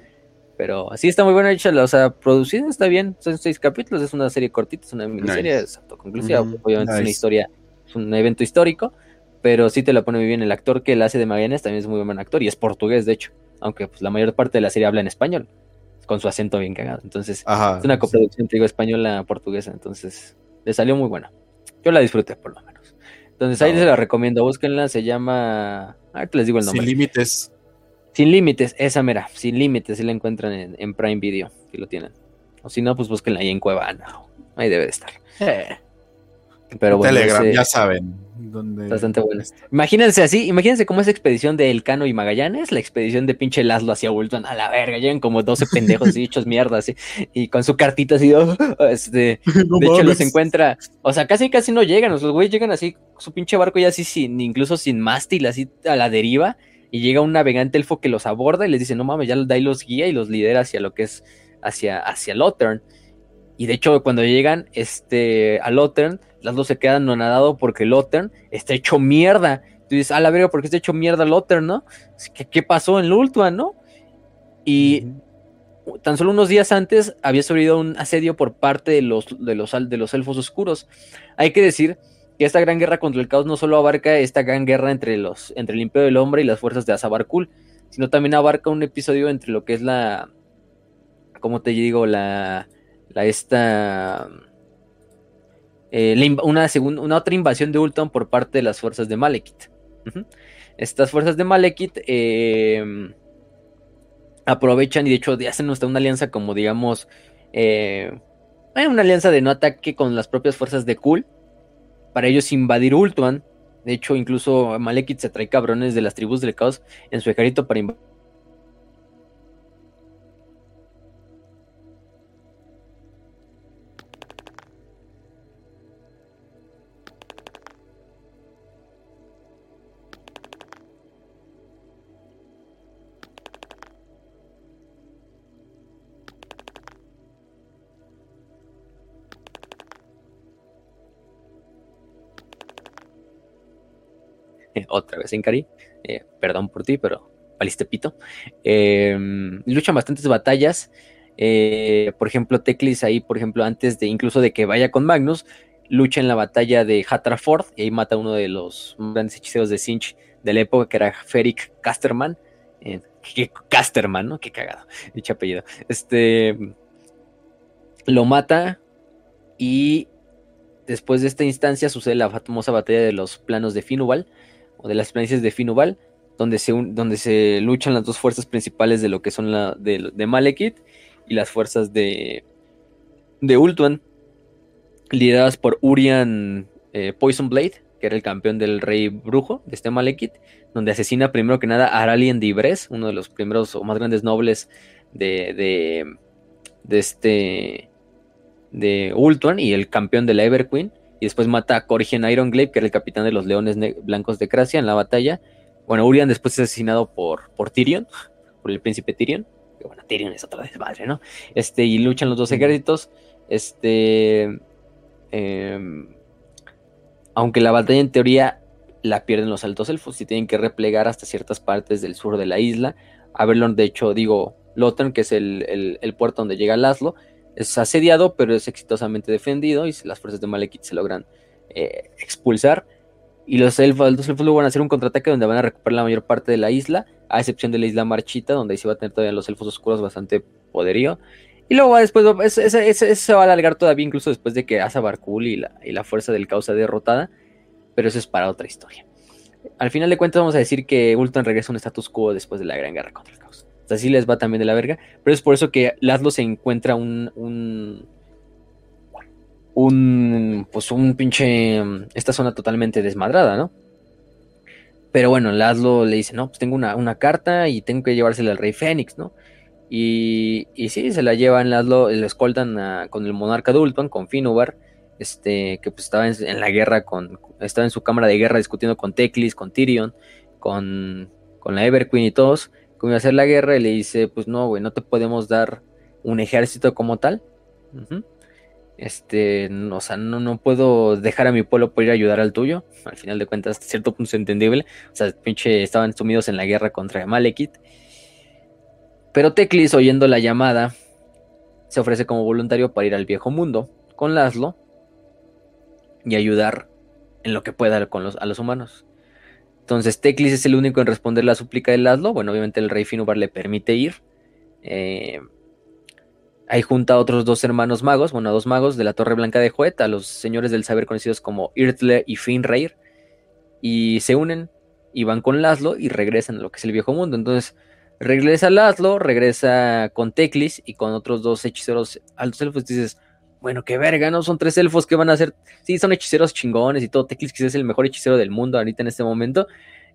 Pero así está muy buena hecha, o sea, producida está bien, son seis capítulos, es una serie cortita, es una miniserie, es autoconclusiva, obviamente es una historia, es un evento histórico, pero sí te la pone muy bien. El actor que la hace de Magallanes también es muy buen actor y es portugués, de hecho, aunque pues, la mayor parte de la serie habla en español, con su acento bien cagado. Entonces, es una coproducción, te digo, española-portuguesa, entonces le salió muy buena. Yo la disfruté, por lo menos. Entonces ahí se la recomiendo, búsquenla, se llama. Ah, les digo el nombre.
Sin límites.
Sin límites, esa mera, sin límites, si la encuentran en, Prime Video, si lo tienen. O si no, pues búsquenla ahí en Cuevana. Ahí debe de estar. Eh.
Pero bueno, Telegram, ya saben.
Bastante bueno. Imagínense así, imagínense cómo esa expedición de Elcano y Magallanes, la expedición de pinche Laszlo hacia Bulton, a la verga, llegan como 12 pendejos así hechos mierda, así, y con su cartita así, oh, este, de hecho los encuentra, o sea, casi casi no llegan, los güeyes llegan así, su pinche barco ya así, sin, incluso sin mástil, así a la deriva, y llega un navegante elfo que los aborda y les dice, no mames, ya da y los guía y los lidera hacia lo que es, hacia, hacia Lothern. Y de hecho, cuando llegan este, a Lothern, las dos se quedan no nadado porque Lothern está hecho mierda. Tú dices, a la verga, ¿por qué está hecho mierda Lothern, no? ¿Qué, qué pasó en Lultuan, no? Y tan solo unos días antes había sobrevivido un asedio por parte de los, de los, de los elfos oscuros. Hay que decir que esta gran guerra contra el caos no solo abarca esta gran guerra entre, los, entre el imperio del hombre y las fuerzas de Azabarkul, sino también abarca un episodio entre lo que es la, ¿cómo te digo? La, la esta eh, una, una otra invasión de Ultron por parte de las fuerzas de Malekith. Estas fuerzas de Malekith em, aprovechan y de hecho hacen hasta una alianza como digamos eh, una alianza de no ataque con las propias fuerzas de Kul para ellos invadir Ultron. De hecho, incluso Malekith se trae cabrones de las tribus del caos en su ejército para invadir otra vez en Cari, eh, perdón por ti, pero valiste pito. Em, luchan bastantes batallas. Eh, por ejemplo, Teclis ahí, por ejemplo, antes de incluso de que vaya con Magnus, lucha en la batalla de Hatraford y ahí mata a uno de los grandes hechiceros de Sinch de la época, que era Ferik Casterman. Eh, Casterman, ¿no? Qué cagado, dicho apellido. Este lo mata y después de esta instancia sucede la famosa batalla de los planos de Finuval, o de las planicies de Finuval, donde se, donde se luchan las dos fuerzas principales de lo que son la de, de Malekith y las fuerzas de, de Ultuan, lideradas por Urian eh, Poison Blade, que era el campeón del rey brujo de este Malekith, donde asesina primero que nada a Aralien de uno de los primeros o más grandes nobles de, de, de este de Ultuan y el campeón de la Everqueen y después mata a Corrigen Ironglaive, que era el capitán de los Leones Blancos de Cracia en la batalla, bueno, Urian después es asesinado por, por Tyrion, por el príncipe Tyrion. Que bueno, Tyrion es otra desmadre, ¿no? Este, y luchan los dos ejércitos. Este. Em, aunque la batalla en teoría la pierden los altos elfos y tienen que replegar hasta ciertas partes del sur de la isla. A verlo, de hecho, digo, Lothar, que es el, puerto donde llega Laszlo, es asediado, pero es exitosamente defendido y las fuerzas de Malekith se logran eh, expulsar. Y los elfos, los elfos van a hacer un contraataque donde van a recuperar la mayor parte de la isla, a excepción de la isla Marchita, donde ahí se va a tener todavía los elfos oscuros bastante poderío. Y luego después, eso, se va a alargar todavía incluso después de que Asa Barkul y la, y la fuerza del caos sea derrotada, pero eso es para otra historia. Al final de cuentas vamos a decir que Ultron regresa a un status quo después de la gran guerra contra el caos. Así les va también de la verga, pero es por eso que Laszlo se encuentra un, un, un, pues un pinche, esta zona totalmente desmadrada, ¿no? Pero bueno, Laszlo le dice, no, pues tengo una, una carta y tengo que llevársela al rey Fénix, ¿no? Y, y sí, se la llevan, Laszlo, le escoltan con el monarca de con Finubar, este, que pues estaba en, la guerra con, estaba en su cámara de guerra discutiendo con Teclis, con Tyrion, con, con la Everqueen y todos, cómo iba a hacer la guerra, y le dice, pues no, güey, no te podemos dar un ejército como tal. Este, no, o sea, no, no puedo dejar a mi pueblo por ir a ayudar al tuyo. Al final de cuentas, cierto punto es entendible. O sea, pinche, estaban sumidos en la guerra contra Malekith. Pero Teclis, oyendo la llamada, se ofrece como voluntario para ir al viejo mundo con Laszlo y ayudar en lo que pueda con los, a los humanos. Entonces Teclis es el único en responder la súplica de Laszlo. Bueno, obviamente el rey Finubar le permite ir. Eh, ahí junta a otros dos hermanos magos, bueno, a dos magos de la Torre Blanca de Joet, a los señores del saber conocidos como Irtle y Finrayr. Y se unen y van con Laszlo y regresan a lo que es el viejo mundo. Entonces regresa Laszlo, regresa con Teclis y con otros dos hechiceros altos elfos. Dices, bueno, qué verga, ¿no? Son tres elfos que van a ser. Sí, son hechiceros chingones y todo. Teclis quizás es el mejor hechicero del mundo ahorita en este momento.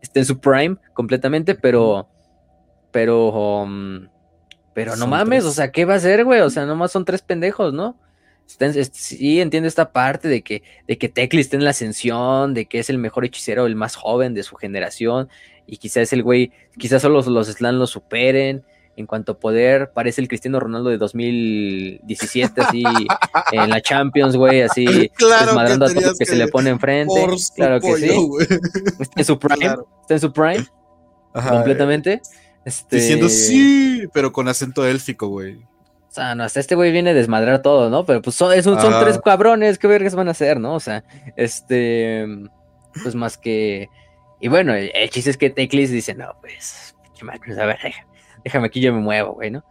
Está en su prime completamente, pero. Pero. Um, pero no mames, o sea, ¿qué va a hacer, güey? O sea, nomás son tres pendejos, ¿no? sí, entiendo esta parte de que, de que Teclis está en la ascensión, de que es el mejor hechicero, el más joven de su generación, y quizás el güey, quizás solo los Slan lo superen en cuanto a poder, parece el Cristiano Ronaldo de 2017, así en la Champions, güey, así desmadrando a todo lo que, se le pone enfrente. Claro que sí. Está en su prime, está en su prime, completamente.
Este... Diciendo sí, pero con acento élfico, güey.
O sea, no, hasta este güey viene a desmadrar todo, ¿no? Pero pues son, son, tres cabrones, ¿qué vergas van a hacer, no? O sea, este, pues más que... Y bueno, el, chiste es que Teclis dice, no, pues, a ver, déjame aquí yo me muevo, güey, ¿no?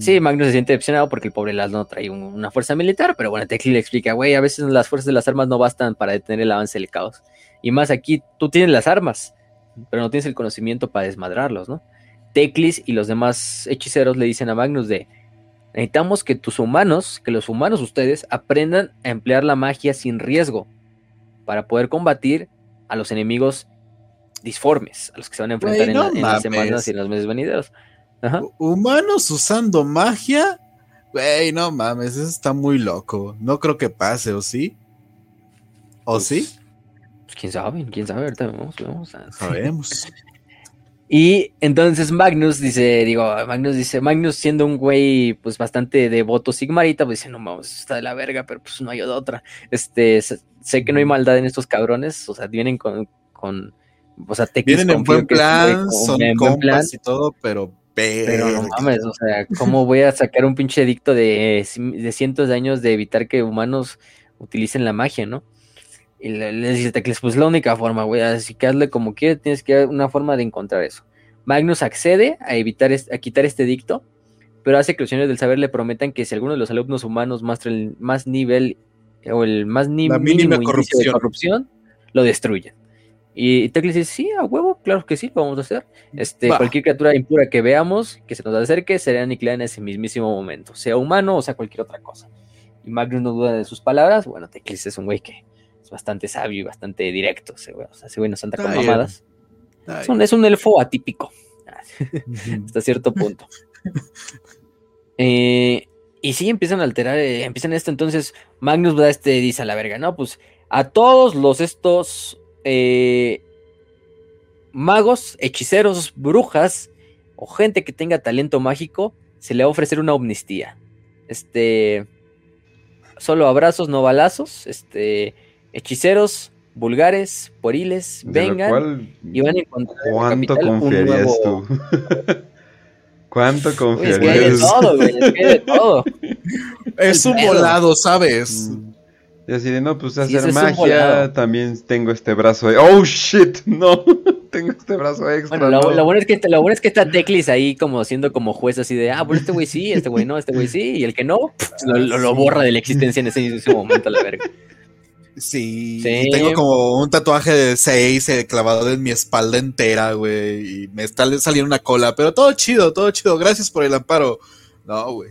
Sí, Magnus se siente decepcionado porque el pobre Laszlo no trae una fuerza militar, pero bueno, Tecli le explica, güey, a veces las fuerzas de las armas no bastan para detener el avance del caos. Y más aquí, tú tienes las armas, pero no tienes el conocimiento para desmadrarlos, ¿no? Teclis y los demás hechiceros le dicen a Magnus de, necesitamos que tus humanos, que los humanos ustedes, aprendan a emplear la magia sin riesgo para poder combatir a los enemigos disformes a los que se van a enfrentar en, las semanas y en los meses venideros.
Humanos usando magia, güey, no mames, eso está muy loco. No creo que pase, ¿o sí? ¿O pues, sí?
Pues, quién sabe, quién sabe, ahorita vamos, vamos
a... Sabemos.
Y entonces Magnus dice, digo, Magnus dice, Magnus siendo un güey pues bastante devoto sigmarita, pues dice, no mames, está de la verga, pero pues no hay otra. Este, sé que no hay maldad en estos cabrones, o sea, vienen con, con o sea,
Vienen en buen plan, son compas y todo, pero
pero no mames, o sea, ¿cómo voy a sacar un pinche edicto de, de cientos de años de evitar que humanos utilicen la magia, ¿no? Y le, dice Tecles, pues la única forma, güey, así que hazle como quieras, tienes que dar una forma de encontrar eso. Magnus accede a evitar a quitar este edicto, pero hace que los señores del saber le prometan que si alguno de los alumnos humanos muestra el más nivel o el más ni mínimo corrupción. de corrupción, lo destruyen. Y Teclis dice, sí, a huevo, claro que sí, lo vamos a hacer. Este, cualquier criatura impura que veamos, que se nos acerque, será aniquilada en ese mismísimo momento, sea humano o sea cualquier otra cosa. Y Magnus no duda de sus palabras, bueno, Teclis es un güey que es bastante sabio y bastante directo, ese güey, o sea, ese güey no anda con mamadas. Es un, es un, elfo atípico, hasta cierto punto. Eh, y sí, empiezan a alterar, eh, empiezan esto, entonces Magnus da este dice a la verga, no, pues a todos los estos eh, magos, hechiceros, brujas o gente que tenga talento mágico, se le va a ofrecer una amnistía. Este, solo abrazos, no balazos. Este, hechiceros, vulgares, poriles, vengan y van a encontrar
¿Cuánto confiarías tú? ¿Cuánto confiarías?
es que hay de todo, güey, es que hay de todo.
Es un volado, ¿sabes?
Mm. Y así de, no, pues hacer magia, también tengo este brazo. De... ¡Oh, shit! No, tengo este brazo extra.
Bueno, lo, bueno es que, lo bueno es que está Teclis ahí como siendo como juez así de, ah, bueno, este güey sí, este güey no, este güey sí, y el que no, lo, lo, borra de la existencia en ese, ese momento, la verga.
Sí, tengo como un tatuaje de 6 eh, clavado en mi espalda entera, güey, y me está saliendo una cola, pero todo chido, todo chido, gracias por el amparo. No, güey.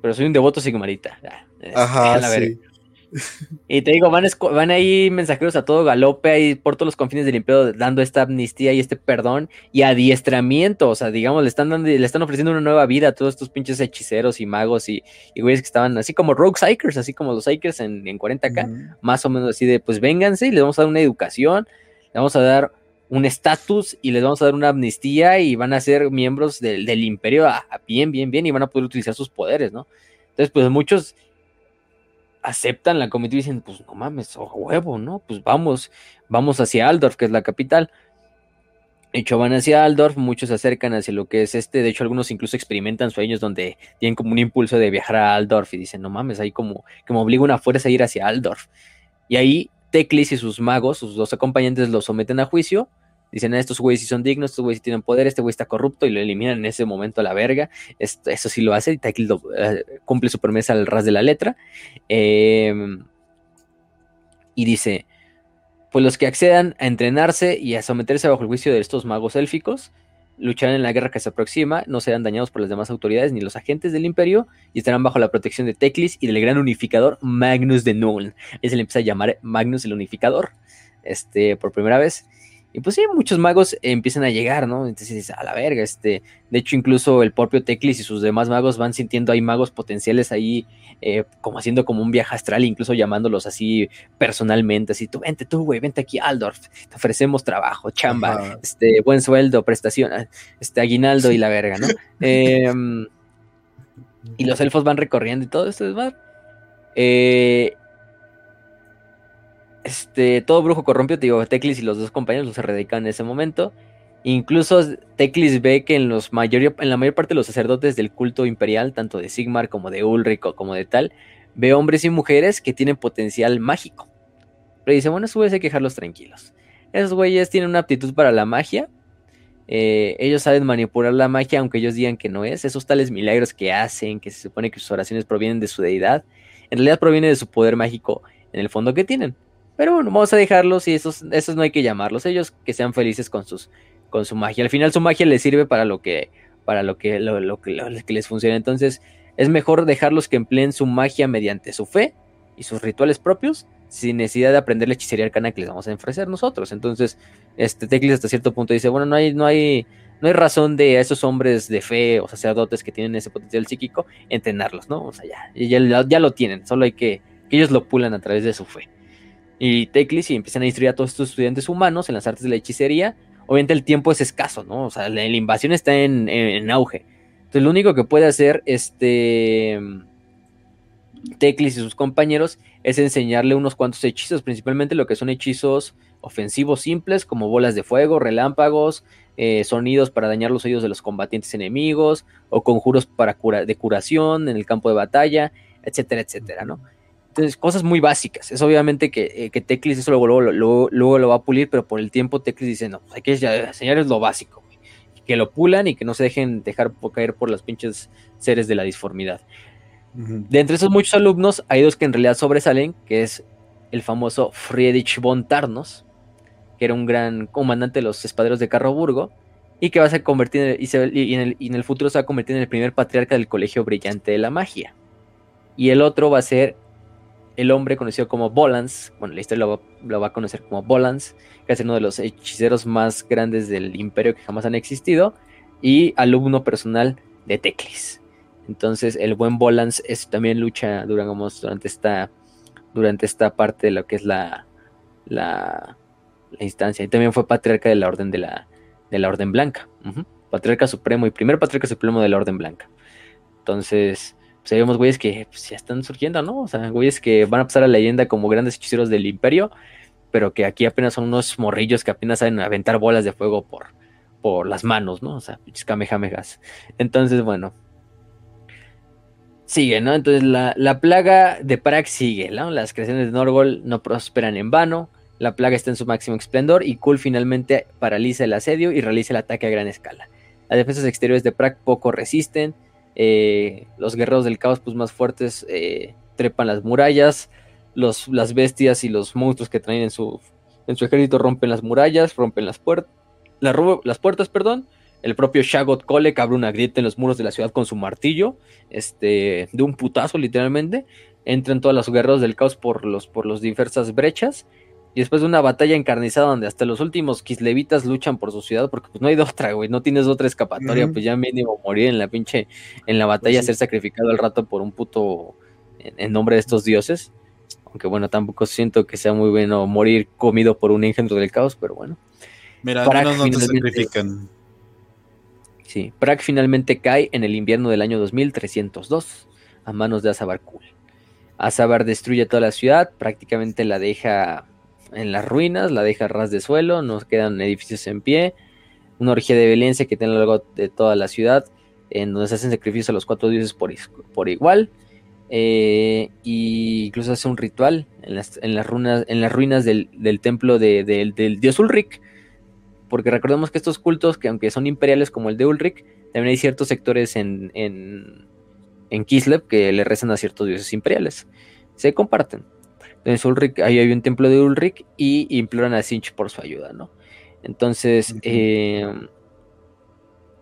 Pero soy un devoto sigmarita.
Ajá, sí.
Y te digo, van, van ahí mensajeros a todo galope ahí por todos los confines del imperio dando esta amnistía y este perdón y adiestramiento. O sea, digamos, le están dando, le están ofreciendo una nueva vida a todos estos pinches hechiceros y magos y, güeyes que estaban así como Rogue Psychers, así como los Psychers en, en 40k, más o menos así de pues vénganse y les vamos a dar una educación, les vamos a dar un estatus y les vamos a dar una amnistía y van a ser miembros del, imperio a, bien, bien, bien y van a poder utilizar sus poderes, ¿no? Entonces, pues muchos aceptan la comitiva y dicen, pues no mames, oh, huevo, ¿no? Pues vamos, vamos hacia Aldorf, que es la capital. De hecho, van hacia Aldorf, muchos se acercan hacia lo que es este, de hecho algunos incluso experimentan sueños donde tienen como un impulso de viajar a Aldorf y dicen, no mames, ahí como que me obliga una fuerza a ir hacia Aldorf. Y ahí Teclis y sus magos, sus dos acompañantes, lo someten a juicio Dicen, ah, estos güeyes sí son dignos, estos güeyes sí tienen poder, este güey está corrupto y lo eliminan en ese momento a la verga. Esto, eso sí lo hace y Taki eh, cumple su promesa al ras de la letra. Em, y dice, pues los que accedan a entrenarse y a someterse bajo el juicio de estos magos élficos, lucharán en la guerra que se aproxima, no serán dañados por las demás autoridades ni los agentes del imperio y estarán bajo la protección de Teclis y del gran unificador Magnus de Nuln. Él se le empieza a llamar Magnus el unificador, este, por primera vez. Y pues sí, muchos magos empiezan a llegar, ¿no? Entonces dices, a la verga, este. De hecho, incluso el propio Teclis y sus demás magos van sintiendo hay magos potenciales ahí, eh, como haciendo como un viaje astral, incluso llamándolos así personalmente, así, tú vente, tú, güey, vente aquí Aldorf, te ofrecemos trabajo, chamba, este, buen sueldo, prestación, ah, este, aguinaldo y la verga, ¿no? Em, y los elfos van recorriendo y todo esto es Eh, este, todo brujo corrompido, te digo, Teclis y los dos compañeros los erradican en ese momento. Incluso Teclis ve que en, la mayor parte de los sacerdotes del culto imperial, tanto de Sigmar como de Ulrico como de tal, ve hombres y mujeres que tienen potencial mágico. Pero dice, bueno, eso hay que dejarlos tranquilos. Esos güeyes tienen una aptitud para la magia. Eh, ellos saben manipular la magia, aunque ellos digan que no es. Esos tales milagros que hacen, que se supone que sus oraciones provienen de su deidad, en realidad proviene de su poder mágico en el fondo que tienen. Pero bueno, vamos a dejarlos y esos, esos no hay que llamarlos. Ellos que sean felices con sus con su magia. Al final su magia les sirve para lo que para lo que lo, que, les funciona. Entonces, es mejor dejarlos que empleen su magia mediante su fe y sus rituales propios sin necesidad de aprender la hechicería arcana que les vamos a ofrecer nosotros. Entonces, este Teclis hasta cierto punto dice, bueno, no hay no hay no hay razón de a esos hombres de fe o sacerdotes que tienen ese potencial psíquico entrenarlos, ¿no? O sea, ya, ya, ya lo tienen, solo hay que que ellos lo pulan a través de su fe y Teclis y empiezan a instruir a todos estos estudiantes humanos en las artes de la hechicería. Obviamente el tiempo es escaso, ¿no? O sea, la, invasión está en, auge. Entonces lo único que puede hacer este Teclis y sus compañeros es enseñarle unos cuantos hechizos, principalmente lo que son hechizos ofensivos simples como bolas de fuego, relámpagos, eh, sonidos para dañar los oídos de los combatientes enemigos o conjuros para cura de curación en el campo de batalla, etcétera, etcétera, ¿no? Entonces, cosas muy básicas. Es obviamente que, eh, que Teclis eso luego, luego, luego, lo va a pulir, pero por el tiempo Teclis dice, no, hay que enseñarles lo básico, que lo pulan y que no se dejen dejar caer por los pinches seres de la disformidad. De entre esos muchos alumnos, hay dos que en realidad sobresalen, que es el famoso Friedrich von Tarnos, que era un gran comandante de los espaderos de Carroburgo, y que va a ser convertir y, en el, y en el futuro se va a convertir en el primer patriarca del Colegio Brillante de la Magia. Y el otro va a ser el hombre conocido como Bolans, bueno, la historia lo va, a conocer como Bolans, que es uno de los hechiceros más grandes del imperio que jamás han existido, y alumno personal de Teclis. Entonces, el buen Bolans es, también lucha durante esta, durante esta parte de lo que es la, la, la instancia. Y también fue patriarca de la Orden de la, de la Orden Blanca. Patriarca supremo y primer patriarca supremo de la Orden Blanca. Entonces, pues ahí vemos güeyes que pues, ya están surgiendo, ¿no? O sea, güeyes que van a pasar a la leyenda como grandes hechiceros del imperio, pero que aquí apenas son unos morrillos que apenas saben aventar bolas de fuego por, por las manos, ¿no? O sea, kamehamehas. Entonces, bueno. Sigue, ¿no? Entonces la, la plaga de Prague sigue, ¿no? Las creaciones de Norgol no prosperan en vano. La plaga está en su máximo esplendor y Kul finalmente paraliza el asedio y realiza el ataque a gran escala. Las defensas exteriores de Prague poco resisten. Eh, los guerreros del caos pues, más fuertes eh, trepan las murallas. Los, las bestias y los monstruos que traen en su, en su ejército rompen las murallas, rompen las, puertas las puertas. Perdón. El propio Shagot Kolek abre una grieta en los muros de la ciudad con su martillo, este, de un putazo literalmente. Entran todos los guerreros del caos por los, por los diversas brechas y después de una batalla encarnizada donde hasta los últimos kislevitas luchan por su ciudad, porque pues no hay de otra, güey, no tienes otra escapatoria, pues ya mínimo morir en la pinche, en la batalla, pues ser sacrificado al rato por un puto en, nombre de estos dioses. Aunque bueno, tampoco siento que sea muy bueno morir comido por un engendro del caos, pero bueno.
Mira, no te sacrifican.
Sí, Prag finalmente cae en el invierno del año 2302 a manos de Azabar Kul. Azabar destruye toda la ciudad, prácticamente la deja en las ruinas, la deja ras de suelo, nos quedan edificios en pie, una orgía de violencia que tiene a lo largo de toda la ciudad, en donde se hacen sacrificios a los cuatro dioses por, por igual, e incluso hace un ritual en las, en las, ruinas, en las ruinas del, templo del dios Ulrich, porque recordemos que estos cultos, que aunque son imperiales como el de Ulrich, también hay ciertos sectores en, en, en Kislev que le rezan a ciertos dioses imperiales. Se comparten. Entonces Ulrich, ahí hay un templo de Ulrich y imploran a Sinch por su ayuda, ¿no? Entonces, em,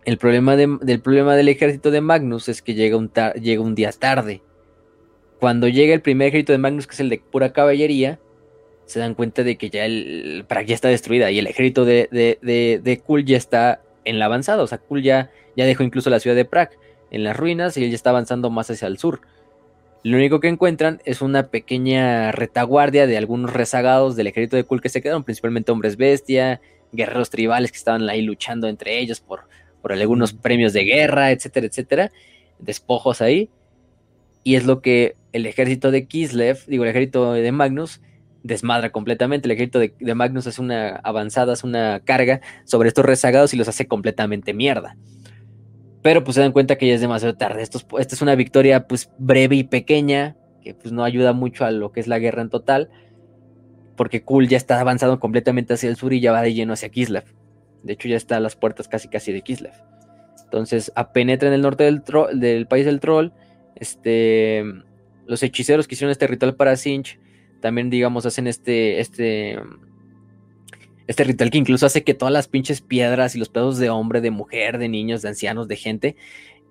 el problema del problema del ejército de Magnus es que llega un, llega un día tarde. Cuando llega el primer ejército de Magnus, que es el de pura caballería, se dan cuenta de que ya el Prague ya está destruida y el ejército de, de, Kul ya está en la avanzada. O sea, Kul ya, ya dejó incluso la ciudad de Prague en las ruinas y él ya está avanzando más hacia el sur. Lo único que encuentran es una pequeña retaguardia de algunos rezagados del ejército de Kul que se quedaron, principalmente hombres bestia, guerreros tribales que estaban ahí luchando entre ellos por, por algunos premios de guerra, etcétera, etcétera, despojos ahí. Y es lo que el ejército de Kislev, digo, el ejército de Magnus, desmadra completamente. El ejército de, de, Magnus hace una avanzada, hace una carga sobre estos rezagados y los hace completamente mierda. Pero pues se dan cuenta que ya es demasiado tarde. Esto, esta es una victoria pues breve y pequeña, que pues no ayuda mucho a lo que es la guerra en total, porque Kul ya está avanzado completamente hacia el sur y ya va de lleno hacia Kislev. De hecho ya está a las puertas casi casi de Kislev. Entonces penetra en el norte del, del país del troll. Este, los hechiceros que hicieron este ritual para Sinch también digamos hacen este, este este ritual que incluso hace que todas las pinches piedras y los pedazos de hombre, de mujer, de niños, de ancianos, de gente,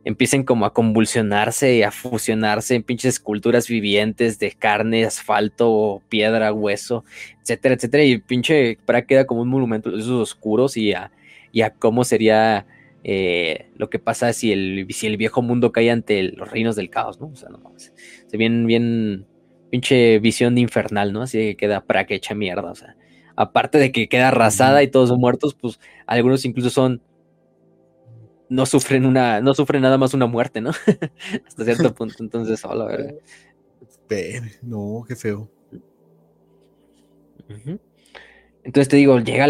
empiecen como a convulsionarse y a fusionarse en pinches esculturas vivientes de carne, asfalto, piedra, hueso, etcétera, etcétera. Y pinche para queda como un monumento de esos oscuros y a, y a cómo sería eh, lo que pasa si el, si el viejo mundo cae ante los reinos del caos, ¿no? O sea, no mames. Se bien, bien, pinche visión infernal, ¿no? Así que queda para que echa mierda, o sea aparte de que queda arrasada y todos son muertos, pues algunos incluso son no sufren una, no sufren nada más una muerte, ¿no? Hasta cierto punto, entonces, hola, verga.
No, qué feo.
Entonces te digo, llega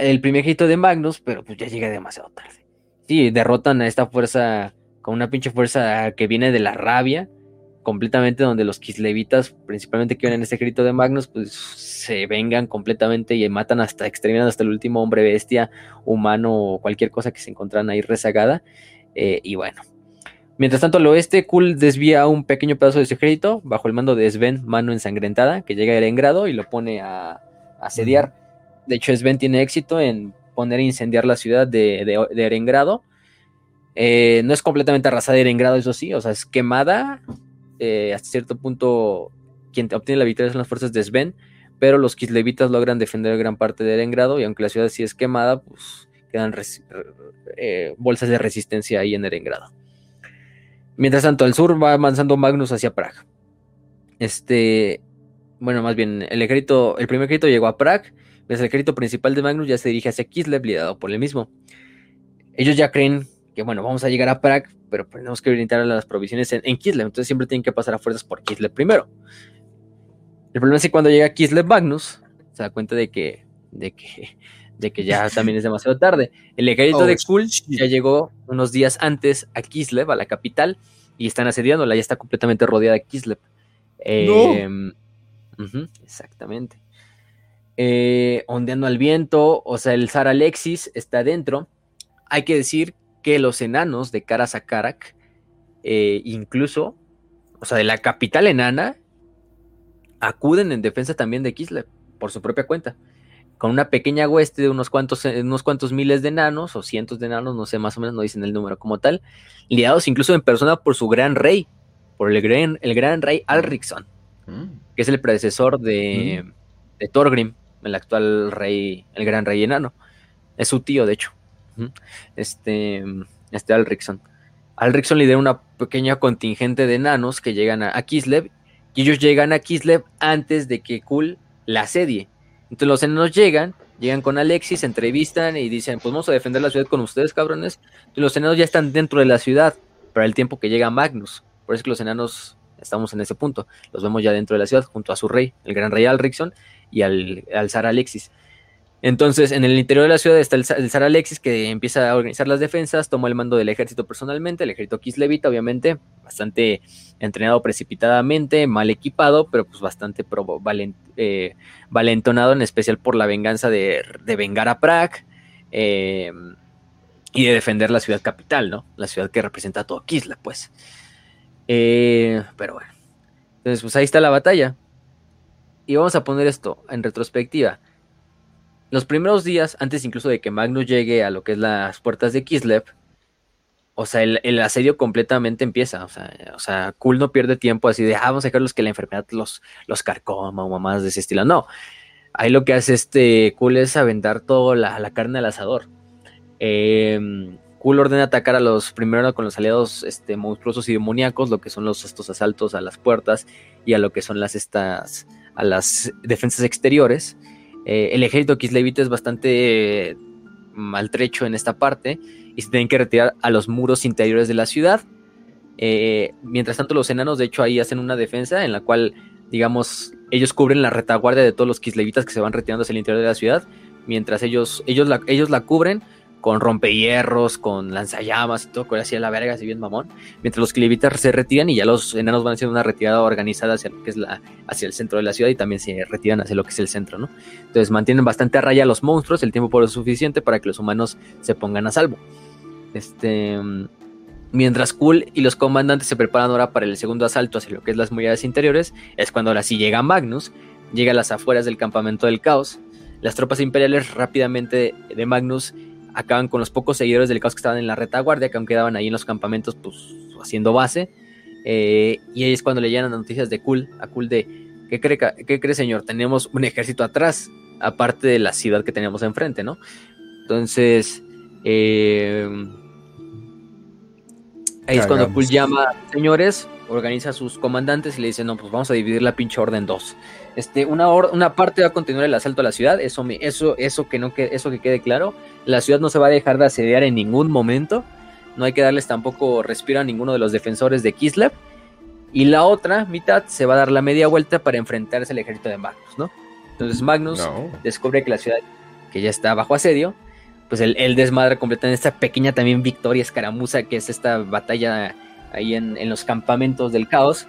el primer hito de Magnus, pero pues ya llega demasiado tarde. Sí, derrotan a esta fuerza, con una pinche fuerza que viene de la rabia, completamente donde los kislevitas, principalmente que vienen en este ejército de Magnus, pues se vengan completamente y matan hasta, exterminan hasta el último hombre bestia, humano o cualquier cosa que se encontraran ahí rezagada. Eh, y bueno. Mientras tanto, al oeste, Kul desvía un pequeño pedazo de su ejército bajo el mando de Sven, mano ensangrentada, que llega a Erengrado y lo pone a, asediar. De hecho, Sven tiene éxito en poner a incendiar la ciudad de, de, Erengrado. Eh, no es completamente arrasada Erengrado, eso sí, o sea, es quemada. Eh, hasta cierto punto, quien obtiene la victoria son las fuerzas de Sven, pero los kislevitas logran defender gran parte de Erengrado y aunque la ciudad sí es quemada, pues quedan eh, bolsas de resistencia ahí en Erengrado. Mientras tanto, al sur va avanzando Magnus hacia Praga. Este, bueno, más bien, el ejército, el primer ejército llegó a Praga, el ejército principal de Magnus ya se dirige hacia Kislev, liderado por el mismo. Ellos ya creen que, bueno, vamos a llegar a Prague, pero tenemos que orientar las provisiones en, Kislev, entonces siempre tienen que pasar a fuerzas por Kislev primero. El problema es que cuando llega Kislev Magnus, se da cuenta de que, de que, de que ya también es demasiado tarde. El ejército oh, de Kul ya llegó unos días antes a Kislev, a la capital, y están asediándola, ya está completamente rodeada Kislev. Em, exactamente. Eh, ondeando al viento, o sea, el zar Alexis está dentro. Hay que decir que los enanos de Karasakarak, eh, incluso, o sea, de la capital enana, acuden en defensa también de Kislev, por su propia cuenta. Con una pequeña hueste de unos cuantos, eh, unos cuantos miles de enanos, o cientos de enanos, no sé, más o menos, no dicen el número como tal, liados incluso en persona por su gran rey, por el gran, el gran rey Alricsson, mm. que es el predecesor de, mm. de Thorgrim, el actual rey, el gran rey enano. Es su tío, de hecho. Este, este Alricsson. Alricsson lidera una pequeña contingente de enanos que llegan a, Kislev y ellos llegan a Kislev antes de que Kul la asedie. Entonces los enanos llegan, llegan con Alexis, se entrevistan y dicen, pues vamos a defender la ciudad con ustedes, cabrones. Y los enanos ya están dentro de la ciudad para el tiempo que llega Magnus. Por eso los enanos estamos en ese punto. Los vemos ya dentro de la ciudad junto a su rey, el gran rey Alricsson, y al, al zar Alexis. Entonces, en el interior de la ciudad está el, zar Alexis que empieza a organizar las defensas, toma el mando del ejército personalmente, el ejército Kislevita, obviamente, bastante entrenado precipitadamente, mal equipado, pero pues bastante eh, valentonado, en especial por la venganza de, vengar a Prague eh, y de defender la ciudad capital, ¿no? La ciudad que representa a todo Kislev, pues. Eh, pero bueno. Entonces, pues ahí está la batalla. Y vamos a poner esto en retrospectiva. Los primeros días, antes incluso de que Magnus llegue a lo que es las puertas de Kislev, o sea, el, asedio completamente empieza. O sea, o sea, Cool no pierde tiempo así de, ah, vamos a dejarlos que la enfermedad los, los carcoma o mamás de ese estilo. No. Ahí lo que hace este Cool es aventar toda la, carne al asador. Eh, ordena atacar a los primero con los aliados este, monstruosos y demoníacos, lo que son los estos asaltos a las puertas y a lo que son las estas a las defensas exteriores. Eh, el ejército kislevita es bastante eh, maltrecho en esta parte y se tienen que retirar a los muros interiores de la ciudad. Eh, mientras tanto, los enanos, de hecho, ahí hacen una defensa en la cual, digamos, ellos cubren la retaguardia de todos los kislevitas que se van retirando hacia el interior de la ciudad. Mientras ellos, ellos, ellos la cubren con rompehierros, con lanzallamas y todo, que así a la verga, así bien mamón. Mientras los Kilevitas se retiran y ya los enanos van haciendo una retirada organizada hacia lo que es la, hacia el centro de la ciudad y también se retiran hacia lo que es el centro, ¿no? Entonces mantienen bastante a raya a los monstruos, el tiempo por lo suficiente para que los humanos se pongan a salvo. Este. Mientras Cool y los comandantes se preparan ahora para el segundo asalto hacia lo que es las murallas interiores, es cuando ahora sí llega Magnus, llega a las afueras del campamento del caos. Las tropas imperiales rápidamente de Magnus acaban con los pocos seguidores del caos que estaban en la retaguardia, que aún quedaban ahí en los campamentos, pues haciendo base. Eh, y ahí es cuando le llegan las noticias de Kul, a Kul de, ¿qué cree, ¿qué cree señor? Tenemos un ejército atrás, aparte de la ciudad que tenemos enfrente, ¿no? Entonces, eh, ahí es cuando Kul llama, señores, organiza a sus comandantes y le dice, no, pues vamos a dividir la pinche orden dos. Este, una, una parte va a continuar el asalto a la ciudad, eso, me, eso, eso, que no que, eso que quede claro. La ciudad no se va a dejar de asediar en ningún momento. No hay que darles tampoco respiro a ninguno de los defensores de Kislev. Y la otra mitad se va a dar la media vuelta para enfrentarse al ejército de Magnus, ¿no? Entonces Magnus descubre que la ciudad, que ya está bajo asedio, pues él, él desmadra completamente esta pequeña también victoria escaramuza que es esta batalla ahí en, los campamentos del caos.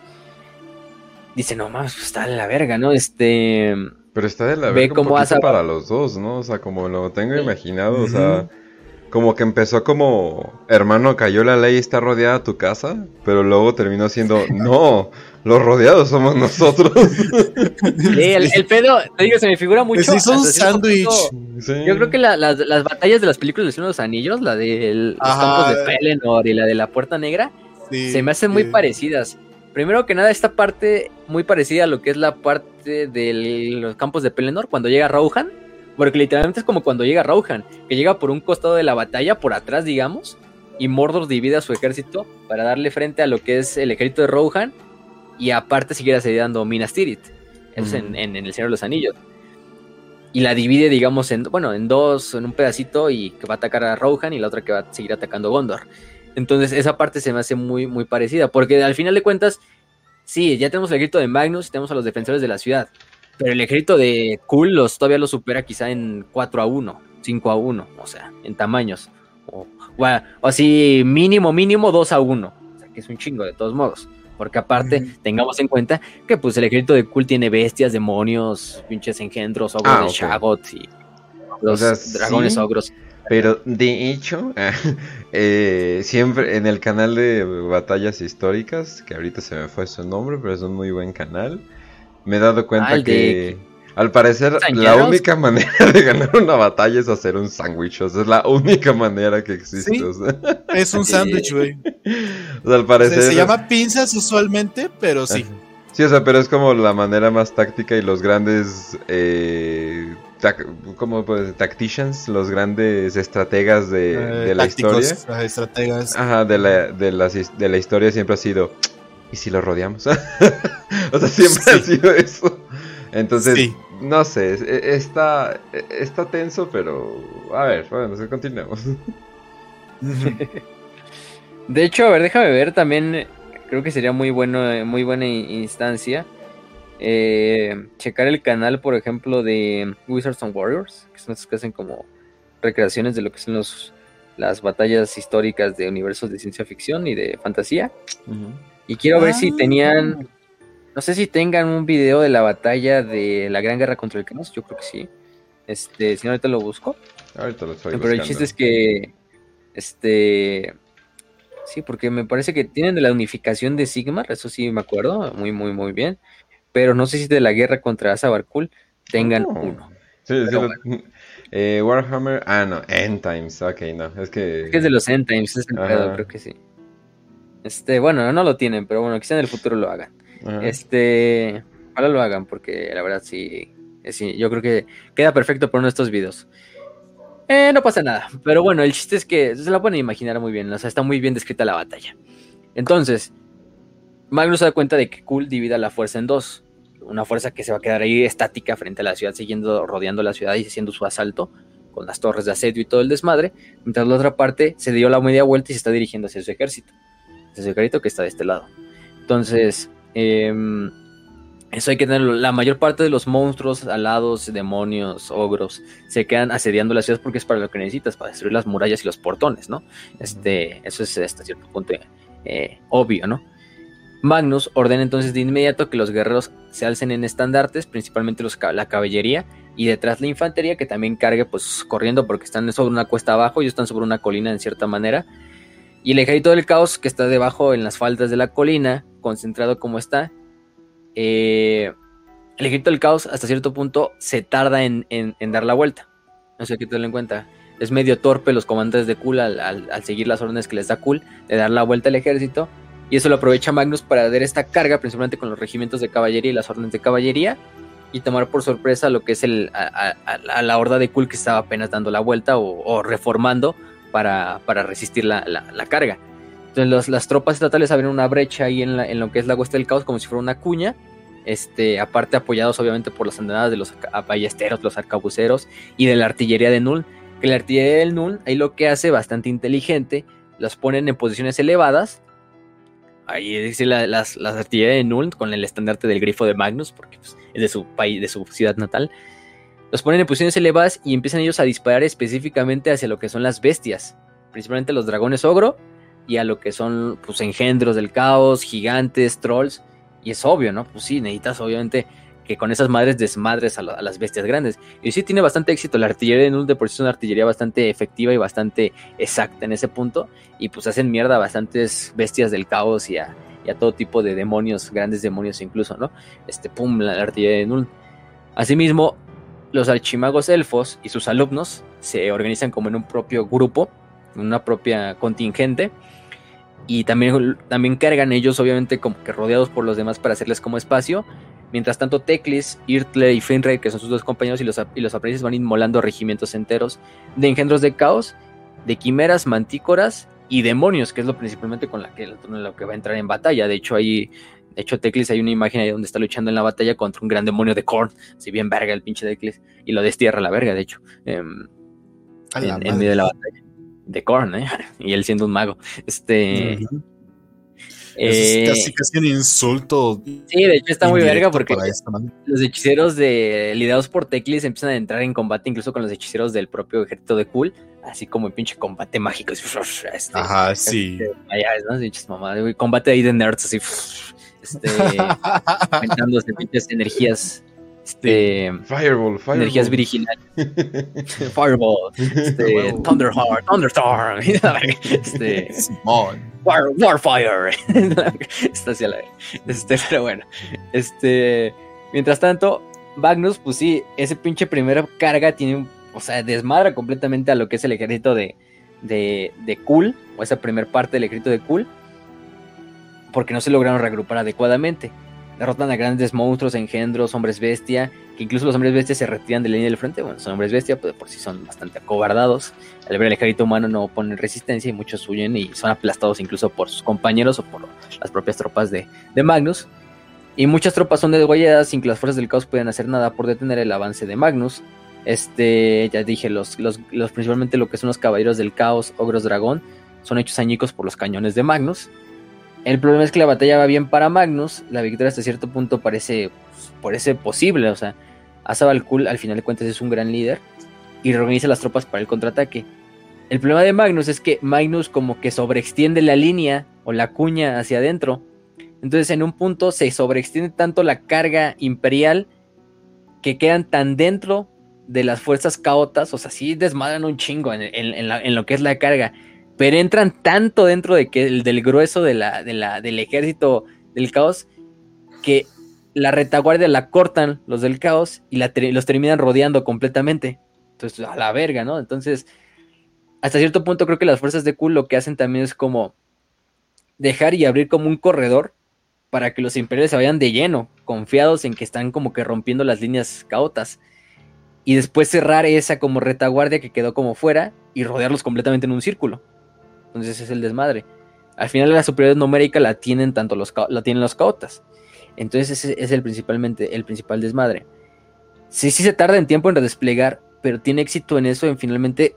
Dice, no mames, pues está de la verga, ¿no? Este.
Pero está de la verga un poquito para los dos, ¿no? O sea, como lo tengo imaginado, o sea. Como que empezó como, hermano, cayó la ley está rodeada tu casa, pero luego terminó siendo, no, los rodeados somos nosotros.
Sí, el, pedo, te digo, se me figura mucho.
Se un sándwich.
Yo creo que las batallas de las películas de los Anillos, la de los campos de Pelennor y la de la Puerta Negra, se me hacen muy parecidas. Primero que nada, esta parte muy parecida a lo que es la parte de los campos de Pelennor cuando llega Rohan. Porque literalmente es como cuando llega Rohan, que llega por un costado de la batalla, por atrás, digamos, y Mordor divide a su ejército para darle frente a lo que es el ejército de Rohan y aparte seguir asediando Minas Tirith. Eso en, El Señor de los Anillos. y la divide, digamos, en, bueno, en dos, en un pedacito y que va a atacar a Rohan y la otra que va a seguir atacando a Gondor. Entonces esa parte se me hace muy, muy parecida, porque al final de cuentas, sí, ya tenemos el ejército de Magnus y tenemos a los defensores de la ciudad, pero el ejército de los, todavía lo supera quizá en 4 a 1, 5 a 1, o sea, en tamaños. O, o, así mínimo, mínimo 2 a 1, o sea, que es un chingo de todos modos. Porque aparte, tengamos en cuenta que pues el ejército de Kul tiene bestias, demonios, pinches engendros, ogros
Ah,
de. Shagot y los
sea,
dragones
sí.
ogros.
Pero de hecho, eh, siempre en el canal de batallas históricas, que ahorita se me fue su nombre, pero es un muy buen canal, me he dado cuenta
de-
que al parecer la única manera de ganar una batalla es hacer un sándwich. O sea, es la única manera que existe.
Sí.
O sea,
Es un sándwich, güey.
o sea, al
Se,
parecer.
se llama pinzas usualmente, pero sí.
Sí, o sea, pero es como la manera más táctica y los grandes, eh, ¿cómo pues, tacticians, los grandes estrategas de,
Eh,
de la
tácticos,
historia.
estrategas.
Ajá, de la, de, la historia siempre ha sido, ¿y si lo rodeamos? o sea, siempre ha sido eso. Entonces,
Sí.
no sé, e- está, e- está tenso, pero a ver, bueno, continuemos.
De hecho, a ver, déjame ver también. Creo que sería muy bueno, muy buena in- instancia. Eh, checar el canal, por ejemplo, de Wizards and Warriors, que son estos que hacen como recreaciones de lo que son los, las batallas históricas de universos de ciencia ficción y de fantasía. Y quiero ver si
Ah.
tenían, no sé si tengan un video de la batalla de la Gran Guerra contra el Caos, yo creo que sí. Este, si no ahorita lo busco.
Ahorita lo estoy
Pero el chiste es que, este, sí, porque me parece que tienen de la unificación de Sigmar, eso sí me acuerdo, muy, muy, muy bien. Pero no sé si de la guerra contra Azabarkul tengan
Oh.
uno.
Sí, sí, lo- eh, Warhammer, ah, no, End Times, ok, no, es que...
Es que es de los End Times, es el pedo, creo que sí. Este, bueno, no lo tienen, pero bueno, quizá en el futuro lo hagan.
Ajá.
Este, ojalá lo hagan, porque la verdad sí, sí, yo creo que queda perfecto por uno de estos videos. Eh, no pasa nada, pero bueno, el chiste es que se la pueden imaginar muy bien, o sea, está muy bien descrita la batalla. Entonces, Magnus se da cuenta de que Kul divide a la fuerza en dos. Una fuerza que se va a quedar ahí estática frente a la ciudad, siguiendo, rodeando la ciudad y haciendo su asalto con las torres de asedio y todo el desmadre. Mientras la otra parte se dio la media vuelta y se está dirigiendo hacia su ejército. Hacia su ejército que está de este lado. Entonces, em, eso hay que tenerlo. La mayor parte de los monstruos, alados, demonios, ogros, se quedan asediando la ciudad porque es para lo que necesitas, para destruir las murallas y los portones, ¿no? Este, eso es hasta cierto punto eh, obvio, ¿no? Magnus ordena entonces de inmediato que los guerreros se alcen en estandartes, principalmente la caballería, y detrás la infantería que también cargue pues corriendo porque están sobre una cuesta abajo, ellos están sobre una colina en cierta manera. Y el ejército del caos que está debajo en las faldas de la colina, concentrado como está, eh, el ejército del caos hasta cierto punto se tarda en, dar la vuelta. No sé que tenerlo en cuenta. Es medio torpe los comandantes de Kul al, al- al seguir las órdenes que les da Kul de dar la vuelta al ejército. Y eso lo aprovecha Magnus para dar esta carga, principalmente con los regimientos de caballería y las órdenes de caballería, y tomar por sorpresa lo que es el, a, la horda de Kul que estaba apenas dando la vuelta o, reformando para, para resistir la, la- carga. Entonces los- las tropas estatales abren una brecha ahí en, la- en lo que es la Huesta del Caos como si fuera una cuña, este, aparte apoyados obviamente por las andadas de los arca- ballesteros, los arcabuceros y de la artillería de Null, que la artillería del Null ahí lo que hace bastante inteligente, las ponen en posiciones elevadas, ahí dice la- las, las artillería de Null con el estandarte del grifo de Magnus, porque pues, es de su país, de su ciudad natal, los ponen en posiciones elevadas y empiezan ellos a disparar específicamente hacia lo que son las bestias, principalmente los dragones ogro y a lo que son pues engendros del caos, gigantes, trolls, y es obvio, ¿no? Pues sí, necesitas obviamente que con esas madres desmadres a, a las bestias grandes. Y sí tiene bastante éxito. La artillería de Null de por sí es una artillería bastante efectiva y bastante exacta en ese punto. Y pues hacen mierda a bastantes bestias del caos y a, todo tipo de demonios, grandes demonios incluso, ¿no? Este, pum, la, la artillería de Null. Asimismo, los archimagos elfos y sus alumnos se organizan como en un propio grupo, en una propia contingente. Y también, también cargan ellos, obviamente, como que rodeados por los demás para hacerles como espacio. Mientras tanto, Teclis, Irtle y Finrey, que son sus dos compañeros, y los, y los aprendices van inmolando regimientos enteros de engendros de caos, de quimeras, mantícoras y demonios, que es lo principalmente con la que, lo que va a entrar en batalla. De hecho, ahí, de hecho, Teclis hay una imagen ahí donde está luchando en la batalla contra un gran demonio de Korn, si bien verga el pinche Teclis, y lo destierra la verga, de hecho, em, en, medio de la batalla. De Korn, ¿eh? Y él siendo un mago. Este
eh, casi un insulto.
Sí, de hecho está muy verga porque los hechiceros de liderados por Teclis empiezan a entrar en combate incluso con los hechiceros del propio ejército de Cool, así como el pinche combate mágico.
Este, Ajá, este, sí.
¿no? Combate ahí de nerds, así. Este, aumentándose pinches energías este,
Fireball, Fireball.
Energías virginales. Fireball. Este, Thunderheart, Thunderstorm. este, War, Warfire. Está hacia la Este, pero bueno. Este. Mientras tanto, Magnus, pues sí, ese pinche primera carga tiene un. O sea, desmadra completamente a lo que es el ejército de, de, de Cool. O esa primera parte del ejército de Cool. Porque no se lograron reagrupar adecuadamente derrotan a grandes monstruos, engendros, hombres bestia, que incluso los hombres bestia se retiran de la línea del frente. Bueno, son hombres bestia, pues por sí son bastante acobardados. Al ver el ejército humano no ponen resistencia y muchos huyen y son aplastados incluso por sus compañeros o por las propias tropas de, Magnus. Y muchas tropas son degolladas sin que las fuerzas del caos puedan hacer nada por detener el avance de Magnus. Este, ya dije, los, los, los principalmente lo que son los caballeros del caos, ogros dragón, son hechos añicos por los cañones de Magnus. El problema es que la batalla va bien para Magnus. La victoria hasta cierto punto parece, parece posible. O sea, Asabal Kul al final de cuentas es un gran líder y reorganiza las tropas para el contraataque. El problema de Magnus es que Magnus como que sobreextiende la línea o la cuña hacia adentro. Entonces en un punto se sobreextiende tanto la carga imperial que quedan tan dentro de las fuerzas caotas, o sea, sí desmadran un chingo en lo que es la carga pero entran tanto dentro de que, del grueso de la, del ejército del caos que la retaguardia la cortan los del caos y los terminan rodeando completamente. Entonces, a la verga, ¿no? Entonces, hasta cierto punto creo que las fuerzas de Kul lo que hacen también es como dejar y abrir como un corredor para que los imperiales se vayan de lleno, confiados en que están como que rompiendo las líneas caotas. Y después cerrar esa como retaguardia que quedó como fuera y rodearlos completamente en un círculo. Entonces es el desmadre. Al final la superioridad numérica la tienen tanto los, la tienen los caotas. Entonces ese es el principalmente el principal desmadre. Sí, sí se tarda en tiempo en redesplegar, pero tiene éxito en eso, en finalmente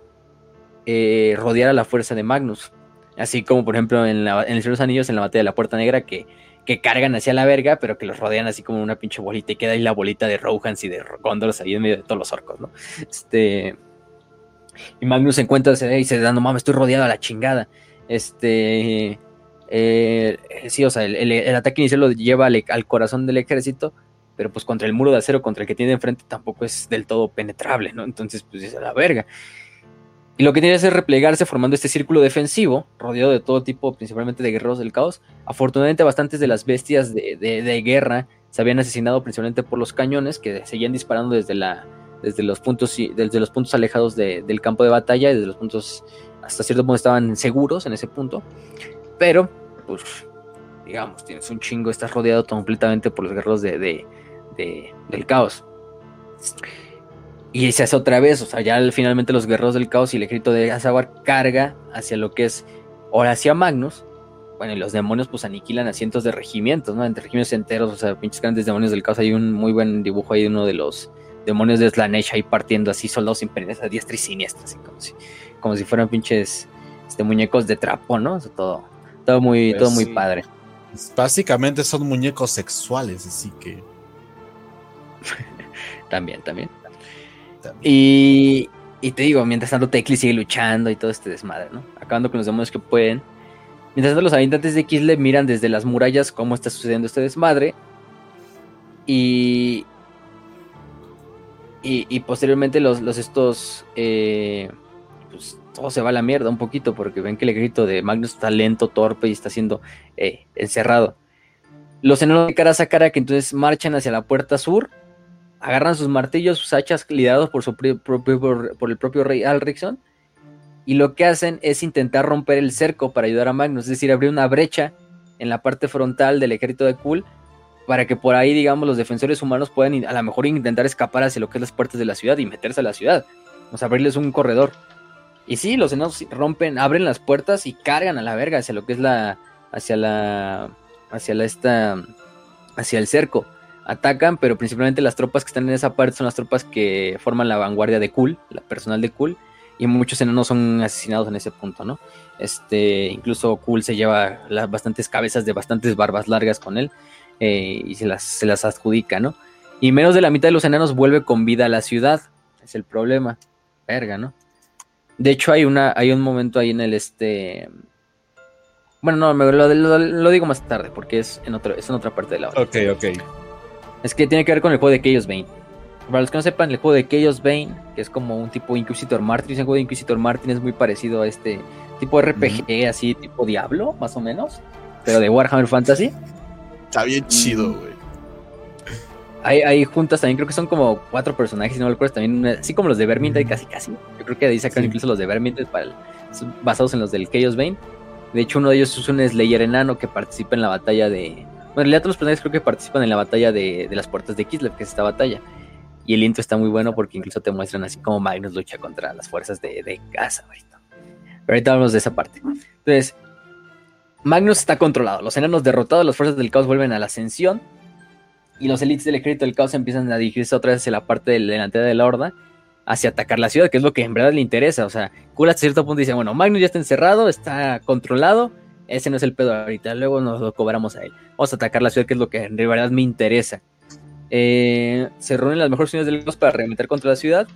eh, rodear a la fuerza de Magnus. Así como por ejemplo en, el Señor de los Anillos, en la batalla de la Puerta Negra, que, que cargan hacia la verga, pero que los rodean así como una pinche bolita y queda ahí la bolita de Rohans y de Gondolas ahí en medio de todos los orcos, ¿no? Este, y Magnus se encuentra y se da, no mames, estoy rodeado a la chingada. Este. Eh, sí, o sea, el, ataque inicial lo lleva al, corazón del ejército, pero pues contra el muro de acero, contra el que tiene enfrente, tampoco es del todo penetrable, ¿no? Entonces, pues es a la verga. Y lo que tiene es replegarse formando este círculo defensivo, rodeado de todo tipo, principalmente de guerreros del caos. Afortunadamente, bastantes de las bestias de, de guerra se habían asesinado principalmente por los cañones que seguían disparando desde la, desde los puntos, desde los puntos alejados del campo de batalla, desde los puntos hasta cierto punto estaban seguros en ese punto, pero pues digamos, tienes un chingo, estás rodeado completamente por los guerreros de, del caos. Y se hace otra vez, o sea, ya finalmente los guerreros del caos y el ejército de Azabar carga hacia lo que es ahora hacia Magnus. Bueno, y los demonios pues aniquilan a cientos de regimientos, ¿no? Entre regimientos enteros, o sea, pinches grandes demonios del caos. Hay un muy buen dibujo ahí de uno de los demonios de Slanesh ahí partiendo así soldados imperiales a diestra y siniestra, así como si, como si fueran pinches este, muñecos de trapo, ¿no? todo, todo muy, pues todo muy padre.
Básicamente son muñecos sexuales, así que.
también, también, Y, y, te digo, mientras tanto Tecli sigue luchando y todo este desmadre, ¿no? Acabando con los demonios que pueden. Mientras tanto los habitantes de Kisle miran desde las murallas cómo está sucediendo este desmadre. Y, y, posteriormente los, estos, eh, pues todo se va a la mierda un poquito porque ven que el grito de Magnus está lento, torpe y está siendo eh, encerrado. Los enanos de cara a cara que entonces marchan hacia la puerta sur, agarran sus martillos, sus hachas liderados por, su propio, por, el propio rey Alrickson y lo que hacen es intentar romper el cerco para ayudar a Magnus, es decir, abrir una brecha en la parte frontal del ejército de Kul para que por ahí, digamos, los defensores humanos puedan a lo mejor intentar escapar hacia lo que es las puertas de la ciudad y meterse a la ciudad. O sea, abrirles un corredor. Y sí, los enanos rompen, abren las puertas y cargan a la verga hacia lo que es la, hacia la, hacia la esta, hacia el cerco. Atacan, pero principalmente las tropas que están en esa parte son las tropas que forman la vanguardia de Kul, la personal de Kul, y muchos enanos son asesinados en ese punto, ¿no? Este, incluso Kul se lleva las bastantes cabezas de bastantes barbas largas con él eh, y se las, se las adjudica, ¿no? Y menos de la mitad de los enanos vuelve con vida a la ciudad. Es el problema. Verga, ¿no? De hecho, hay una, hay un momento ahí en el este. Bueno, no, lo, lo, digo más tarde, porque es en otro, es en otra parte de la
obra. Ok, ok.
Es que tiene que ver con el juego de Chaos Bane. Para los que no sepan, el juego de Chaos Bane, que es como un tipo Inquisitor Martin, el juego de Inquisitor Martin es muy parecido a este tipo RPG, así tipo Diablo, más o menos, pero de Warhammer Fantasy.
Está bien chido, güey.
Hay, juntas también, creo que son como cuatro personajes, si no lo recuerdo, también, así como los de Vermintide, casi casi. Yo creo que de ahí sacan incluso los de Vermintide para basados en los del Chaos Bane. De hecho, uno de ellos es un Slayer enano que participa en la batalla de. Bueno, en realidad todos los personajes creo que participan en la batalla de, las puertas de Kislev, que es esta batalla. Y el intro está muy bueno porque incluso te muestran así como Magnus lucha contra las fuerzas de, de casa. Ahorita. Pero ahorita hablamos de esa parte. Entonces, Magnus está controlado. Los enanos derrotados, las fuerzas del caos vuelven a la ascensión y los elites del ejército del caos empiezan a dirigirse otra vez hacia la parte delantera de la horda, hacia atacar la ciudad, que es lo que en verdad le interesa. O sea, Kula hasta cierto punto dice, bueno, Magnus ya está encerrado, está controlado, ese no es el pedo ahorita, luego nos lo cobramos a él. Vamos a atacar la ciudad, que es lo que en verdad me interesa. Eh, se reúnen las mejores unidades del caos para remeter contra la ciudad.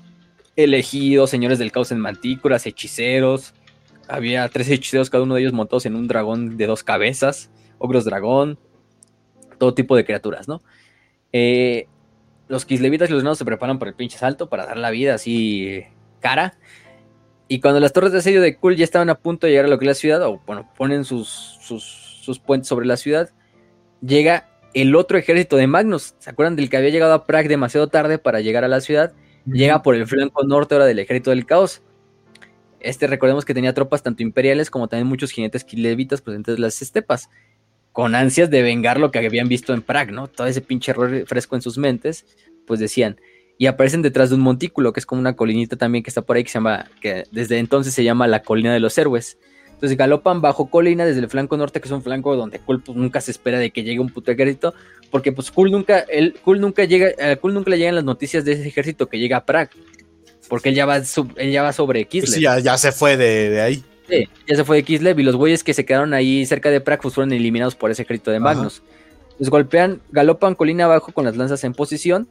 Elegidos, señores del caos en mantícoras, hechiceros. Había tres hechiceros, cada uno de ellos montados en un dragón de dos cabezas, ogros dragón, todo tipo de criaturas, ¿no? Eh, los kislevitas y los enanos se preparan por el pinche salto para dar la vida así cara. Y cuando las torres de asedio de Kul ya estaban a punto de llegar a lo que es la ciudad, o bueno, ponen sus, sus, puentes sobre la ciudad, llega el otro ejército de Magnus. ¿Se acuerdan del que había llegado a Prague demasiado tarde para llegar a la ciudad? Llega por el flanco norte ahora del ejército del caos. Este recordemos que tenía tropas tanto imperiales como también muchos jinetes kislevitas presentes en las estepas con ansias de vengar lo que habían visto en Prague, ¿no? Todo ese pinche error fresco en sus mentes, pues decían, y aparecen detrás de un montículo, que es como una colinita también que está por ahí, que se llama, que desde entonces se llama la colina de los héroes. Entonces galopan bajo colina desde el flanco norte, que es un flanco donde Kul pues, nunca se espera de que llegue un puto ejército, porque pues Kul nunca, el, Kul nunca llega, a Kul nunca le llegan las noticias de ese ejército que llega a Prague, porque él ya va, él ya va sobre Kislev. Pues
sí, ya, se fue de ahí
ya se fue de Kislev y los güeyes que se quedaron ahí cerca de Prague fueron eliminados por ese ejército de Magnus. Los golpean, galopan colina abajo con las lanzas en posición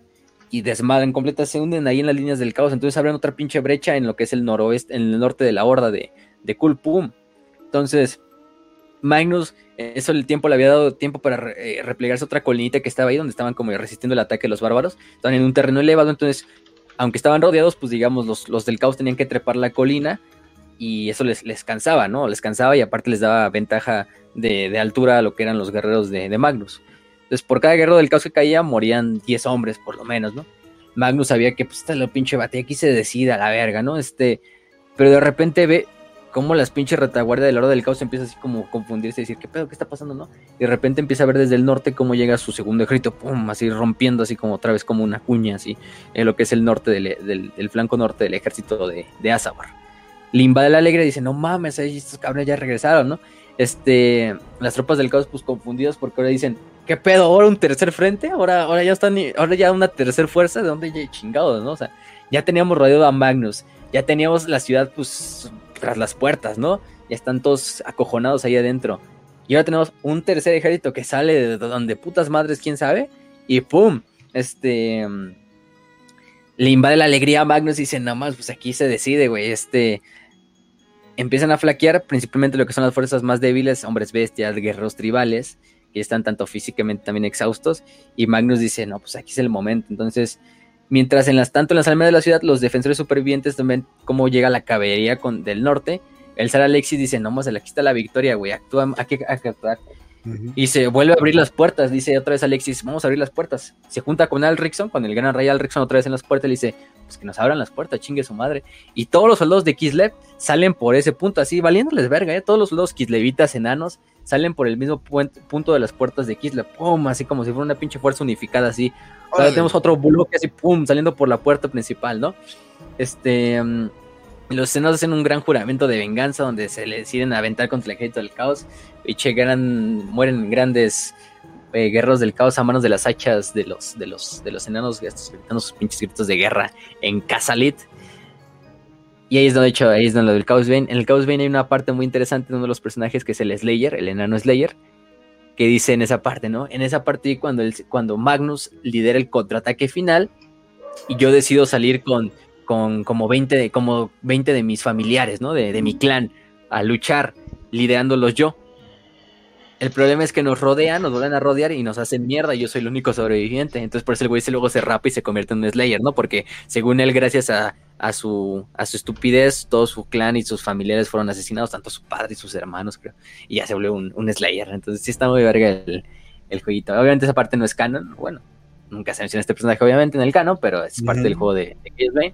y desmadran completa, se hunden ahí en las líneas del caos. Entonces abren otra pinche brecha en lo que es el noroeste, en el norte de la horda de, de Kulpum. Entonces, Magnus, eso el tiempo le había dado tiempo para eh, replegarse otra colinita que estaba ahí, donde estaban como resistiendo el ataque de los bárbaros. Estaban en un terreno elevado, entonces, aunque estaban rodeados, pues digamos, los, los del caos tenían que trepar la colina y eso les, les cansaba, ¿no? Les cansaba y aparte les daba ventaja de, altura a lo que eran los guerreros de, Magnus. Entonces, por cada guerrero del caos que caía, morían 10 hombres, por lo menos, ¿no? Magnus sabía que, pues, esta es la pinche batalla, aquí se decide a la verga, ¿no? Este, pero de repente ve cómo las pinches retaguardia del oro del caos empieza así como confundirse y decir, ¿qué pedo? ¿Qué está pasando, no? Y de repente empieza a ver desde el norte cómo llega su segundo ejército, pum, así rompiendo así como otra vez como una cuña, así, en lo que es el norte del, del, flanco norte del ejército de, de Azabar le invade la alegre dice, no mames, estos cabrones ya regresaron, ¿no? Este, las tropas del caos pues confundidas porque ahora dicen, ¿qué pedo? ¿Ahora un tercer frente? ¿Ahora, ahora ya están, ahora ya una tercer fuerza? ¿De dónde chingados, no? O sea, ya teníamos rodeado a Magnus, ya teníamos la ciudad pues tras las puertas, ¿no? Ya están todos acojonados ahí adentro. Y ahora tenemos un tercer ejército que sale de donde putas madres, quién sabe, y ¡pum! Este le invade la alegría a Magnus y dice, nada más, pues aquí se decide, güey, este, empiezan a flaquear principalmente lo que son las fuerzas más débiles, hombres bestias, guerreros tribales, que están tanto físicamente también exhaustos, y Magnus dice, no, pues aquí es el momento, entonces, mientras en las, tanto en las almas de la ciudad, los defensores supervivientes también, cómo llega la caballería con, del norte, el Sar Alexis dice, no, más aquí está la victoria, güey, actúa, hay que actuar. Y se vuelve a abrir las puertas, dice otra vez Alexis, vamos a abrir las puertas. Se junta con Al Rickson, con el gran rey Al Rickson otra vez en las puertas, le dice, pues que nos abran las puertas, chingue su madre. Y todos los soldados de Kislev salen por ese punto, así, valiéndoles verga, ¿eh? todos los soldados kislevitas enanos salen por el mismo punto de las puertas de Kislev, pum, así como si fuera una pinche fuerza unificada, así. Ahora tenemos otro bloque así, pum, saliendo por la puerta principal, ¿no? Este... Mm, Los enanos hacen un gran juramento de venganza donde se le deciden aventar contra el ejército del caos. Y che, gran, mueren grandes eh, guerreros del caos a manos de las hachas de los, de los, de los enanos, estos gritando sus pinches gritos de guerra en Casalit. Y ahí es donde, hecho, ahí es donde el Chaos Bane. En el Chaos Bane hay una parte muy interesante de uno de los personajes que es el Slayer, el enano Slayer, que dice en esa parte, ¿no? En esa parte cuando, cuando Magnus lidera el contraataque final y yo decido salir con, con como, 20 de, como 20 de mis familiares, ¿no? De, de mi clan a luchar, liderándolos yo. El problema es que nos rodean, nos vuelven a rodear y nos hacen mierda. Y yo soy el único sobreviviente. Entonces, por eso el güey se luego se rapa y se convierte en un Slayer, ¿no? Porque según él, gracias a, a, su, a su estupidez, todo su clan y sus familiares fueron asesinados, tanto su padre y sus hermanos, creo. Y ya se volvió un, un Slayer. Entonces, sí está muy verga el, el, jueguito. Obviamente, esa parte no es canon. Bueno, nunca se menciona este personaje, obviamente, en el canon, pero es parte del juego de, de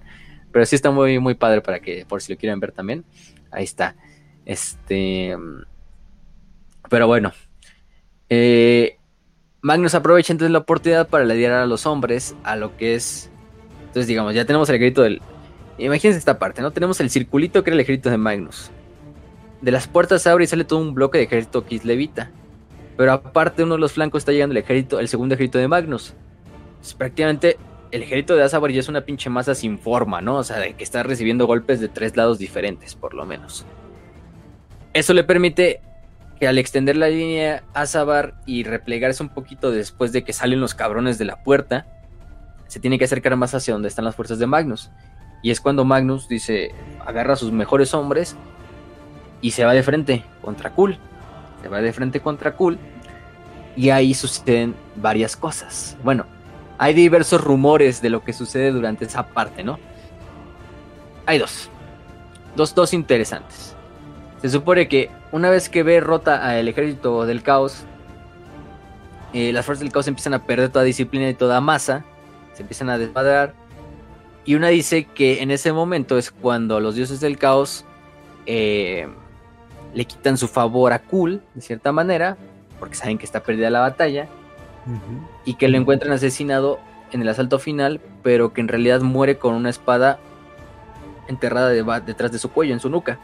Pero sí está muy, muy padre para que, por si lo quieren ver también. Ahí está. Este. Pero bueno. Eh, Magnus aprovecha entonces la oportunidad para liderar a los hombres a lo que es. Entonces, digamos, ya tenemos el ejército del. Imagínense esta parte, ¿no? Tenemos el circulito que era el ejército de Magnus. De las puertas abre y sale todo un bloque de ejército Kislevita. Pero aparte, uno de los flancos está llegando el ejército, el segundo ejército de Magnus. Entonces, prácticamente el ejército de Azabar ya es una pinche masa sin forma, ¿no? O sea, de que está recibiendo golpes de tres lados diferentes, por lo menos. Eso le permite que al extender la línea Azabar y replegarse un poquito después de que salen los cabrones de la puerta, se tiene que acercar más hacia donde están las fuerzas de Magnus. Y es cuando Magnus dice, agarra a sus mejores hombres y se va de frente contra Kul. Se va de frente contra Kul. Y ahí suceden varias cosas. Bueno, hay diversos rumores de lo que sucede durante esa parte, ¿no? Hay dos. Dos, dos interesantes. Se supone que una vez que ve rota al ejército del caos, eh, las fuerzas del caos empiezan a perder toda disciplina y toda masa, se empiezan a desmadrar. Y una dice que en ese momento es cuando los dioses del caos eh, le quitan su favor a Kul, de cierta manera, porque saben que está perdida la batalla, y que lo encuentran asesinado en el asalto final, pero que en realidad muere con una espada enterrada detrás de su cuello, en su nuca.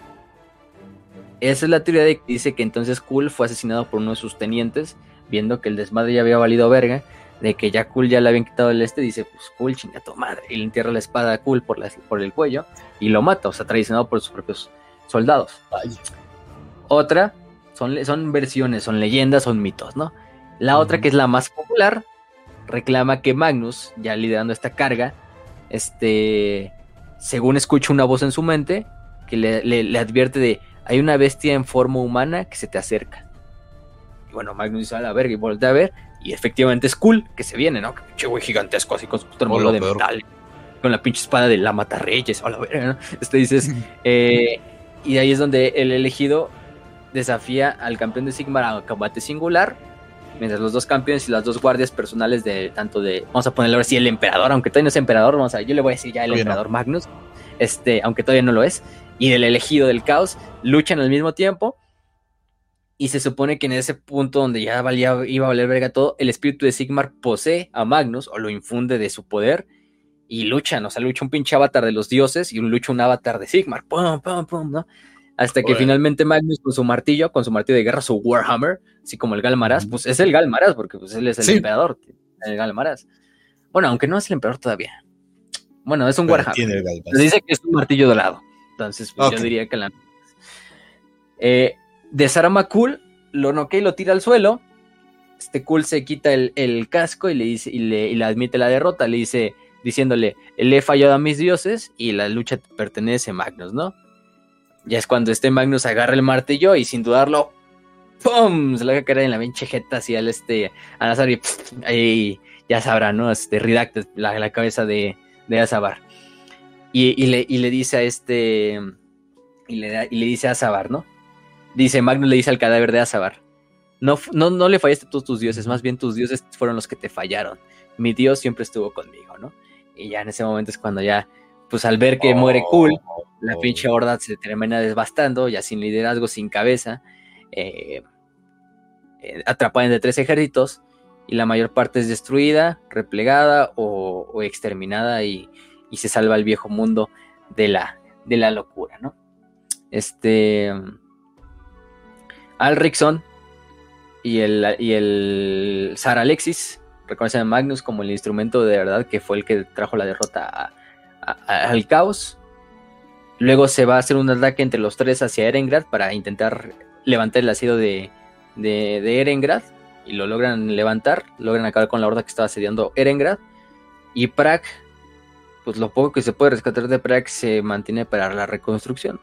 Esa es la teoría de que dice que entonces Cool fue asesinado por uno de sus tenientes, viendo que el desmadre ya había valido verga, de que ya Cool ya le habían quitado el este, dice, pues Cool, chinga tu madre, y le entierra la espada a Cool por, por el cuello y lo mata, o sea, traicionado por sus propios soldados. Otra, son, son versiones, son leyendas, son mitos, ¿no? La otra, que es la más popular, reclama que Magnus, ya liderando esta carga, este, según escucha una voz en su mente, que le advierte de, hay una bestia en forma humana que se te acerca. Y bueno, Magnus dice a la verga y voltea a ver. Y efectivamente es cool que se viene, ¿no? Que güey gigantesco, así con su tremolo de metal. Con la pinche espada de la mata reyes. A la verga, ¿no? Este dices. Eh, y ahí es donde el elegido desafía al campeón de Sigmar a combate singular. Mientras los dos campeones y las dos guardias personales de tanto de. Vamos a ponerle ahora sí el emperador, aunque todavía no es emperador, vamos a, yo le voy a decir ya el emperador Magnus. Este, aunque todavía no lo es y del elegido del caos luchan al mismo tiempo. Y se supone que en ese punto donde ya valía, iba a valer verga todo, el espíritu de Sigmar posee a Magnus o lo infunde de su poder y luchan. O sea, lucha un pinche avatar de los dioses y un lucha un avatar de Sigmar. Pum, pum, pum, ¿no? Hasta que finalmente Magnus con su martillo, con su martillo de guerra, su Warhammer, así como el Galmaraz, pues es el Galmaraz, porque pues él es el emperador, el Galmaraz. Bueno, aunque no es el emperador todavía. Bueno, es un Warhammer. Dice que es un martillo dorado. Entonces, pues, yo diría que la. Eh, desarma Cool, lo noquea y lo tira al suelo. Este Cool se quita el, casco y le dice, y le, admite la derrota. Le dice, diciéndole, le he fallado a mis dioses y la lucha pertenece a Magnus, ¿no? Ya es cuando este Magnus agarra el martillo y sin dudarlo, ¡pum! Se le va a caer en la pinche jeta así al este, a Nazar y ahí ya sabrá, ¿no? Este Redacted, la, la cabeza de, de Azabar. Y, le, dice a este. Y le, y le dice a Zabar, ¿no? Dice, Magnus le dice al cadáver de Azabar. No, no, no le fallaste a todos tus dioses, más bien tus dioses fueron los que te fallaron. Mi dios siempre estuvo conmigo, ¿no? Y ya en ese momento es cuando ya, pues al ver que muere Cool, la oh. pinche horda se termina desbastando, ya sin liderazgo, sin cabeza, eh, eh, atrapada entre tres ejércitos, y la mayor parte es destruida, replegada o, o exterminada y, y se salva el viejo mundo de la, de la locura, ¿no? Este. Alrickson y el, y el Sar Alexis reconocen a Magnus como el instrumento de verdad que fue el que trajo la derrota al caos. Luego se va a hacer un ataque entre los tres hacia Erengrad para intentar levantar el asedio de, de, de Erengrad. Y lo logran levantar, logran acabar con la horda que estaba asediando Erengrad. Y Prag, pues lo poco que se puede rescatar de Prag se mantiene para la reconstrucción.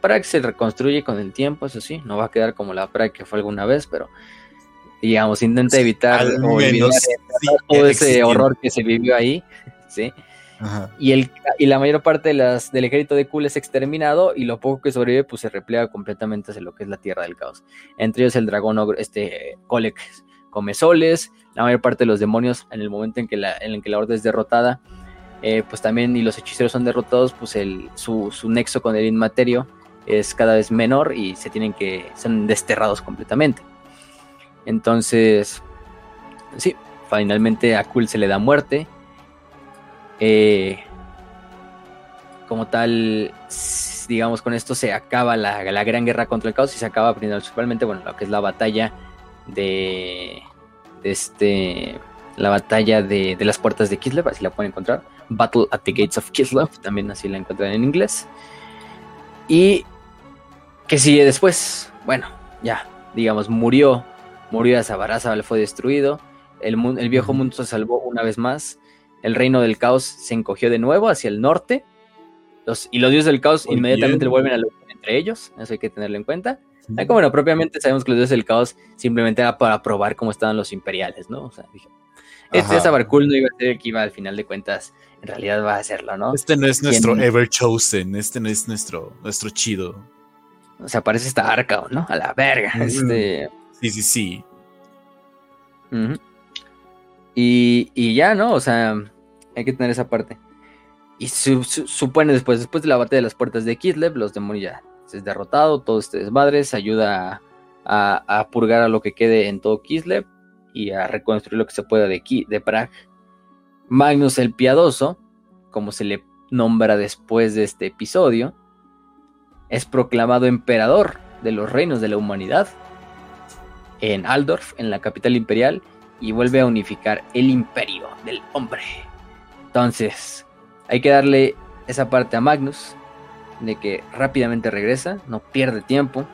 Prag se reconstruye con el tiempo, eso sí, no va a quedar como la Prag que fue alguna vez, pero digamos, intenta evitar o todo ese horror que se vivió ahí, ¿sí? Y, el, y la mayor parte de las, del ejército de Kul es exterminado y lo poco que sobrevive pues se repliega completamente hacia lo que es la Tierra del Caos. Entre ellos el dragón este, Kolek come soles, la mayor parte de los demonios en el momento en que la, en que la orden es derrotada, eh, pues también y los hechiceros son derrotados, pues el, su, su, nexo con el inmaterio es cada vez menor y se tienen que, son desterrados completamente. Entonces, sí, finalmente a Kul se le da muerte eh, como tal, digamos, con esto se acaba la, gran guerra contra el caos y se acaba principalmente, bueno, lo que es la batalla de, este, la batalla de, las puertas de Kislev, así la pueden encontrar. Battle at the Gates of Kislev, también así la encuentran en inglés. Y que sigue después, bueno, ya, digamos, murió, murió le fue destruido. El, el viejo mundo se salvó una vez más el reino del caos se encogió de nuevo hacia el norte. Los, y los dioses del caos inmediatamente vuelven a luchar entre ellos. Eso hay que tenerlo en cuenta. Como bueno, propiamente sabemos que los dioses del caos simplemente era para probar cómo estaban los imperiales, ¿no? O sea, dije, este Sabarkul no iba a ser el que iba al final de cuentas, en realidad va a hacerlo, ¿no?
Este no es nuestro Ever Chosen, este no es nuestro, nuestro chido.
O sea, parece esta arca, ¿no? A la verga. Este...
Sí, sí, sí.
Y, ya, ¿no? O sea, hay que tener esa parte. Y supone después, después de la batalla de las puertas de Kislev, los demonios ya se es derrotado, todo este desmadre, se ayuda a, purgar a lo que quede en todo Kislev y a reconstruir lo que se pueda de, de Prag. Magnus el Piadoso, como se le nombra después de este episodio, es proclamado emperador de los reinos de la humanidad en Aldorf, en la capital imperial, y vuelve a unificar el imperio del hombre. Entonces, hay que darle esa parte a Magnus, de que rápidamente regresa, no pierde tiempo,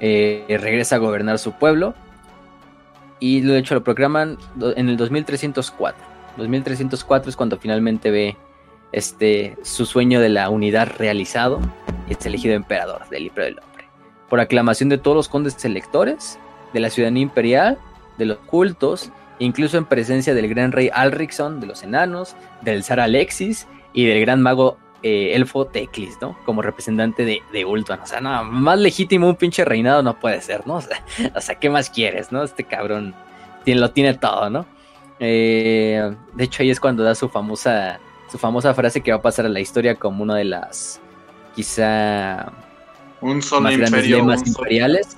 eh, regresa a gobernar su pueblo, y de hecho lo proclaman en el 2304. 2304 es cuando finalmente ve este, su sueño de la unidad realizado y es elegido emperador del imperio del hombre. Por aclamación de todos los condes electores de la ciudadanía imperial de los cultos, incluso en presencia del gran rey Alricsson de los enanos, del zar Alexis y del gran mago eh, elfo Teclis, ¿no? Como representante de, de. O sea, no, más legítimo un pinche reinado no puede ser, ¿no? O sea, ¿qué más quieres, no? Este cabrón tiene, lo tiene todo, ¿no? Eh, de hecho, ahí es cuando da su famosa, su famosa frase que va a pasar a la historia como una de las, quizá,
un solo más grandes lemas
imperiales.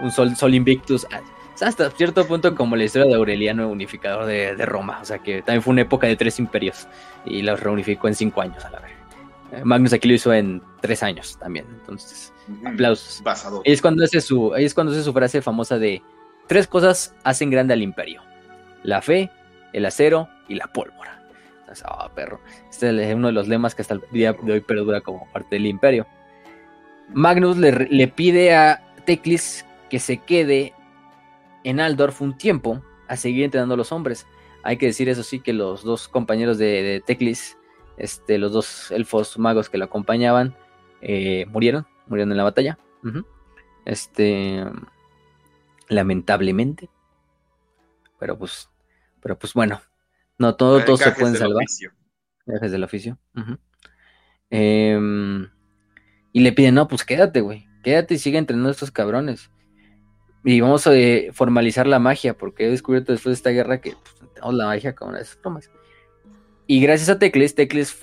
Un sol, sol invictus hasta cierto punto como la historia de Aureliano, unificador de, Roma. O sea que también fue una época de tres imperios y los reunificó en cinco años a la vez. Eh, Magnus aquí lo hizo en tres años también. Entonces, aplausos. Ahí es, cuando hace su, es cuando hace su frase famosa de tres cosas hacen grande al imperio. La fe, el acero y la pólvora. Entonces, oh, perro. Este es uno de los lemas que hasta el día de hoy perdura como parte del imperio. Magnus le, le pide a Teclis que se quede en Aldorf un tiempo a seguir entrenando a los hombres. Hay que decir eso sí que los dos compañeros de, Teclis, este, los dos elfos magos que lo acompañaban, eh, murieron, murieron en la batalla. Este, lamentablemente. Pero pues, pero pues bueno, no todo, todos se pueden salvar. Viajes del oficio. Em, y le piden, no, pues quédate, güey. Quédate y sigue entrenando a estos cabrones. Y vamos a eh, formalizar la magia, porque he descubierto después de esta guerra que pues, tenemos la magia de esas bromas. Y gracias a Teclis, Teclis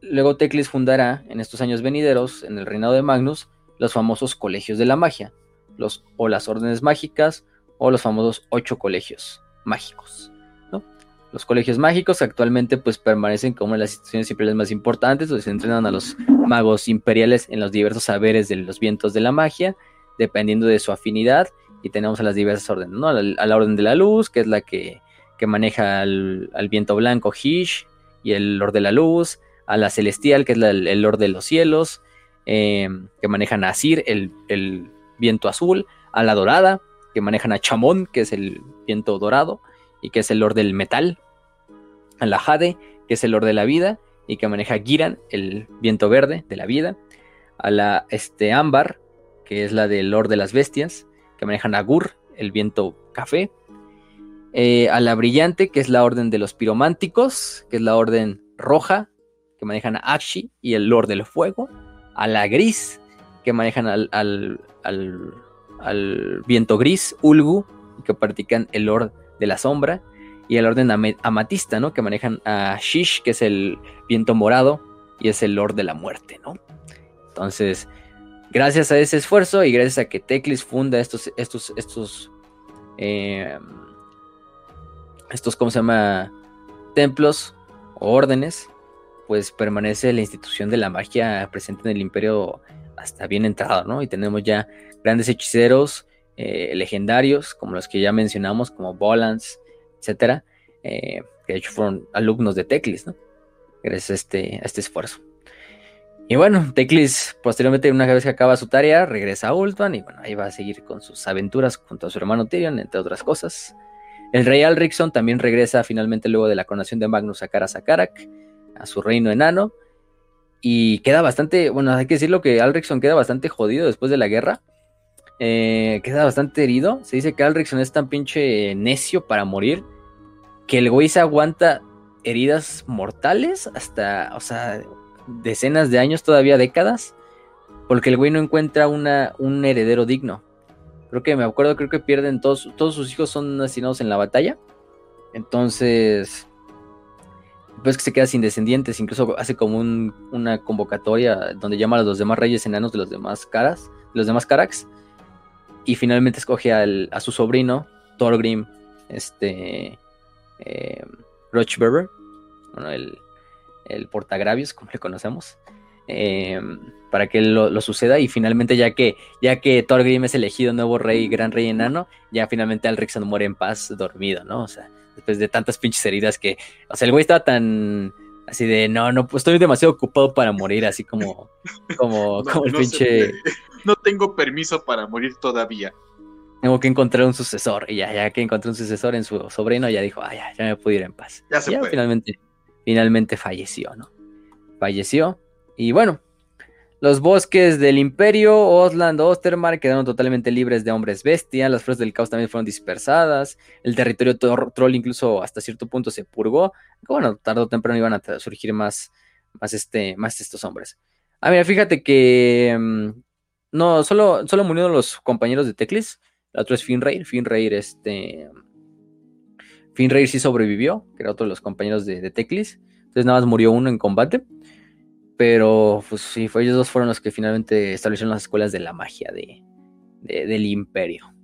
luego Teclis fundará en estos años venideros, en el reinado de Magnus, los famosos colegios de la magia, los, o las órdenes mágicas, o los famosos ocho colegios mágicos. Los colegios mágicos actualmente pues permanecen como las instituciones imperiales más importantes, donde se entrenan a los magos imperiales en los diversos saberes de los vientos de la magia, dependiendo de su afinidad, y tenemos a las diversas órdenes, ¿no? A la, orden de la luz, que es la que, maneja al, viento blanco, Hish, y el Lord de la Luz, a la celestial, que es el Lord de los cielos, eh, que maneja Nasir, el, el viento azul, a la dorada, que manejan a Chamón, que es el viento dorado, y que es el Lord del metal, a la Jade, que es el Lord de la vida, y que maneja Giran, el viento verde de la vida, a la este, Ámbar, que es la del Lord de las bestias, que manejan a Gur, el viento café, eh, a la brillante, que es la orden de los pirománticos, que es la orden roja, que manejan a Akshi y el Lord del Fuego, a la gris, que manejan al, al, al, viento gris, Ulgu, que practican el Lord de la Sombra, y el orden amatista, ¿no? Que manejan a Shish, que es el viento morado, y es el Lord de la Muerte, ¿no? Entonces, gracias a ese esfuerzo y gracias a que Teclis funda estos, estos, estos, eh, estos, ¿cómo se llama? Templos o órdenes, pues permanece la institución de la magia presente en el imperio hasta bien entrado, ¿no? Y tenemos ya grandes hechiceros eh, legendarios, como los que ya mencionamos, como Bolans, etcétera, eh, que de hecho fueron alumnos de Teclis, ¿no? Gracias a este, a este esfuerzo. Y bueno, Teclis, posteriormente, una vez que acaba su tarea, regresa a Ultuan y bueno, ahí va a seguir con sus aventuras junto a su hermano Tyrion, entre otras cosas. El rey Alrickson también regresa finalmente luego de la coronación de Magnus a Sakarak a su reino enano. Y queda bastante, bueno, hay que decirlo que Alrickson queda bastante jodido después de la guerra. Eh, queda bastante herido. Se dice que Alrickson es tan pinche necio para morir que el güey se aguanta heridas mortales hasta, o sea, decenas de años, todavía décadas, porque el güey no encuentra una, un heredero digno. Creo que me acuerdo, creo que pierden todos, todos sus hijos son asesinados en la batalla. Entonces, pues que se queda sin descendientes, incluso hace como una convocatoria donde llama a los demás reyes enanos de los demás caras, de los demás carax, y finalmente escoge a su sobrino, Thorgrim, este, eh, Rochberber, bueno, el, el portagravios, como le conocemos, eh, para que lo, suceda y finalmente ya que ya que Thorgrim es elegido nuevo rey, gran rey enano, ya finalmente Alricsson muere en paz dormido, ¿no? O sea, después de tantas pinches heridas que, o sea, el güey estaba tan así de, no, no, pues estoy demasiado ocupado para morir, así como, como, como el pinche...
No tengo permiso para morir todavía.
Tengo que encontrar un sucesor. Y ya, ya que encontré un sucesor en su sobrino, ya dijo, ah, ya, ya me puedo ir en paz.
Ya se
finalmente, finalmente falleció, ¿no? Falleció. Y bueno, los bosques del Imperio, Osland, Ostermark quedaron totalmente libres de hombres bestia, las fuerzas del caos también fueron dispersadas, el territorio troll incluso hasta cierto punto se purgó. Bueno, tarde o temprano iban a surgir más, más, este, más estos hombres. Ah, mira, fíjate que mm, no, solo, solo murieron los compañeros de Teclis, el otro es Finrayr, Finrayr, este... Finrayr sí sobrevivió, que era otro de los compañeros de, Teclis, entonces nada más murió uno en combate. Pero pues sí, fue, ellos dos fueron los que finalmente establecieron las escuelas de la magia de, del imperio.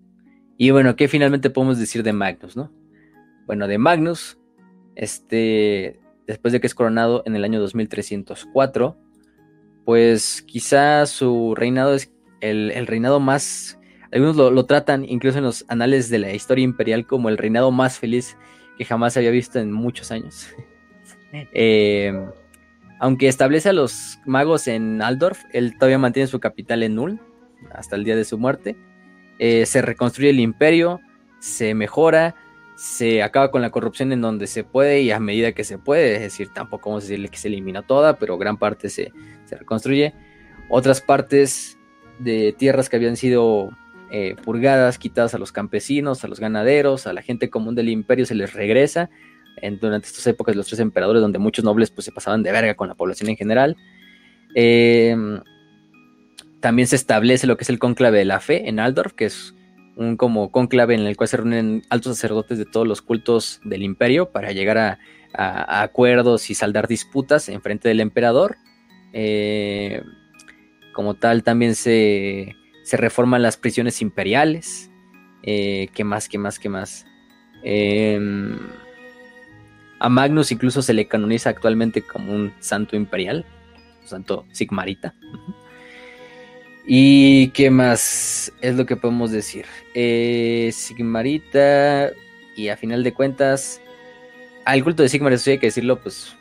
Y bueno, ¿qué finalmente podemos decir de Magnus, no? Bueno, de Magnus, este, después de que es coronado en el año 2304, pues quizás su reinado es el, reinado más, algunos lo, lo, tratan incluso en los anales de la historia imperial como el reinado más feliz que jamás se había visto en muchos años. eh, aunque establece a los magos en Aldorf, él todavía mantiene su capital en Null hasta el día de su muerte. Eh, se reconstruye el imperio, se mejora, se acaba con la corrupción en donde se puede y a medida que se puede. Es decir, tampoco vamos a decirle que se elimina toda, pero gran parte se, reconstruye. Otras partes de tierras que habían sido eh, purgadas, quitadas a los campesinos, a los ganaderos, a la gente común del imperio, se les regresa durante estas épocas de los tres emperadores, donde muchos nobles pues, se pasaban de verga con la población en general. Em, también se establece lo que es el cónclave de la fe en Aldorf, que es un como cónclave en el cual se reúnen altos sacerdotes de todos los cultos del imperio para llegar a, acuerdos y saldar disputas en frente del emperador. Eh, como tal, también se, reforman las prisiones imperiales. Eh, ¿Qué más? ¿Qué más? ¿Qué más? Eh, A Magnus incluso se le canoniza actualmente como un santo imperial, un santo sigmarita. ¿Y qué más es lo que podemos decir? Eh, sigmarita y a final de cuentas, al culto de Sigmar, eso hay que decirlo, pues,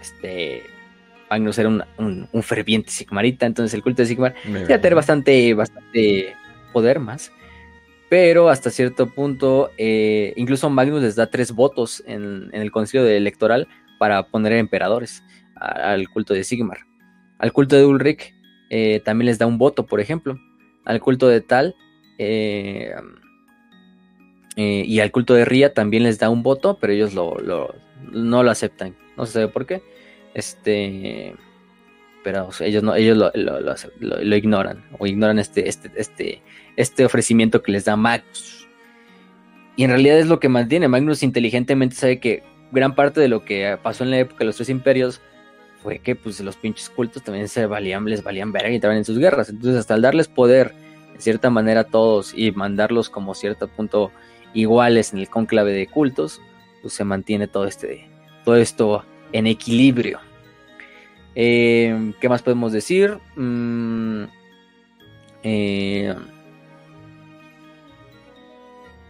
este, Magnus era un, ferviente Sigmarita, entonces el culto de Sigmar ya tener bastante, bastante poder más. Pero hasta cierto punto, eh, incluso Magnus les da tres votos en, el concilio electoral para poner emperadores al culto de Sigmar. Al culto de Ulrich eh, también les da un voto, por ejemplo. Al culto de Tal eh, y al culto de Ría también les da un voto, pero ellos lo, no lo aceptan. No se sabe por qué. Este, pero ellos no, ellos lo, ignoran o ignoran este, este, este, este ofrecimiento que les da Magnus. Y en realidad es lo que mantiene. Magnus inteligentemente sabe que gran parte de lo que pasó en la época de los tres imperios fue que pues los pinches cultos también se valían, les valían verga y estaban en sus guerras. Entonces hasta al darles poder de cierta manera a todos y mandarlos como cierto punto iguales en el cónclave de cultos, pues se mantiene todo este todo esto en equilibrio. Eh, ¿Qué más podemos decir? Mm, eh,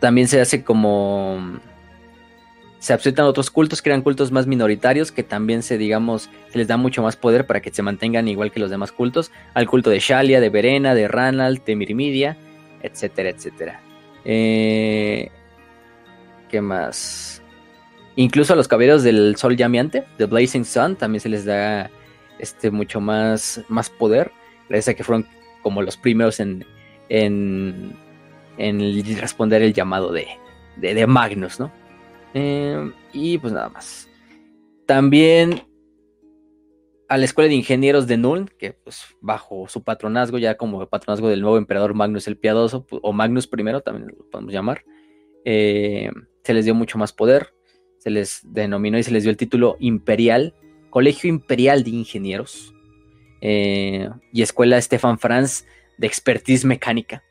también se hace como se aceptan otros cultos, crean cultos más minoritarios que también se, digamos, se les da mucho más poder para que se mantengan igual que los demás cultos, al culto de Shalia, de Verena, de Ranald, de Mirmidia, etcétera, etcétera. Eh, ¿Qué más? Incluso a los caballeros del Sol Llameante, de Blazing Sun, también se les da este, mucho más, más poder, gracias a que fueron como los primeros en, en, en responder el llamado de, de, Magnus, ¿no? Em, y pues nada más. También a la escuela de ingenieros de Nuln, que pues bajo su patronazgo, ya como patronazgo del nuevo emperador Magnus el Piadoso, o Magnus I, también lo podemos llamar, eh, se les dio mucho más poder, se les denominó y se les dio el título imperial Colegio Imperial de Ingenieros eh, y Escuela Stefan Franz de Expertise Mecánica.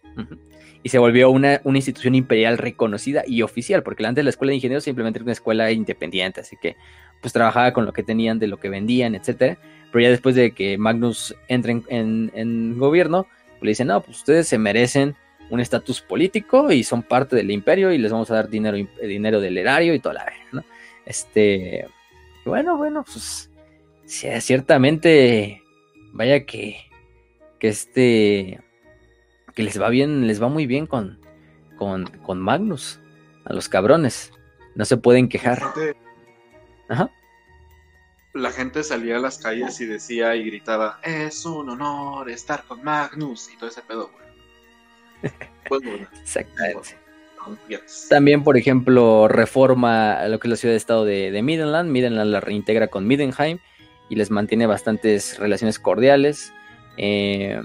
Y se volvió una, institución imperial reconocida y oficial, porque antes la Escuela de Ingenieros simplemente era una escuela independiente, así que pues trabajaba con lo que tenían, de lo que vendían, etcétera. Pero ya después de que Magnus entre en, gobierno, pues, le dicen, no, pues ustedes se merecen un estatus político y son parte del imperio y les vamos a dar dinero, dinero del erario y toda la ¿no? Este, bueno, bueno, pues ciertamente, vaya que, que este, que les va bien, les va muy bien con, con, Magnus, a los cabrones, no se pueden quejar.
La gente, Ajá. La gente salía a las calles y decía y gritaba, es un honor estar con Magnus y todo ese pedo, güey.
Pues Exactamente. También, por ejemplo, reforma lo que es la ciudad de estado de, de Midland. Midland la reintegra con Midenheim y les mantiene bastantes relaciones cordiales. Eh,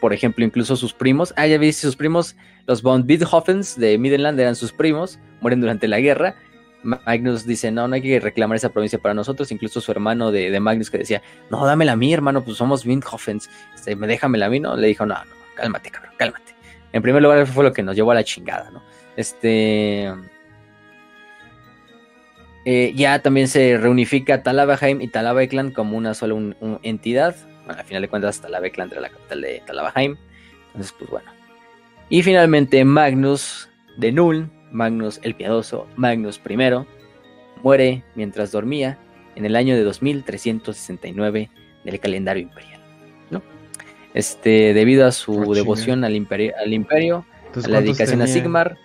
por ejemplo, incluso sus primos. Ah, ya viste, sus primos, los von Bidhoffens de Midland eran sus primos, mueren durante la guerra. Magnus dice, no, no hay que reclamar esa provincia para nosotros. Incluso su hermano de, Magnus que decía, no, dámela a mí, hermano, pues somos Bidhoffens. Este, me déjamela a mí, ¿no? Le dijo, no, no, cálmate, cabrón, cálmate. En primer lugar, fue lo que nos llevó a la chingada, ¿no? Este... Eh, ya también se reunifica Talabaheim y Talabaeklan como una sola entidad. Bueno, al final de cuentas, Talabaeklan era la capital de Talabaheim. Entonces, pues bueno. Y finalmente, Magnus de Null, Magnus el Piadoso, Magnus I, muere mientras dormía en el año de 2369 del calendario imperial. ¿no? Este, debido a su ah, devoción al, imperio, al imperio, a la dedicación a Sigmar,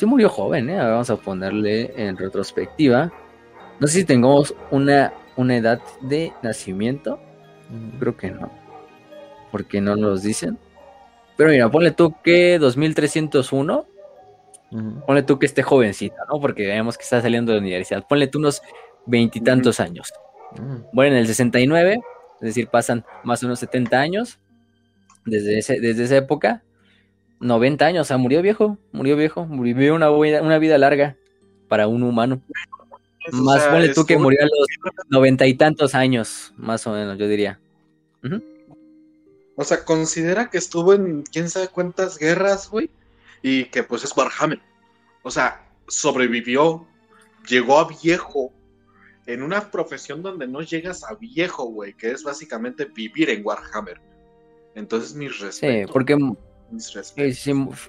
Sí murió joven, ¿eh? vamos a ponerle en retrospectiva. No sé si tengamos una, una edad de nacimiento. Creo que no. Porque no nos dicen. Pero mira, ponle tú que 2301. Ponle tú que esté jovencita, ¿no? Porque vemos que está saliendo de la universidad. Ponle tú unos veintitantos años. Bueno, en el 69, es decir, pasan más o menos 70 años desde, ese, desde esa época. 90 años, o sea, murió viejo, murió viejo, vivió una vida, una vida larga para un humano. más o tú que murió a los noventa y tantos años, más o menos, yo diría.
O sea, considera que estuvo en quién sabe cuántas guerras, güey, y que pues es Warhammer. O sea, sobrevivió, llegó a viejo en una profesión donde no llegas a viejo, güey, que es básicamente vivir en Warhammer. Entonces, mis respetos.
Sí, porque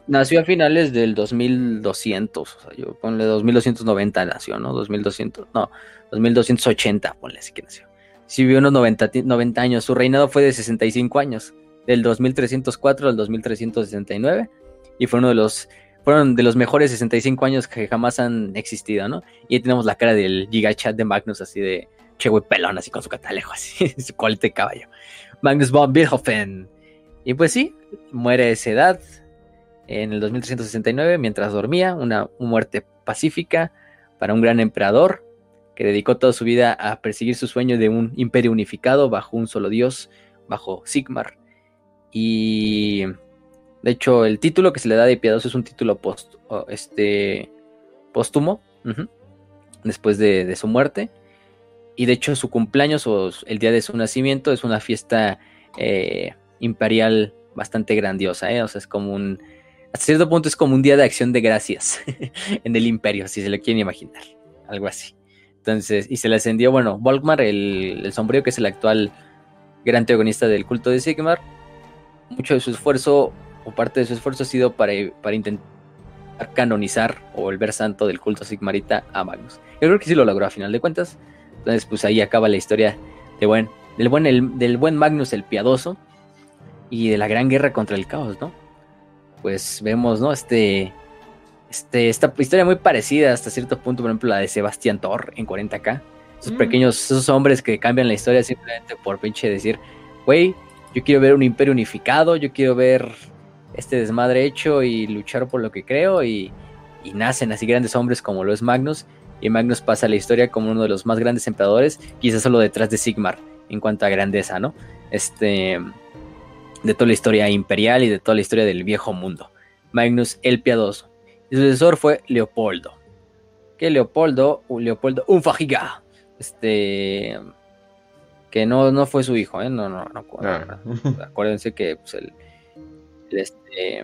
nació a finales del 2200, o sea, yo ponle 2290 nació, ¿no? 2200, no, 2280, ponle así que nació. Sí vivió unos 90, 90 años, su reinado fue de 65 años, del 2304 al 2369, y fue uno de los fueron de los mejores 65 años que jamás han existido, ¿no? Y ahí tenemos la cara del gigachat de Magnus, así de che güey pelón, así con su catalejo, así, su colete de caballo. Magnus von Bielhofen. Y pues sí, muere a esa edad, en el 2369, mientras dormía, una muerte pacífica para un gran emperador que dedicó toda su vida a perseguir su sueño de un imperio unificado bajo un solo dios, bajo Sigmar. Y de hecho, el título que se le da de piadoso es un título este, póstumo, después de, su muerte. Y de hecho, su cumpleaños o el día de su nacimiento es una fiesta eh, imperial bastante grandiosa. ¿eh? O sea, es como un. Hasta cierto punto es como un día de acción de gracias en el imperio, si se lo quieren imaginar. Algo así. Entonces, y se le ascendió, bueno, Volkmar, el, el sombrío, que es el actual gran antagonista del culto de Sigmar. Mucho de su esfuerzo o parte de su esfuerzo ha sido para, para intentar canonizar o volver santo del culto sigmarita a Magnus. Yo creo que sí lo logró a final de cuentas. Entonces, pues ahí acaba la historia de buen, del, buen, del buen Magnus el piadoso y de la gran guerra contra el caos, ¿no? Pues vemos, ¿no? Este, este, esta historia muy parecida hasta cierto punto, por ejemplo, la de Sebastián Thor en 40k. Esos mm. pequeños, esos hombres que cambian la historia simplemente por pinche decir, güey, yo quiero ver un imperio unificado, yo quiero ver este desmadre hecho y luchar por lo que creo y, nacen así grandes hombres como lo es Magnus y Magnus pasa a la historia como uno de los más grandes emperadores, quizás solo detrás de Sigmar en cuanto a grandeza, ¿no? Este de toda la historia imperial y de toda la historia del viejo mundo. Magnus el Piadoso. Y su sucesor fue Leopoldo. Que Leopoldo, Leopoldo Unfagiga, este que no, no fue su hijo, ¿eh? no, no, no, ah. acuérdense que pues, el, este,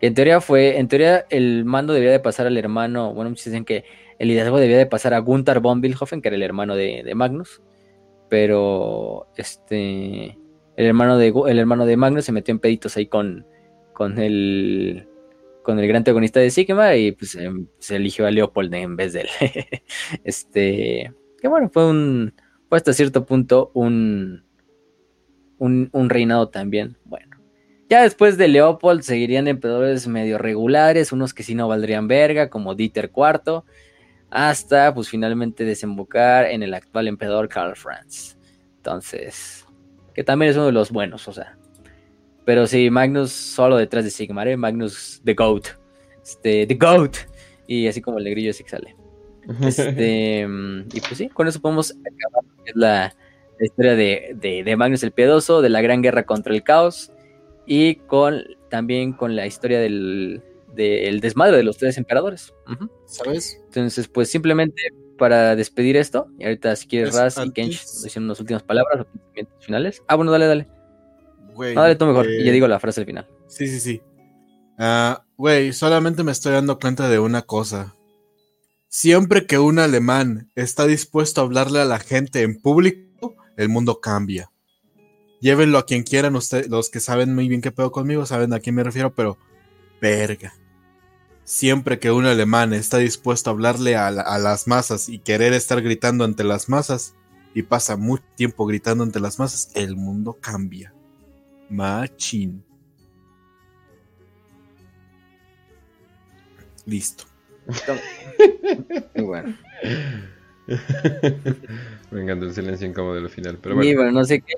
en teoría fue, en teoría el mando debía de pasar al hermano, bueno, muchos dicen que el liderazgo debía de pasar a Gunther von Bielhofen, que era el hermano de, Magnus, pero este, el hermano de, el hermano de Magnus se metió en peditos ahí con, con el con el gran antagonista de Sigma y pues em, se eligió a Leopold en vez de él. este, que bueno, fue un, fue hasta cierto punto un, un, reinado también, bueno. Ya después de Leopold seguirían emperadores medio regulares, unos que sí no valdrían verga, como Dieter IV, hasta pues finalmente desembocar en el actual emperador Karl Franz. Entonces, que también es uno de los buenos, o sea. Pero sí, Magnus solo detrás de Sigmar, ¿eh? Magnus the Goat. Este, The Goat. Y así como el negrillo sí sale. Este, y pues sí, con eso podemos acabar la, historia de, de Magnus el Piedoso, de la gran guerra contra el caos y con también con la historia del, desmadre de los tres emperadores.
¿Sabes?
Entonces, pues simplemente para despedir esto, y ahorita si quieres Raz y Kench dicen unas últimas palabras o finales. Ah, bueno, dale, dale. dale tú mejor, y ya digo la frase al final.
Sí, sí, sí. Ah, güey, solamente me estoy dando cuenta de una cosa. Siempre que un alemán está dispuesto a hablarle a la gente en público, el mundo cambia llévenlo a quien quieran, ustedes, los que saben muy bien qué pedo conmigo, saben a quién me refiero, pero verga. Siempre que un alemán está dispuesto a hablarle a, las masas y querer estar gritando ante las masas, y pasa mucho tiempo gritando ante las masas, el mundo cambia. Machín. Listo.
Bueno.
Me encanta el silencio incómodo de lo final. Pero bueno.
no sé qué.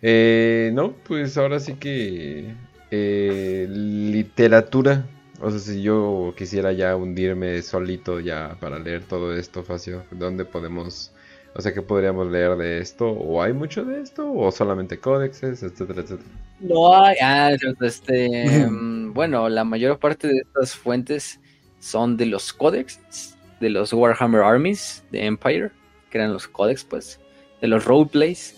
Eh, no, pues ahora sí que eh, literatura. O sea, si yo quisiera ya hundirme solito ya para leer todo esto, Facio, ¿dónde podemos, o sea, qué podríamos leer de esto? ¿O hay mucho de esto? ¿O solamente códexes, etcétera, etcétera?
No hay, ah, este, mm, bueno, la mayor parte de estas fuentes son de los códex, de los Warhammer Armies de Empire, que eran los códex, pues, de los roleplays,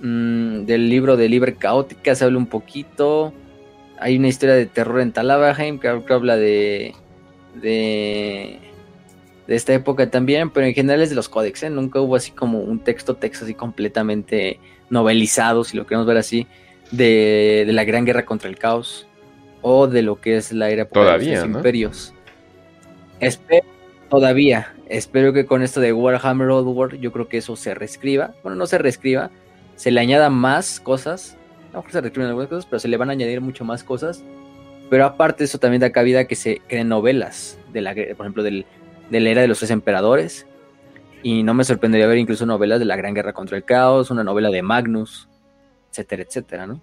mm, del libro de Libre Caótica se habla un poquito. Hay una historia de terror en Talabaheim que, habla de, de, de esta época también, pero en general es de los códex, ¿eh? nunca hubo así como un texto, texto así completamente novelizado, si lo queremos ver así, de, la Gran Guerra contra el Caos o de lo que es la era
de
los imperios. Espero, todavía, espero que con esto de Warhammer Old World, yo creo que eso se reescriba. Bueno, no se reescriba, se le añada más cosas. A lo se reescriben algunas cosas, pero se le van a añadir mucho más cosas. Pero aparte, eso también da cabida que se creen novelas, de la, por ejemplo, del, de la era de los tres emperadores. Y no me sorprendería ver incluso novelas de la Gran Guerra contra el Caos, una novela de Magnus, etcétera, etcétera, ¿no?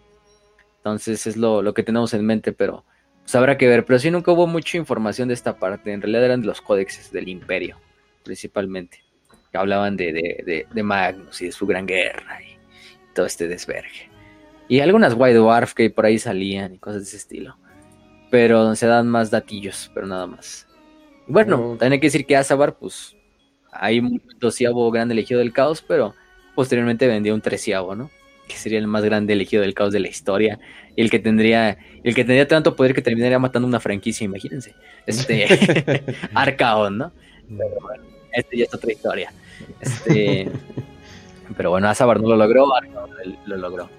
Entonces es lo, que tenemos en mente, pero pues habrá que ver. Pero sí nunca hubo mucha información de esta parte. En realidad eran de los códexes del imperio, principalmente. Que hablaban de, de, Magnus y de su gran guerra y todo este desvergue. Y algunas White Dwarf que por ahí salían y cosas de ese estilo. Pero se dan más datillos, pero nada más. Bueno, también hay que decir que Azabar, pues, hay un doceavo grande elegido del caos, pero posteriormente vendió un treceavo, ¿no? que sería el más grande elegido del caos de la historia, y el que tendría, el que tendría tanto poder que terminaría matando una franquicia, imagínense. Este Arcaon, ¿no? Pero bueno, este ya es otra historia. Este, pero bueno, Azabar no lo logró, Arcaon lo logró.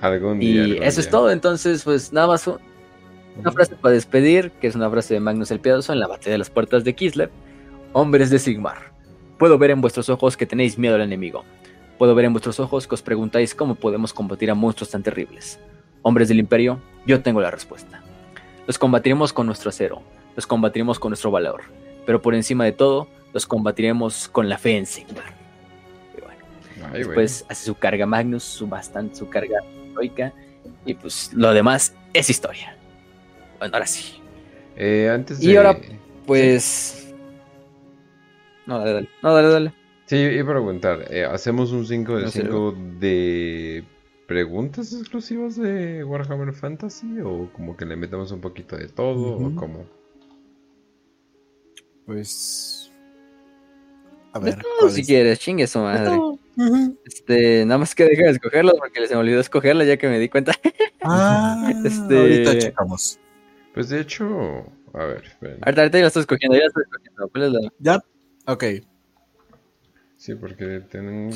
Algún día.
Y eso es todo, entonces, pues nada más una frase para despedir, que es una frase de Magnus el Piadoso en la batalla de las puertas de Kislev. Hombres de Sigmar, puedo ver en vuestros ojos que tenéis miedo al enemigo. Puedo ver en vuestros ojos que os preguntáis cómo podemos combatir a monstruos tan terribles. Hombres del imperio, yo tengo la respuesta. Los combatiremos con nuestro acero, los combatiremos con nuestro valor, pero por encima de todo, los combatiremos con la fe en Sigmar. Y bueno, después hace su carga Magnus, su bastante, su carga heroica, y pues lo demás es historia. Bueno, ahora sí.
Eh, antes
Y ahora, pues... No, dale, dale. No, dale, dale.
Sí, iba a preguntar, eh, ¿hacemos un 5 de 5 de preguntas exclusivas de Warhammer Fantasy o como que le metemos un poquito de todo o cómo?
Pues...
A ver, si quieres, chingue su madre. Este, nada más que dejen de escogerlos porque les me olvidó escogerla ya que me di cuenta.
ah, este... ahorita checamos.
Pues de hecho, a ver,
Ahorita, ahorita ya la estoy escogiendo, ya la estoy escogiendo. ¿Cuál es la?
Ya, ok.
Sí, porque tengo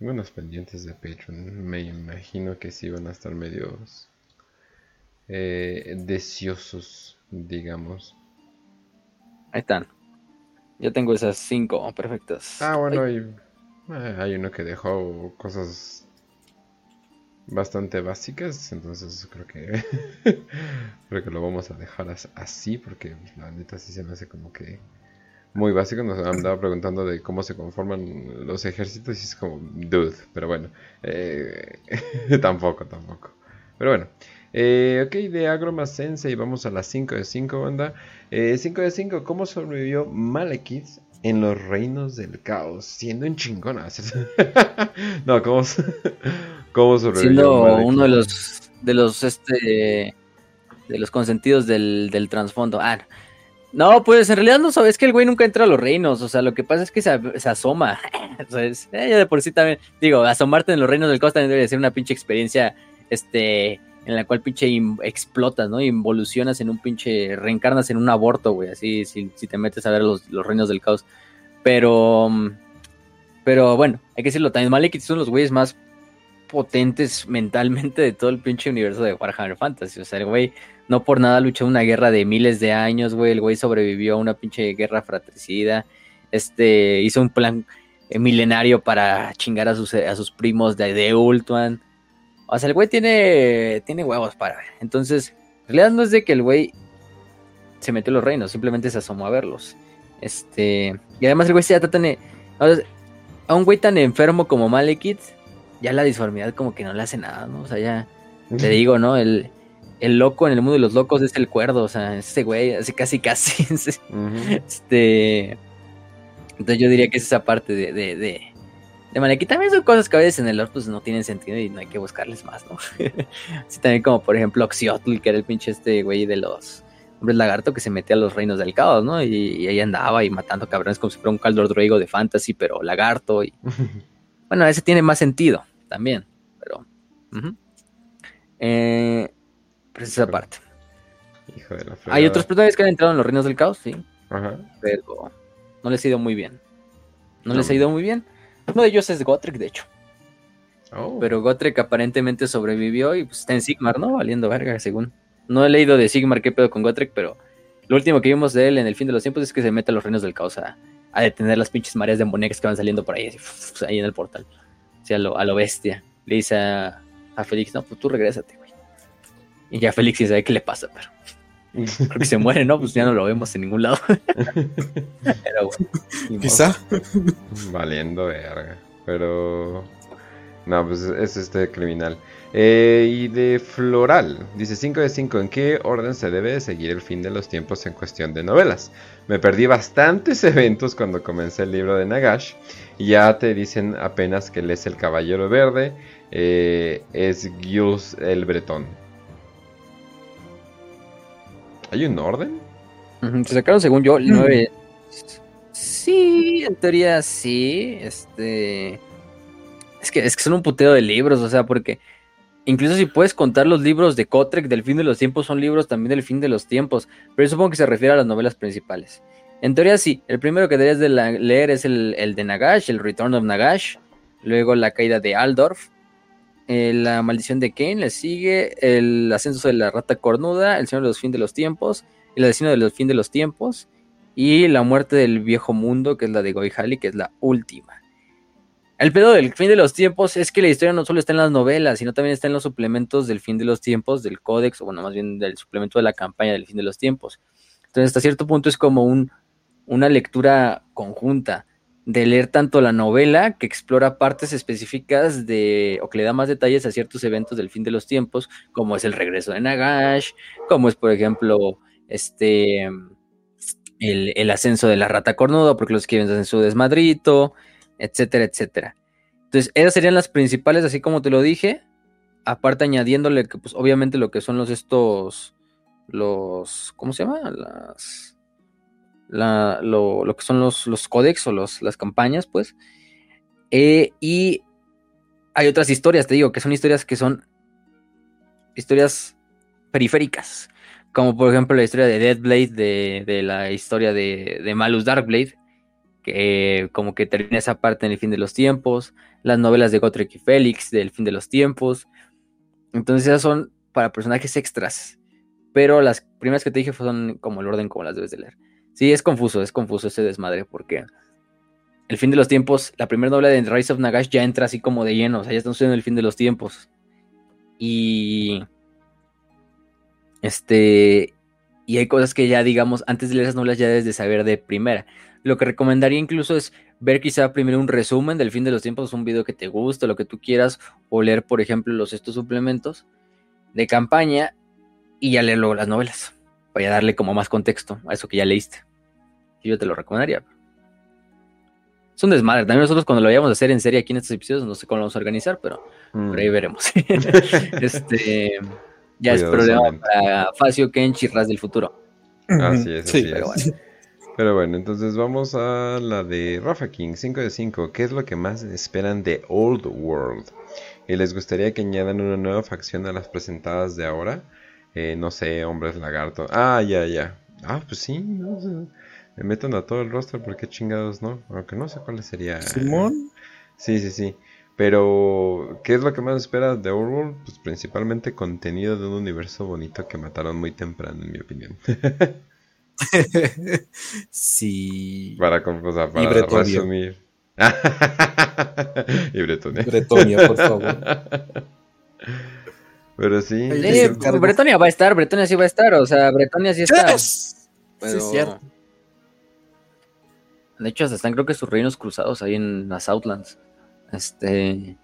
unos pendientes de Patreon. Me imagino que sí van a estar medios eh, deseosos, digamos.
Ahí están. Yo tengo esas cinco perfectas.
Ah, bueno, hay, eh, hay uno que dejó cosas bastante básicas, entonces creo que creo que lo vamos a dejar así porque la neta sí se me hace como que muy básico. Nos andaba preguntando de cómo se conforman los ejércitos y es como, dude, pero bueno, eh, tampoco, tampoco. Pero bueno, eh, ok, de Agroma Sensei vamos a las 5 de 5, banda. 5 eh, de 5, ¿cómo sobrevivió Malekith en los reinos del caos? Siendo un chingón. no, ¿cómo, ¿cómo sobrevivió?
Siendo uno de los, de los, este, de los consentidos del, del trasfondo. Ah, no, pues en realidad no sabes que el güey nunca entra a los reinos. O sea, lo que pasa es que se, asoma. Entonces, eh, de por sí también, digo, asomarte en los reinos del caos también debe ser una pinche experiencia, este, en la cual pinche explotas, ¿no? Involucionas en un pinche, reencarnas en un aborto, güey, así, si, te metes a ver los, reinos del caos. Pero, pero bueno, hay que decirlo, también Malekith son los güeyes más potentes mentalmente de todo el pinche universo de Warhammer Fantasy. O sea, el güey no por nada luchó una guerra de miles de años, güey. El güey sobrevivió a una pinche guerra fratricida. Este, hizo un plan eh, milenario para chingar a sus, sus primos de, de Ultuan. O sea, el güey tiene, tiene huevos para ver. Entonces, en realidad no es de que el güey se metió en los reinos, simplemente se asomó a verlos. Este, y además el güey se ya tan. A un güey tan enfermo como Malekith, ya la disformidad como que no le hace nada, ¿no? O sea, ya te digo, ¿no? El, el loco en el mundo de los locos es el cuerdo, o sea, ese güey, así casi casi. Este. Entonces yo diría que es esa parte de, de, de, de También son cosas que a veces en el lore pues no tienen sentido y no hay que buscarles más, ¿no? sí, también como por ejemplo Oxiotl, que era el pinche este güey de los hombres lagarto que se metía a los reinos del caos, ¿no? Y, ahí andaba y matando cabrones como si fuera un caldo druigo de fantasy, pero lagarto. Y... bueno, ese tiene más sentido también, pero... eh, esa parte.
hijo de la
Hay otros personajes que han entrado en los reinos del caos, sí. Ajá. Pero no les ha ido muy bien. No, les ha ido muy bien. Uno de ellos es Gotrek, de hecho. Oh. Pero Gotrek aparentemente sobrevivió y pues, está en Sigmar, ¿no? Valiendo verga, según. No he leído de Sigmar qué pedo con Gotrek, pero lo último que vimos de él en el fin de los tiempos es que se mete a los reinos del caos a, detener las pinches mareas demoníacas que van saliendo por ahí, ahí en el portal. O sea, a lo, a lo bestia. Le dice a, a Félix, no, pues tú regrésate, güey. Y ya Félix sabe qué le pasa, pero creo que se muere, ¿no? Pues ya no lo vemos en ningún lado.
pero bueno, quizá.
Valiendo verga. Pero no, pues es este criminal. Eh, y de Floral, dice 5 de 5, ¿en qué orden se debe seguir el fin de los tiempos en cuestión de novelas? Me perdí bastantes eventos cuando comencé el libro de Nagash. Y ya te dicen apenas que lees El Caballero Verde, eh, es Gilles el Bretón. ¿Hay un orden?
Se sacaron, según yo, el 9. Sí, en teoría sí. Este. Es que, es que son un puteo de libros, o sea, porque incluso si puedes contar los libros de Kotrek del fin de los tiempos, son libros también del fin de los tiempos. Pero yo supongo que se refiere a las novelas principales. En teoría sí, el primero que deberías de leer es el, el, de Nagash, el Return of Nagash. Luego la caída de Aldorf. Eh, la maldición de Kane, le sigue el ascenso de la rata cornuda, el señor de los fin de los tiempos, el asesino de los fin de los tiempos y la muerte del viejo mundo, que es la de Goihali, que es la última. El pedo del fin de los tiempos es que la historia no solo está en las novelas, sino también está en los suplementos del fin de los tiempos, del códex, o bueno, más bien del suplemento de la campaña del fin de los tiempos. Entonces, hasta cierto punto es como un, una lectura conjunta de leer tanto la novela que explora partes específicas de o que le da más detalles a ciertos eventos del fin de los tiempos, como es el regreso de Nagash, como es por ejemplo este el, ascenso de la rata cornuda, porque los quieren en su desmadrito, etcétera, etcétera. Entonces, esas serían las principales, así como te lo dije. Aparte añadiéndole que, pues, obviamente lo que son los estos, los, ¿cómo se llama? Las, lo, que son los, los códex o los, las campañas, pues. Eh, y hay otras historias, te digo, que son historias que son historias periféricas. Como por ejemplo la historia de Deadblade, de, de la historia de, de Malus Darkblade, que como que termina esa parte en el fin de los tiempos. Las novelas de Gotrek y Félix del fin de los tiempos. Entonces esas son para personajes extras. Pero las primeras que te dije son como el orden como las debes de leer. Sí, es confuso, es confuso ese desmadre, porque el fin de los tiempos, la primera novela de Rise of Nagash ya entra así como de lleno, o sea, ya estamos en el fin de los tiempos. Y. Este. Y hay cosas que ya, digamos, antes de leer esas novelas ya debes de saber de primera. Lo que recomendaría incluso es ver quizá primero un resumen del fin de los tiempos, un video que te guste, lo que tú quieras, o leer, por ejemplo, los estos suplementos de campaña y ya leer luego las novelas, para darle como más contexto a eso que ya leíste yo te lo recomendaría. Es un desmadre. También nosotros cuando lo vayamos a hacer en serie aquí en estos episodios, no sé cómo lo vamos a organizar, pero por ahí mm. veremos. este ya es problema para Facio, Kenchi y Ras del futuro.
Así es, así pero, Bueno. pero bueno, entonces vamos a la de Rafa King, 5 de 5. ¿Qué es lo que más esperan de Old World? ¿Y les gustaría que añadan una nueva facción a las presentadas de ahora? Eh, no sé, hombres lagarto. Ah, ya, ya. Ah, pues sí, no sé me metan a todo el roster porque chingados no, aunque no sé cuál sería.
Simón.
Sí, sí, sí. Pero, ¿qué es lo que más esperas de Overworld? Pues principalmente contenido de un universo bonito que mataron muy temprano, en mi opinión.
sí.
Para, o sea, para resumir. y Bretonia.
Bretonia, por favor.
Pero sí.
Bretonia va a estar, Bretonia sí va a estar, o sea, Bretonia sí está.
Pero... Sí, cierto.
De hecho, hasta están creo que sus reinos cruzados ahí en las Outlands. Este.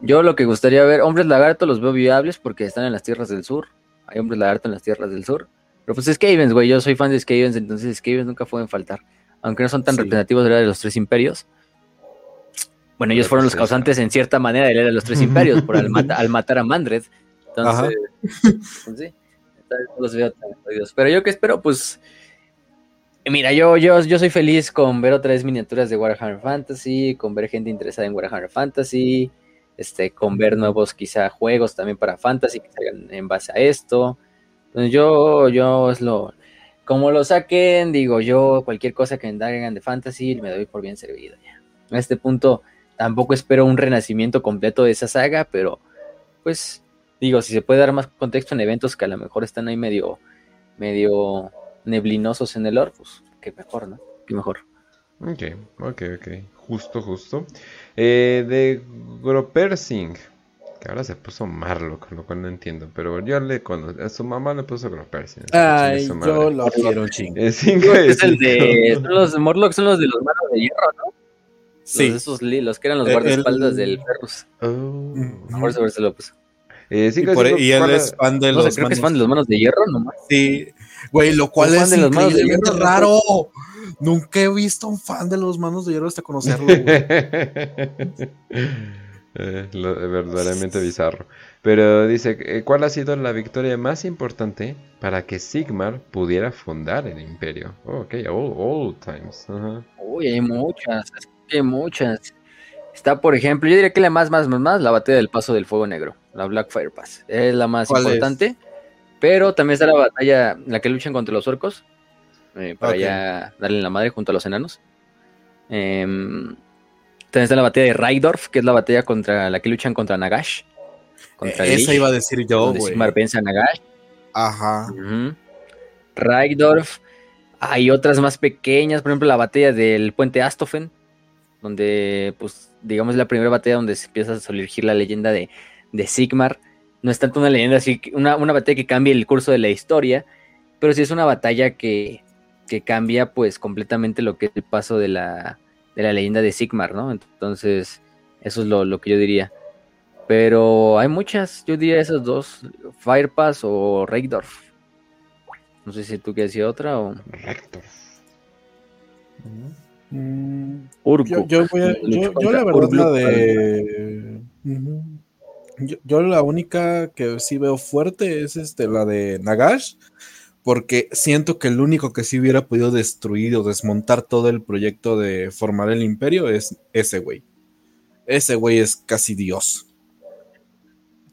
Yo lo que gustaría ver, hombres lagarto los veo viables porque están en las tierras del sur. Hay hombres lagarto en las tierras del sur. Pero pues Skavens, güey, yo soy fan de Skavens, entonces Skavens nunca pueden faltar. Aunque no son tan representativos de la de los tres imperios. Bueno, ellos fueron los causantes en cierta manera de la de los tres imperios por al, matar a Mandred. Entonces, pues, sí, los veo tan Pero yo que espero, pues Mira, yo, yo, yo soy feliz con ver otra vez miniaturas de Warhammer Fantasy, con ver gente interesada en Warhammer Fantasy, este, con ver nuevos quizá juegos también para Fantasy que salgan en base a esto. Yo, yo es lo, como lo saquen, digo yo, cualquier cosa que me hagan de fantasy, me doy por bien servido ya. A este punto tampoco espero un renacimiento completo de esa saga, pero pues digo, si se puede dar más contexto en eventos que a lo mejor están ahí medio, medio neblinosos en el lore, pues qué mejor, ¿no? Qué mejor.
Ok, ok, ok. Justo, justo. Eh, de Gropersing ahora se puso Marlock, lo cual no entiendo, pero yo le conozco, a su mamá le puso Gropersing.
Ay, yo lo quiero un chingo.
Es, es el de, los Morlocks son los de los manos de hierro, ¿no? Sí. Los, esos, los que eran los eh, guardaespaldas del Ferrus. Oh. Eso se lo puso.
Eh, sí, y, por, y, él es fan de los.
creo que es fan de los manos de hierro nomás.
Sí, güey, lo cual es, de los manos de hierro, raro. Nunca he visto un fan de los manos de hierro hasta conocerlo.
Eh, verdaderamente bizarro. Pero dice, eh, ¿cuál ha sido la victoria más importante para que Sigmar pudiera fundar el imperio? Oh, ok, old, times.
Uy, hay muchas, hay muchas. Está, por ejemplo, yo diría que la más, más, más, más, la batalla del Paso del Fuego Negro, la Black Fire Pass. Es la más importante. Pero también está la batalla, la que luchan contra los orcos, eh, para ya darle la madre junto a los enanos. Eh, también está la batalla de Raidorf, que es la batalla contra la que luchan contra Nagash.
Contra Esa iba a decir yo, güey.
vence a Nagash.
Ajá.
Raidorf. Hay otras más pequeñas, por ejemplo, la batalla del puente Astofen, donde, pues, digamos, es la primera batalla donde se empieza a surgir la leyenda de, Sigmar. No es tanto una leyenda así, una, una batalla que cambie el curso de la historia, pero sí es una batalla que, que cambia, pues, completamente lo que es el paso de la, de la leyenda de Sigmar, ¿no? Entonces, eso es lo, que yo diría. Pero hay muchas, yo diría esas dos, Firepass o Reikdorf. No sé si tú quieres decir otra o... Reikdorf.
Mm, yo, yo, yo, la verdad la de... Yo, la única que sí veo fuerte es este, la de Nagash, porque siento que el único que sí hubiera podido destruir o desmontar todo el proyecto de formar el imperio es ese güey. Ese güey es casi Dios.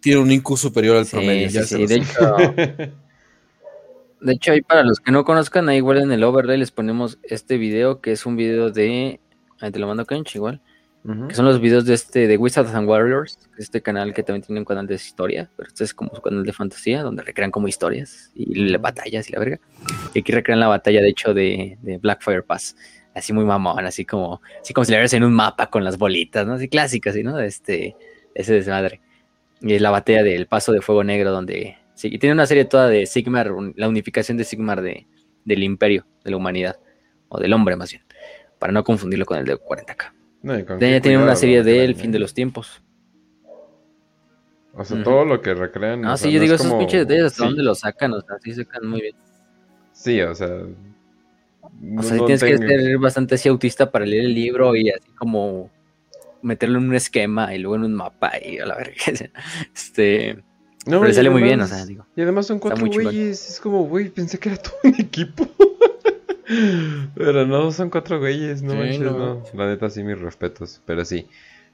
Tiene un IQ superior al promedio. de, hecho,
de hecho, ahí para los que no conozcan, ahí igual en el overlay les ponemos este video, que es un video de... Ahí te lo mando Kench igual que son los videos de este de Wizards and Warriors, este canal que también tiene un canal de historia, pero este es como su canal de fantasía, donde recrean como historias y batallas y la verga. Y aquí recrean la batalla, de hecho, de, de Blackfire Pass, así muy mamón, así como, así como si le en un mapa con las bolitas, ¿no? Así clásicas, ¿no? Este, ese desmadre. Y es la batalla del Paso de Fuego Negro, donde sí, y tiene una serie toda de Sigmar, la unificación de Sigmar de, del imperio, de la humanidad, o del hombre más bien, para no confundirlo con el de 40k. No, tiene una serie de El fin de los tiempos.
O sea, todo lo que recrean.
Ah, sí, yo digo, esos pinches detalles, ¿hasta dónde los sacan? O sea, sí sacan muy bien.
Sí, o sea.
o sea, tienes que ser bastante así autista para leer el libro y así como meterlo en un esquema y luego en un mapa y a la verga. Este. No, pero le sale muy bien, o sea, digo.
Y además son cuatro güeyes. Es como, güey, pensé que era todo un equipo. Pero no, son cuatro güeyes, no manches, no. La neta, sí, mis respetos. Pero sí,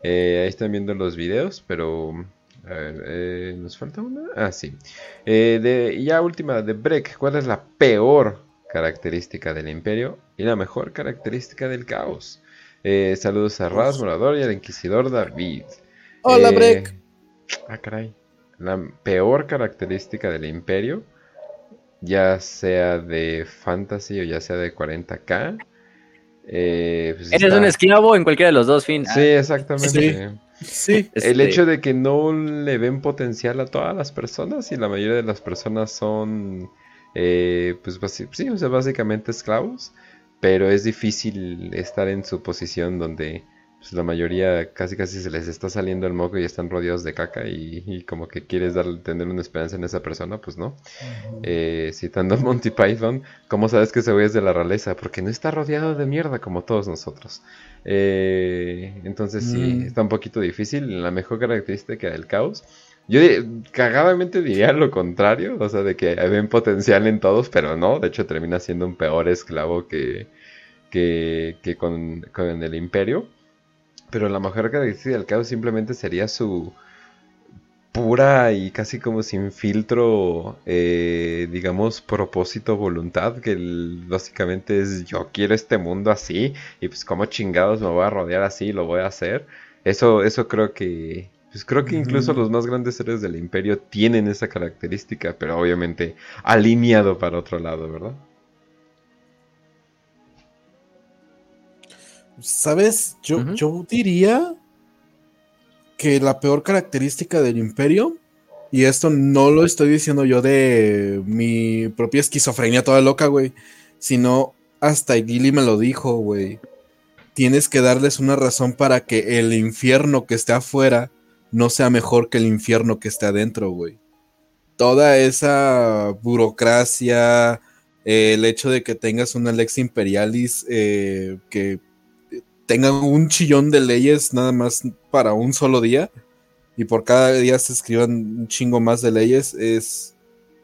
eh, ahí están viendo los videos, pero. A ver, eh, ¿nos falta una? Ah, sí. Eh, de, ya última, de Break. ¿Cuál es la peor característica del Imperio y la mejor característica del Caos? saludos a Raz, Morador y al Inquisidor David.
Hola, Break.
Ah, caray. La peor característica del Imperio ya sea de fantasy o ya sea de 40k.
Eh, pues Eres un esclavo en cualquiera de los dos, fin.
Sí, exactamente. Sí. El este hecho de que no le ven potencial a todas las personas y la mayoría de las personas son, eh, pues sí, o sea, básicamente esclavos, pero es difícil estar en su posición donde pues la mayoría casi casi se les está saliendo el moco y están rodeados de caca y, como que quieres dar, tener una esperanza en esa persona, pues no. Eh, citando a Monty Python, ¿cómo sabes que ese güey es de la realeza? Porque no está rodeado de mierda como todos nosotros. Eh, entonces sí, mm. está un poquito difícil. La mejor característica del caos. Yo cagadamente diría lo contrario, o sea, de que ven potencial en todos, pero no, de hecho termina siendo un peor esclavo que, que, que con, con el imperio. Pero la mejor característica del caos simplemente sería su pura y casi como sin filtro, eh, digamos, propósito, voluntad, que básicamente es yo quiero este mundo así y pues como chingados me voy a rodear así, lo voy a hacer. Eso, eso creo que, pues creo que incluso los más grandes seres del imperio tienen esa característica, pero obviamente alineado para otro lado, ¿verdad?
¿Sabes? Yo, yo diría que la peor característica del imperio, y esto no lo estoy diciendo yo de mi propia esquizofrenia toda loca, güey, sino hasta Gilly me lo dijo, güey. Tienes que darles una razón para que el infierno que esté afuera no sea mejor que el infierno que esté adentro, güey. Toda esa burocracia, el hecho de que tengas una Lex Imperialis eh, que tengan un chillón de leyes nada más para un solo día y por cada día se escriban un chingo más de leyes, es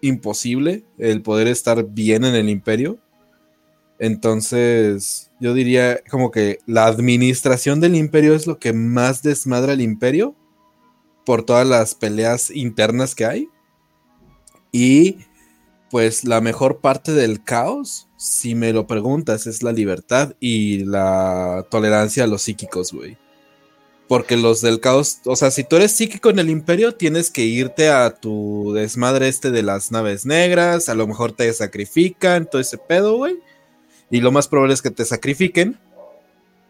imposible el poder estar bien en el imperio. Entonces, yo diría como que la administración del imperio es lo que más desmadra el imperio por todas las peleas internas que hay. Y pues la mejor parte del caos, si me lo preguntas, es la libertad y la tolerancia a los psíquicos, güey. Porque los del caos, o sea, si tú eres psíquico en el imperio, tienes que irte a tu desmadre este de las naves negras, a lo mejor te sacrifican, todo ese pedo, güey. Y lo más probable es que te sacrifiquen.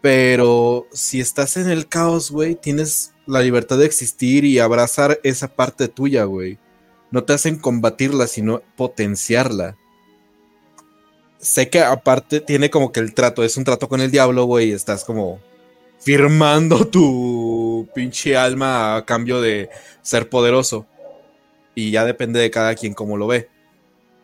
Pero si estás en el caos, güey, tienes la libertad de existir y abrazar esa parte tuya, güey no te hacen combatirla, sino potenciarla. Sé que aparte tiene como que el trato, es un trato con el diablo, güey, estás como firmando tu pinche alma a cambio de ser poderoso. Y ya depende de cada quien cómo lo ve.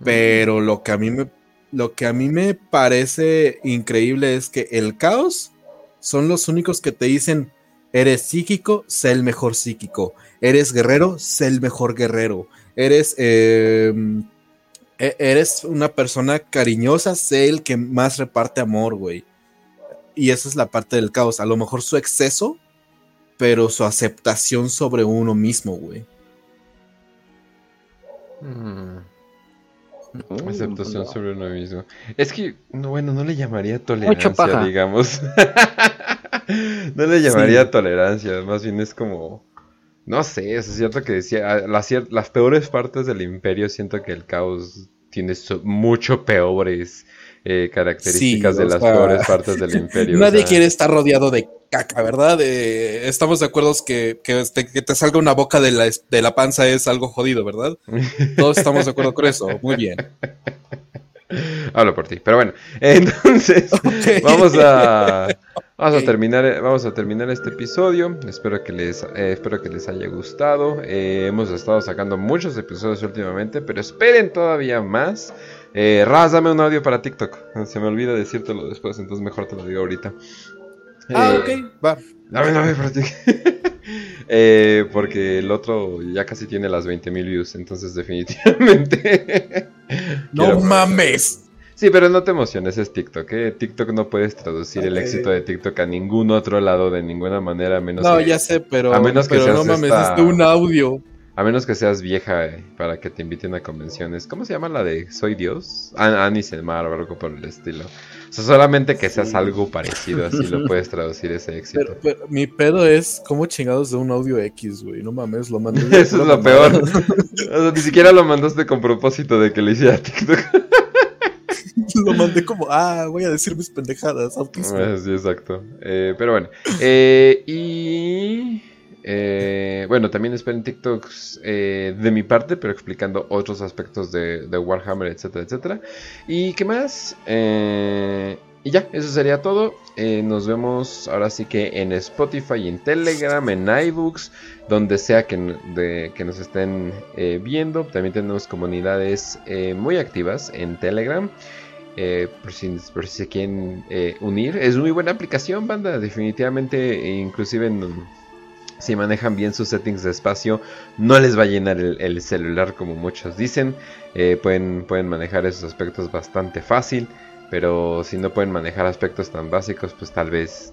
Pero lo que a mí me lo que a mí me parece increíble es que el caos son los únicos que te dicen eres psíquico, sé el mejor psíquico. Eres guerrero, sé el mejor guerrero eres, em, e, eres una persona cariñosa, sé el que más reparte amor, güey. Y esa es la parte del caos. A lo mejor su exceso, pero su aceptación sobre uno mismo, güey.
Mm. Aceptación sobre uno mismo. Es que, bueno, no le llamaría tolerancia, digamos. no le llamaría tolerancia, más bien es como no sé, es cierto que decía, ah, las, las peores partes del imperio siento que el caos tiene mucho peores eh, características de las peores partes del imperio.
Nadie quiere estar rodeado de caca, ¿verdad? estamos de acuerdo que, que, te, salga una boca de la, de la panza es algo jodido, ¿verdad? Todos estamos de acuerdo con eso. Muy bien.
Hablo por ti, pero bueno, entonces vamos a vamos a terminar vamos a terminar este episodio. Espero que les eh, espero que les haya gustado. Eh, hemos estado sacando muchos episodios últimamente, pero esperen todavía más. Eh, Raz, dame un audio para TikTok. Se me olvida decírtelo después, entonces mejor te lo digo ahorita.
Ah, ok, va.
Dame un audio para TikTok. Eh, porque el otro ya casi tiene las 20.000 views, entonces definitivamente...
no mames.
Sí, pero no te emociones, es TikTok. ¿eh? TikTok no puedes traducir el éxito de TikTok a ningún otro lado de ninguna manera, menos
no, ya sé, pero, a menos que no mames, es un audio.
A menos que seas vieja eh, para que te inviten a convenciones. ¿Cómo se llama la de Soy Dios? Anis el Mar o algo por el estilo. O sea, solamente que seas algo parecido, así lo puedes traducir ese éxito.
Pero, mi pedo es, ¿cómo chingados de un audio X, güey? No mames, lo mandé.
Eso es lo peor. o sea, ni siquiera lo mandaste con propósito de que le hiciera TikTok.
lo mandé como, ah, voy a decir mis pendejadas, autismo.
Ah, sí, exacto. Eh, pero bueno. Eh, y... Eh, bueno, también esperen TikToks eh, de mi parte, pero explicando otros aspectos de, Warhammer, etcétera, etcétera. ¿Y qué más? Eh, y ya, eso sería todo. nos vemos ahora sí que en Spotify, en Telegram, en iBooks, donde sea que, que nos estén viendo. También tenemos comunidades muy activas en Telegram. por, si, por, si, se quieren unir. Es muy buena aplicación, banda. Definitivamente, inclusive en si manejan bien sus settings de espacio, no les va a llenar el, celular como muchos dicen. Eh, pueden, pueden manejar esos aspectos bastante fácil. Pero si no pueden manejar aspectos tan básicos, pues tal vez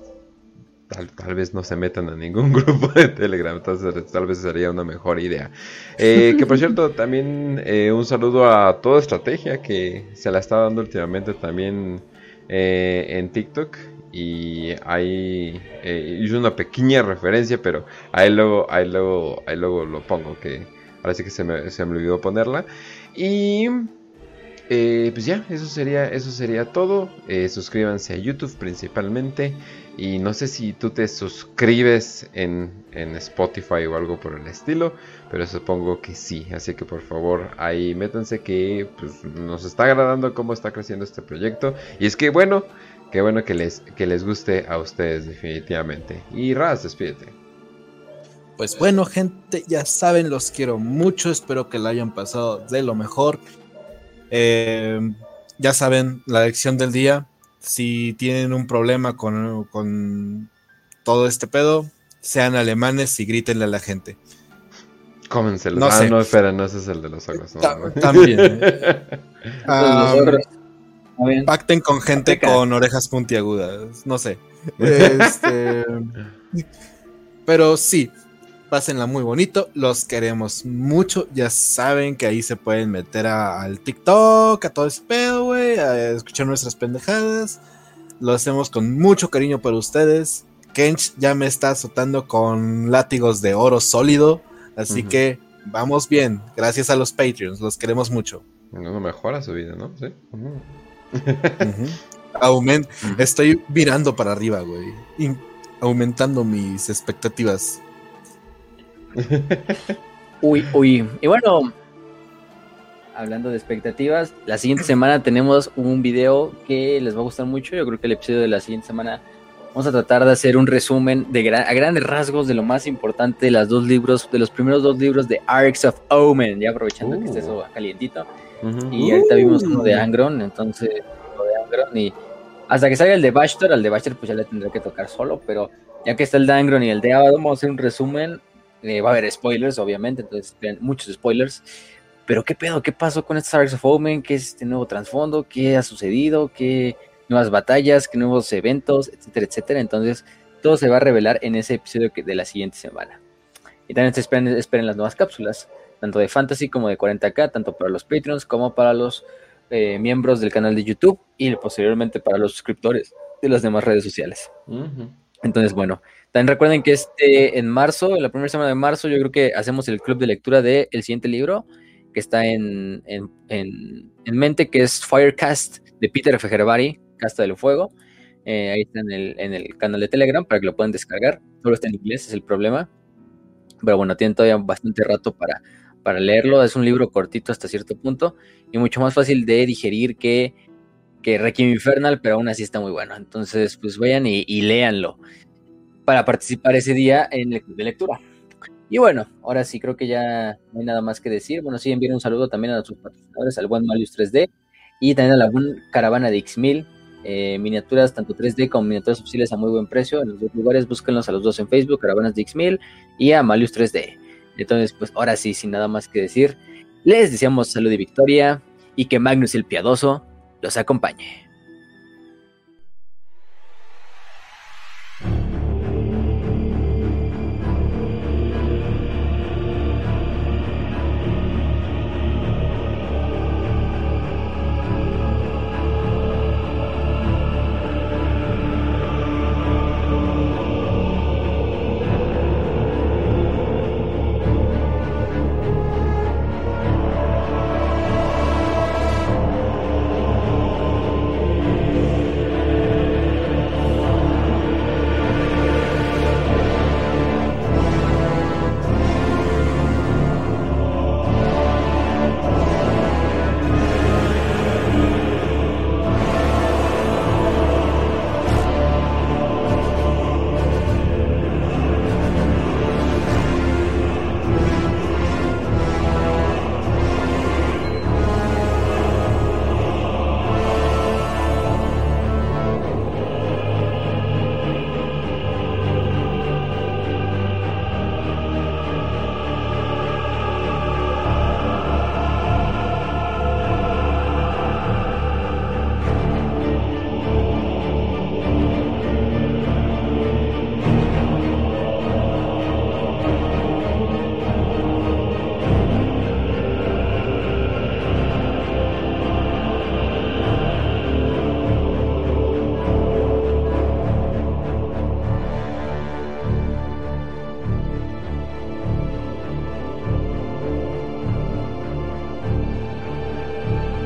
tal, vez no se metan a ningún grupo de Telegram, entonces tal vez sería una mejor idea. Eh, que por cierto, también eh, un saludo a toda estrategia que se la está dando últimamente también eh, en TikTok. Y ahí hice una pequeña referencia, pero ahí luego, ahí luego, ahí luego lo pongo, que ahora sí que se me, se me olvidó ponerla. Y pues ya, eso sería, eso sería todo. suscríbanse a YouTube principalmente. Y no sé si tú te suscribes en, Spotify o algo por el estilo, pero supongo que sí. Así que por favor ahí métanse que pues, nos está agradando cómo está creciendo este proyecto. Y es que bueno, qué bueno que les, que les guste a ustedes definitivamente. Y Raz, despídete.
Pues bueno, gente, ya saben, los quiero mucho. Espero que la hayan pasado de lo mejor. Eh, ya saben, la lección del día si tienen un problema con, todo este pedo, sean alemanes y grítenle a la gente.
Cómenselo. No ah, no, espera, no ese es el de los ogros.
también. Ah, pacten con gente con orejas puntiagudas. No sé. Este, pero sí, pásenla muy bonito. Los queremos mucho. Ya saben que ahí se pueden meter al TikTok, a todo ese pedo, güey, a escuchar nuestras pendejadas. Lo hacemos con mucho cariño para ustedes. Kench ya me está azotando con látigos de oro sólido. Así que vamos bien. Gracias a los Patreons. Los queremos mucho.
No mejora su vida, ¿no? Sí.
Estoy virando para arriba, güey. aumentando mis expectativas.
uy, uy. Y bueno, hablando de expectativas, la siguiente semana tenemos un video que les va a gustar mucho. Yo creo que el episodio de la siguiente semana vamos a tratar de hacer un resumen de a grandes rasgos de lo más importante de los dos libros, de los primeros dos libros de Arcs of Omen, ya aprovechando que esté eso uh. calientito. Y ahorita vimos uno de uh. Angron, entonces de Angron y hasta que salga el de Bashtor, al de Bashtor pues ya le tendré que tocar solo, pero ya que está el de Angron y el de Abaddon, vamos a hacer un resumen eh, va a haber spoilers, obviamente, entonces muchos spoilers. Pero qué pedo, qué pasó con este Stars of Omen, qué es este nuevo trasfondo, qué ha sucedido, qué nuevas batallas, qué nuevos eventos, etcétera, etcétera. Entonces, todo se va a revelar en ese episodio de la siguiente semana. Y también esperen, esperen las nuevas cápsulas, tanto de Fantasy como de 40k, tanto para los Patreons como para los eh, miembros del canal de YouTube y posteriormente para los suscriptores de las demás redes sociales. Entonces, bueno, también recuerden que este en marzo, en la primera semana de marzo, yo creo que hacemos el club de lectura del siguiente libro que está en, mente, que es Firecast de Peter F. Casta del Fuego. Eh, ahí está en el, canal de Telegram para que lo puedan descargar. Solo está en inglés, es el problema. Pero bueno, tienen todavía bastante rato para, para leerlo. Es un libro cortito hasta cierto punto y mucho más fácil de digerir que, que Requiem Infernal, pero aún así está muy bueno. Entonces, pues vayan y, y léanlo para participar ese día en el club de lectura. Y bueno, ahora sí creo que ya no hay nada más que decir. Bueno, sí, envíen un saludo también a nuestros patrocinadores, al buen Malius 3D y también a la buena caravana de X1000. Eh, miniaturas tanto 3D como miniaturas oficiales a muy buen precio. En los dos lugares, búsquenlos a los dos en Facebook, Caravanas de X1000 y a Malius 3D. Entonces, pues ahora sí, sin nada más que decir, les deseamos salud y victoria y que Magnus el Piadoso los acompañe.